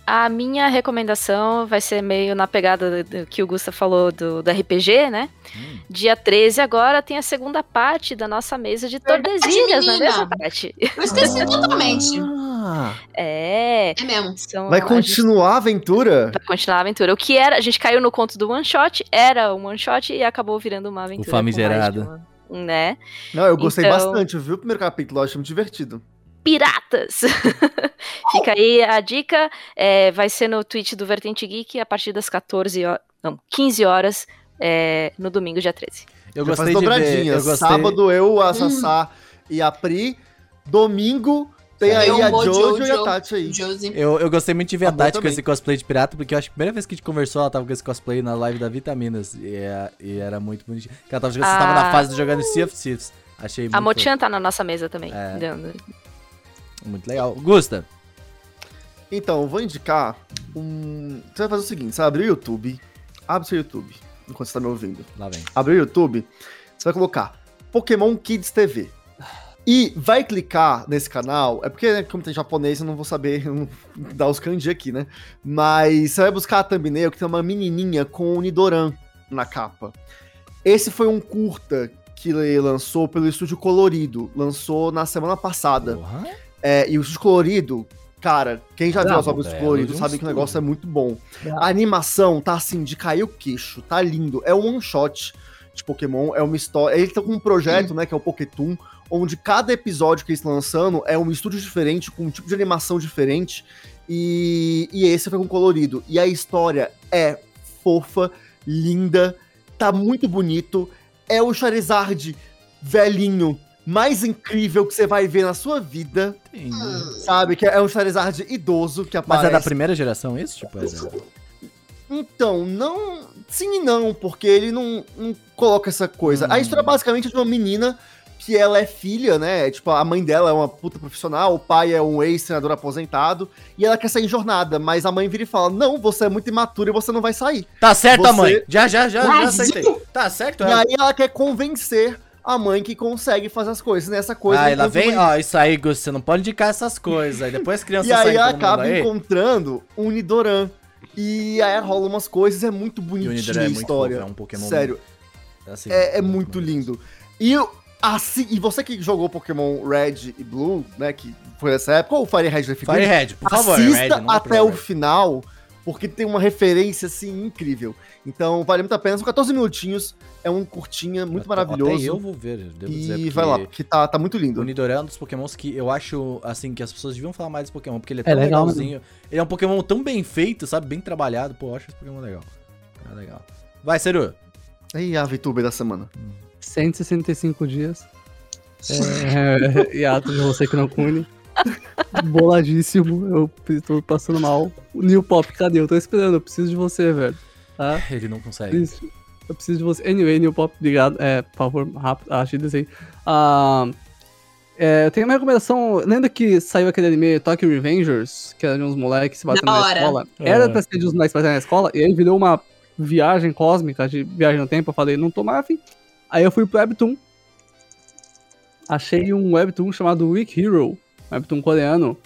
A minha recomendação vai ser meio na pegada do, que o Gusta falou do, do RPG, né? Hum. Dia 13 agora tem a segunda parte da nossa mesa de Tordesilhas, não é mesmo, Tati? Eu esqueci totalmente. Ah, É. É mesmo. São, vai a gente continuar a aventura? Vai continuar a aventura. O que era, a gente caiu no conto do one shot, era um one shot e acabou virando uma aventura. de famigerado. uma- um, né? Não, eu gostei Então- bastante, viu? O primeiro capítulo, eu achei muito divertido. Piratas! Fica aí a dica. é, vai ser no Twitch do Vertente Geek a partir das 14 horas. Não, 15 horas é, no domingo, dia 13. Eu Já gostei de ver. dobradinha. Eu gostei... Sábado eu, a Sassá e a Pri. Domingo tem aí Eu, a Mojo, Jojo e a. Tati aí. Eu, eu gostei muito de ver a bom Tati com esse cosplay de pirata, porque eu acho que a primeira vez que a gente conversou, ela tava com esse cosplay na live da Vitaminas. E, é- e era muito bonitinho. Porque ela tava jogando, você tava na Ah. fase de jogando Sea of Thieves. Achei muito, A Mochan tá na nossa mesa também. É. dando- muito legal. Gusta, Então, eu vou indicar um. Você vai fazer o seguinte: você vai abrir o YouTube. Abre seu YouTube, enquanto você tá me ouvindo. lá vem. Abre o YouTube, você vai colocar Pokémon Kids TV. E vai clicar nesse canal, é porque, né, como tem japonês, eu não vou saber não dar os kanji aqui, né? Mas você vai buscar a thumbnail que tem uma menininha com o Nidoran na capa. Esse foi um curta que ele lançou pelo Estúdio Colorido, lançou na semana passada. Porra. É, e o Colorido, cara, quem já viu Bravo, as obras do belo Colorido de um sabe que o negócio é muito bom. Bravo. A animação tá assim, de cair o queixo, tá lindo. É um one shot de Pokémon, é uma história. Ele tá com um projeto, né, que é o Pokétoon, onde cada episódio que eles estão lançando é um estúdio diferente, com um tipo de animação diferente. E, e esse foi com colorido. E a história é fofa, linda, tá muito bonito. É o Charizard velhinho mais incrível que você vai ver na sua vida, Entendi. sabe? Que é um Charizard idoso que Mas aparece. é da primeira geração isso? Tipo, é Então, não. Sim e não, porque ele não, não coloca essa coisa. A Hum. história basicamente é de uma menina que ela é filha, né? Tipo, a mãe dela é uma puta profissional, o pai é um ex-treinador aposentado, e ela quer sair em jornada, mas a mãe vira e fala: Não, você é muito imatura e você não vai sair. Tá certo, Você- mãe. Já, já, já, já aceitei. Tá certo, E ela. aí ela quer convencer a mãe que consegue fazer as coisas. Nessa coisa. Aí lá encontra vem, ó, isso aí, Gus, você não pode indicar essas coisas. Aí depois as crianças E aí ela acaba aí. encontrando um Nidoran. E aí rola umas coisas, é muito o bonitinha a é muito história. fofo, é um Pokémon. Sério, assim, é, é muito lindo. E, eu- assim, e você que jogou Pokémon Red e Blue, né, que foi nessa época, ou Fire Red Definitive, Firehead, por favor, assista Red, até o final, porque tem uma referência, assim, incrível. Então, vale muito a pena, são 14 minutinhos, é um curtinha, muito Até- maravilhoso. Até eu vou ver, devo dizer, e vai lá, porque tá, tá muito lindo. O Nidoran é um dos pokémons que eu acho, assim, que as pessoas deviam falar mais desse Pokémon, porque ele é É tão legal legalzinho. Ele é um Pokémon tão bem feito, sabe? Bem trabalhado. Pô, eu acho esse Pokémon legal. É legal. Vai, Seru. Aí a VTuber da semana. 165 dias. É, hiato de você que não cune. Boladíssimo. Eu tô passando mal. O New Pop, cadê? Eu tô esperando. Eu preciso de você, velho. Tá? Ele não consegue. Preciso- Eu preciso de você. Anyway, New Pop, obrigado. É, por favor, rápido. Ah, achei aí. Ah, é, eu tenho uma recomendação. Lembra que saiu aquele anime Tokyo Revengers? Que era de uns moleques se batendo na hora. escola? É. Era pra ser de uns moleques se batendo na escola. E aí virou uma viagem cósmica de viagem no tempo. Eu falei, não tô mais afim. Aí eu fui pro Webtoon. Achei um Webtoon chamado Week Hero. Um Webtoon coreano.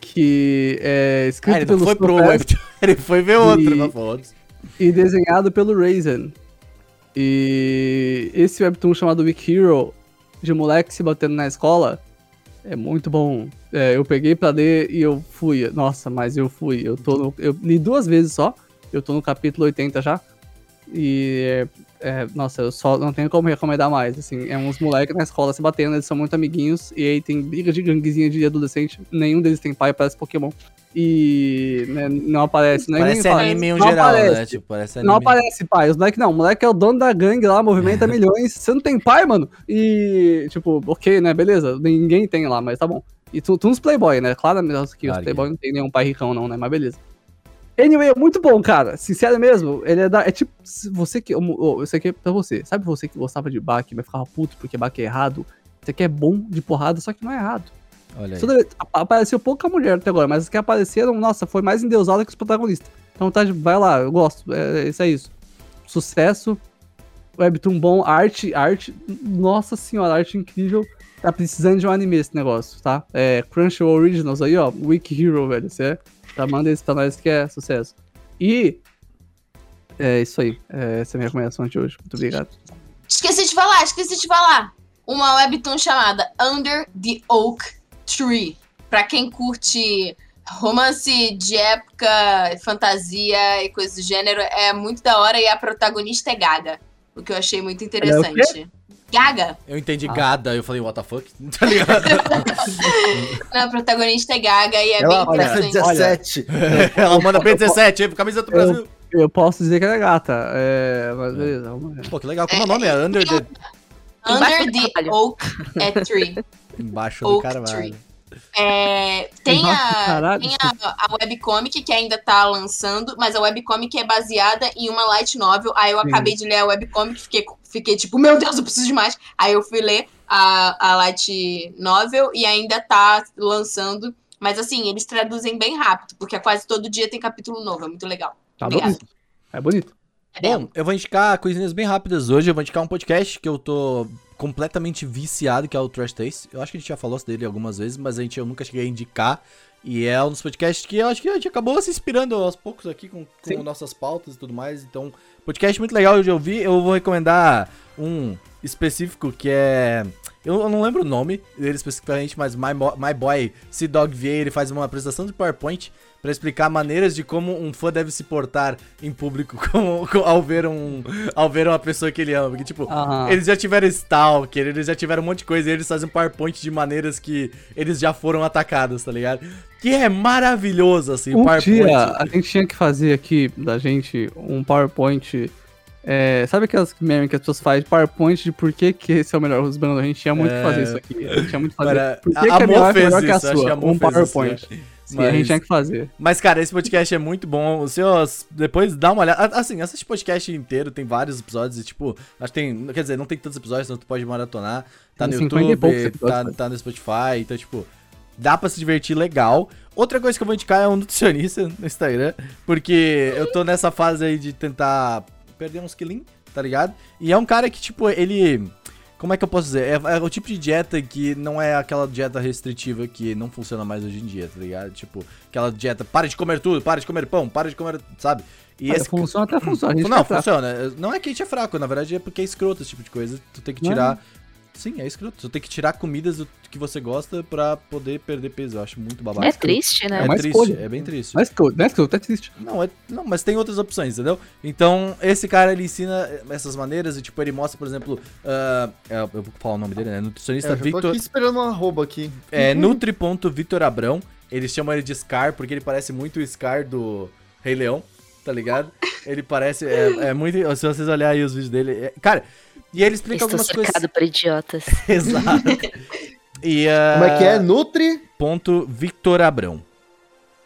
Que é escrito Ah, ele não pelos foi pro Webtoon, ele foi ver outro, E- e desenhado pelo Raisin. E esse webtoon chamado Week Hero, de moleque se batendo na escola, é muito bom. É, eu peguei pra ler e eu fui. Nossa, mas eu fui. Eu tô no, eu li duas vezes só. Eu tô no capítulo 80 já. E é, é, nossa, eu só não tenho como recomendar mais, assim, é uns moleques na escola se batendo, eles são muito amiguinhos, e aí tem briga de ganguezinha de adolescente, nenhum deles tem pai, parece Pokémon. E né, não aparece, não é Parece anime em geral, né? aparece. Tipo, parece anime. Não aparece pai, os moleques não, o moleque é o dono da gangue lá, movimenta milhões, você não tem pai, mano? E, tipo, ok, né, beleza, ninguém tem lá, mas tá bom. E tu, tu uns playboy, né, claro que os playboy não tem nenhum pai ricão não, né, mas beleza. Anyway, é muito bom, cara, sincero mesmo, ele é da, é tipo, você que, oh, isso aqui é pra você, sabe você que gostava de Baki, mas ficava puto porque Baki é errado, isso aqui é bom de porrada, só que não é errado. Olha aí. Toda Apareceu pouca mulher até agora, mas as que apareceram, nossa, foi mais endeusada que os protagonistas. Então tá, vai lá, eu gosto. É, isso é isso. Sucesso, webtoon bom, arte, arte, nossa senhora, arte incrível. Tá precisando de um anime esse negócio, tá? É, Crunchyroll Originals aí, ó, Wiki Hero, velho, você tá, manda esse pra nós que é sucesso. E é isso aí, é, essa é a minha recomendação de hoje. Muito obrigado. Esqueci de falar, esqueci de falar. Uma webtoon chamada Under the Oak Tree. Pra quem curte romance de época, fantasia e coisas do gênero, é muito da hora e a protagonista é Gaga. O que eu achei muito interessante. Gaga? Eu entendi Ah. gada, eu falei, what the fuck? Tá ligado? Não, a protagonista é Gaga e é Ela bem interessante. 17. Ela manda P17 aí pro camisa do Brasil. Eu posso dizer que ela é gata, é, mas beleza, vamos ver. Pô, que legal. Como é o nome? É Under the... Under do the carvalho. Oak é Tree. Embaixo do Oak carvalho. Tree. É, tem Nossa, a, tem a, a webcomic que ainda tá lançando, mas a webcomic é baseada em uma light novel. Aí eu Sim. acabei de ler a webcomic, fiquei, fiquei tipo, meu Deus, eu preciso de mais. Aí eu fui ler a, a light novel e ainda tá lançando. Mas assim, eles traduzem bem rápido, porque quase todo dia tem capítulo novo, é muito legal. Tá Obrigada. bonito. É bonito. É Bom, eu vou indicar coisinhas bem rápidas hoje. Eu vou indicar um podcast que eu tô completamente viciado, que é o Trash Taste. Eu acho que a gente já falou dele algumas vezes, mas a gente eu nunca cheguei a indicar. E é um dos podcasts que eu acho que a gente acabou se inspirando aos poucos aqui com, com nossas pautas e tudo mais. Então, podcast muito legal de ouvir. Eu vou recomendar um específico que é. Eu eu não lembro o nome dele especificamente, mas My, Mo- My Boy C Dog VA, ele faz uma apresentação de PowerPoint pra explicar maneiras de como um fã deve se portar em público como, co- ao ver um ao ver uma pessoa que ele ama, porque tipo, eles já tiveram stalker, eles já tiveram um monte de coisa e eles fazem um PowerPoint de maneiras que eles já foram atacados, tá ligado? Que é maravilhoso assim, Um PowerPoint. dia a gente tinha que fazer aqui da gente um PowerPoint. é, sabe aquelas memes que as pessoas fazem PowerPoint de por que, que esse é o melhor husband? A gente tinha muito que É. fazer isso aqui. A gente tinha muito que fazer. Agora, por que, a- que a a minha Mo é fez melhor que a isso, que sua? a Um fez isso, PowerPoint. né? Sim, a gente Mas- tinha que fazer. Mas, cara, esse podcast é muito bom. Os seus. Depois dá uma olhada. Assim, assiste o podcast inteiro, tem vários episódios e, tipo, acho que tem. Quer dizer, não tem tantos episódios, então tu pode maratonar. Tá no Tem 50 poucos YouTube, tá, tá no Spotify, então, tipo, dá pra se divertir legal. Outra coisa que eu vou indicar é um nutricionista no Instagram, porque eu tô nessa fase aí de tentar perder uns quilinhos, tá ligado? E é um cara que, tipo, ele. Como é que eu posso dizer? É, é o tipo de dieta que não é aquela dieta restritiva que não funciona mais hoje em dia, tá ligado? Tipo, aquela dieta, para de comer tudo, para de comer pão, para de comer, sabe? E Olha, esse funciona até funciona. Não, fraco. funciona. Não é que a gente é fraco, na verdade é porque é escroto esse tipo de coisa. Tu tem que Não é? tirar. Sim, é escroto. Tu tem que tirar comidas do que você gosta pra poder perder peso. Eu acho muito babaca. É triste, É, né? É uma triste, escolha. é bem triste. Mas né, que eu até triste. Não, é, não, mas tem outras opções, entendeu? Então, esse cara, ele ensina essas maneiras e, tipo, ele mostra, por exemplo, é, eu vou falar o nome dele, né? É, Nutricionista eu tô Victor, aqui esperando um arroba aqui. é, nutri.vitor Abrão. Eles chamam ele de Scar, porque ele parece muito o Scar do Rei Leão, tá ligado? Ele parece, é, é muito, se vocês olharem aí os vídeos dele, é- cara, e ele explica Estou algumas coisas... por idiotas. Exato. E, ah, Como é que é? Nutri? Ponto Victor Abrão.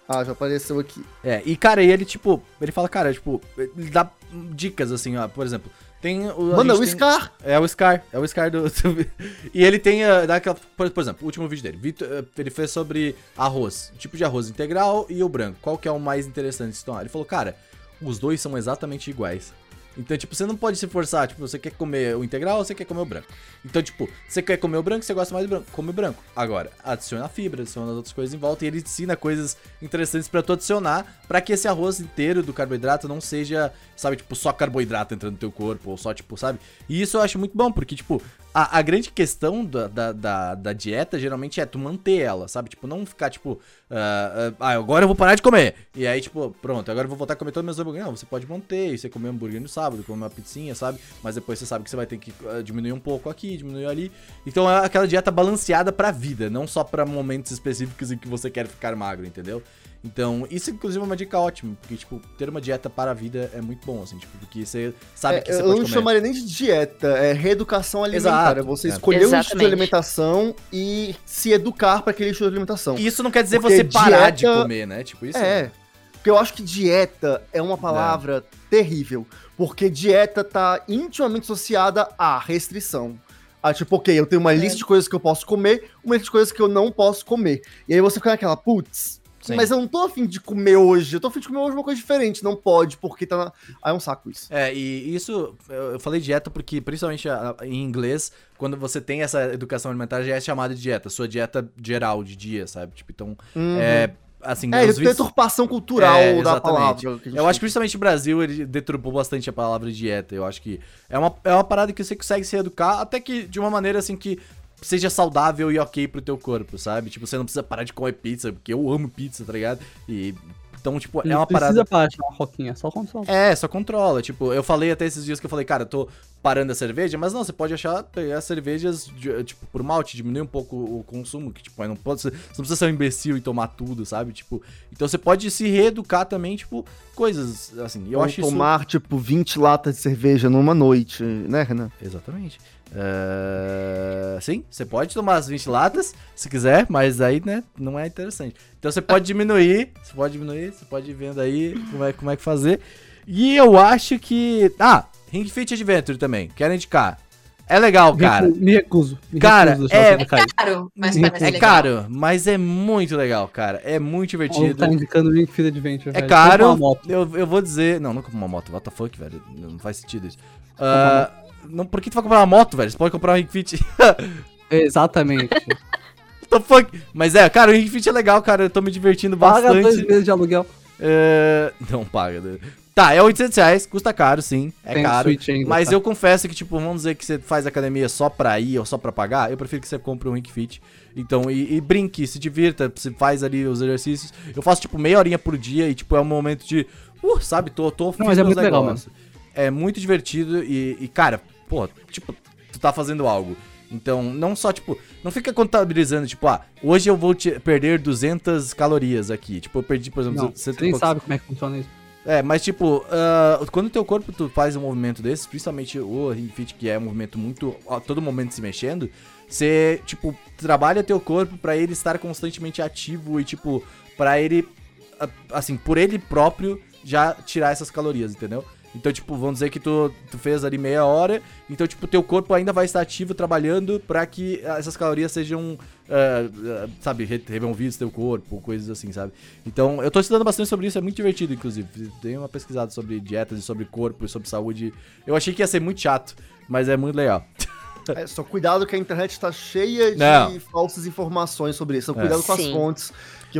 Ah, já apareceu aqui. É, e cara, e ele, tipo, ele fala, cara, tipo, ele dá dicas, assim, ó, por exemplo, tem o... Manda gente o tem- Scar. É o Scar, é o Scar do... e ele tem, ah, dá aquela, por, por exemplo, o último vídeo dele, Vitor, ah, ele fez sobre arroz, tipo de arroz integral e o branco, qual que é o mais interessante? Então, ele falou, cara, os dois são exatamente iguais. Então, tipo, você não pode se forçar, tipo, você quer comer o integral ou você quer comer o branco. Então, tipo, você quer comer o branco, você gosta mais do branco, come o branco. Agora, adiciona fibra, adiciona as outras coisas em volta e ele ensina coisas interessantes pra tu adicionar, pra que esse arroz inteiro do carboidrato não seja, sabe, tipo, só carboidrato entrando no teu corpo, ou só, tipo, sabe? E isso eu acho muito bom, porque, tipo, a, a grande questão da, da, da, da dieta geralmente é tu manter ela, sabe? Tipo, não ficar tipo, ah, ah, agora eu vou parar de comer. E aí, tipo, pronto, agora eu vou voltar a comer todos os meus hambúrgueres. Não, você pode manter, você comer hambúrguer no sábado, comer uma pizzinha, sabe? Mas depois você sabe que você vai ter que ah, diminuir um pouco aqui, diminuir ali. Então é aquela dieta balanceada pra vida, não só pra momentos específicos em que você quer ficar magro, entendeu? Então, isso inclusive é uma dica ótima, porque, tipo, ter uma dieta para a vida é muito bom, assim, tipo, porque você sabe É, que você eu pode não comer. chamaria nem de dieta, é reeducação alimentar. Exato, é você é. escolher um estilo de Exatamente. alimentação e se educar para aquele estilo de alimentação. E isso não quer dizer Porque você parar de dieta- comer, né? Tipo, isso É. Porque eu acho que dieta é uma palavra terrível. Porque dieta tá intimamente associada à restrição. Ah, tipo, ok, eu tenho uma lista de coisas que eu posso comer, uma lista de coisas que eu não posso comer. E aí você fica naquela, putz, Sim. mas eu não tô afim de comer hoje. Eu tô afim de comer hoje uma coisa diferente. Não pode, porque tá na. Aí é um saco isso. É, e isso, eu falei dieta porque, principalmente em inglês, quando você tem essa educação alimentar, já é chamada de dieta. Sua dieta geral de dia, sabe? Tipo, então, Uhum. é, assim, É, tem vídeos- deturpação cultural É, da palavra. Eu acho que principalmente o Brasil, ele deturpou bastante a palavra dieta. Eu acho que é uma, é uma parada que você consegue se educar, até que de uma maneira assim que seja saudável e ok pro teu corpo, sabe? Tipo, você não precisa parar de comer pizza, porque eu amo pizza, tá ligado? E então, tipo, é Não uma precisa parada parar de chamar roquinha, só controla. É, só controla. Tipo, eu falei até esses dias que eu falei, cara, eu tô parando a cerveja, mas não, você pode achar, pegar cervejas, de- tipo, por malte, diminuir um pouco o consumo, que, tipo, aí não pode ser, você não precisa ser um imbecil e tomar tudo, sabe? Tipo, então você pode se reeducar também, tipo, coisas, assim, eu Vão acho isso... tomar, tipo, 20 latas de cerveja numa noite, né, Renan? Exatamente. É, Sim, você pode tomar as 20 latas, se quiser, mas aí, né, não é interessante. Então você pode diminuir, você pode diminuir, você pode ir vendo aí como é, como é que fazer. E eu acho que... Ah, Ring Fit Adventure também, quero indicar. É legal, cara. Me recuso. Me Cara, recuso é- você cair. Caro, mas É parece É legal. caro, mas é muito legal, cara. É muito divertido. tá indicando o Link Fit Adventure. É velho. caro. Compra uma moto. Eu, eu vou dizer. Não, não compra uma moto. What the fuck, velho? Não faz sentido isso. Ah, não, por que tu vai comprar uma moto, velho? Você pode comprar um Ring Fit. Exatamente. What the fuck? Mas é, cara, o Ring Fit é legal, cara. Eu tô me divertindo Paga dois bastante. meses de aluguel. É, Não paga. né? Tá, é 800 reais. Custa caro, sim. É Tem caro. Ainda, Mas tá? eu confesso que, tipo, vamos dizer que você faz academia só pra ir ou só pra pagar. Eu prefiro que você compre um Ring Fit. Então, e, e brinque, se divirta, você faz ali os exercícios. Eu faço, tipo, meia horinha por dia e, tipo, é um momento de. Uh, sabe, tô, tô fiz mas é muito legal negócios. É muito divertido e, e, cara, pô, tipo, tu tá fazendo algo. Então, não só, tipo, não fica contabilizando, tipo, ah, hoje eu vou te- perder 200 calorias aqui. Tipo, eu perdi, por exemplo, Não, 100 você nem poucos- sabe como é que funciona isso. é, mas tipo, ah, quando o teu corpo tu faz um movimento desses, principalmente o Ring Fit, que é um movimento muito, a todo momento se mexendo, você, tipo, trabalha teu corpo pra ele estar constantemente ativo e, tipo, pra ele, ah, assim, por ele próprio, já tirar essas calorias, entendeu? Então, tipo, vamos dizer que tu, tu fez ali meia hora, então, tipo, teu corpo ainda vai estar ativo, trabalhando pra que essas calorias sejam, ah, ah, sabe, re- removidas do teu corpo, coisas assim, sabe? Então, eu tô estudando bastante sobre isso, é muito divertido, inclusive. Dei uma pesquisada sobre dietas e sobre corpo e sobre saúde. Eu achei que ia ser muito chato, mas é muito legal. É, só cuidado que a internet tá cheia de Não. falsas informações sobre isso. Então, É. cuidado com as Sim. fontes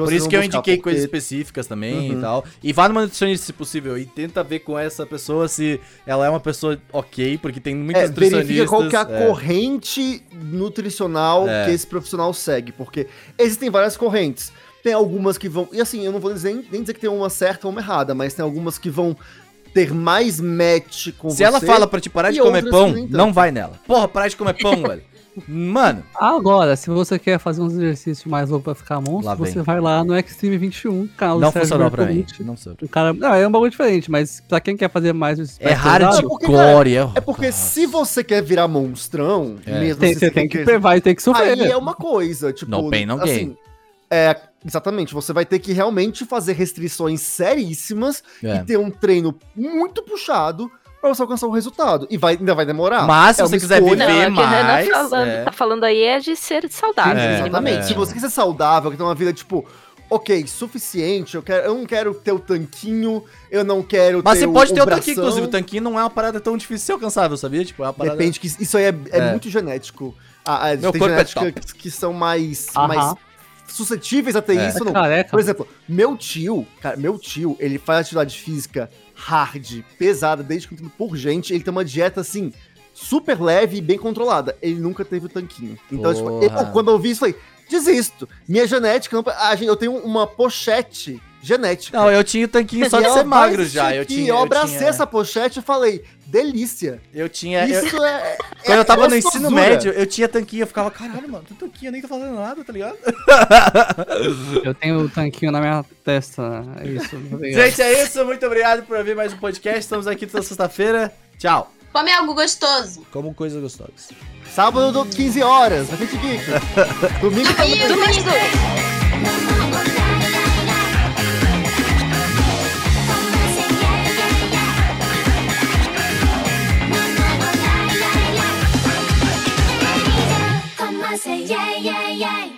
Por isso que eu indiquei porque- coisas específicas também Uhum. e tal. E vá numa nutricionista se possível e tenta ver com essa pessoa se ela é uma pessoa ok, porque tem muitos É, nutricionistas. verifica qual que é a é. corrente nutricional É. que esse profissional segue, porque existem várias correntes. Tem algumas que vão. E assim, eu não vou dizer, nem dizer que tem uma certa ou uma errada, mas tem algumas que vão ter mais match com Se você. ela fala pra te parar de comer pão, não vai nela. Porra, parar de comer pão, velho. Mano, Agora, se você quer fazer uns exercícios mais loucos pra ficar monstro, você vai lá no Extreme 21, canal do não funcionou pra mim. Não sei. O cara, não, é um bagulho diferente, mas pra quem quer fazer mais É pesado, hardcore, é É porque se você quer virar monstrão, É. mesmo tem, se você tem que vai ter que sofrer. Aí é uma coisa, tipo. No pain, no gain. É, exatamente. Você vai ter que realmente fazer restrições seríssimas É. e ter um treino muito puxado pra você alcançar o resultado. E vai, ainda vai demorar. Mas se É você quiser escolha. viver Não, o que o Renan mais, falando- é. tá falando aí é de ser saudável, É, minimamente. Exatamente. Se você quiser saudável, quer ter uma vida, tipo, ok, suficiente, eu, quero, eu não quero ter o tanquinho, eu não quero Mas ter você pode ter o tanquinho, inclusive. O tanquinho não é uma parada tão difícil de ser alcançável, sabia? Tipo, é uma parada... Depende, que isso aí é, é É. muito genético. Ah, ah, Meu tem corpo é genéticas que são mais, Aham. mais suscetíveis a ter É. isso. É Não. careca. Por exemplo, meu tio, cara, meu tio, ele faz atividade física hard, pesada, desde que por gente, ele tem uma dieta assim, super leve e bem controlada. Ele nunca teve o tanquinho. Então, tipo, eu, quando eu vi isso, falei, desisto. Minha genética, não- a gente- eu tenho uma pochete genética. Não, eu tinha o tanquinho só de ser magro já. Eu tinha. eu abracei tinha, essa pochete e falei, delícia. Eu tinha. eu- Isso é. quando eu tava no gostosura. ensino médio, eu tinha tanquinho. Eu ficava, caralho, mano, tem tanquinho, eu nem tô fazendo nada, tá ligado? Eu tenho o tanquinho na minha testa. É isso. Gente, é isso. Muito obrigado por ouvir mais um podcast. Estamos aqui toda sexta-feira. Tchau. Come algo gostoso. Como coisas gostosas. Sábado, 15 horas, na Fit Geek. Domingo, Domingo. Domingo I say yay, yay, yay.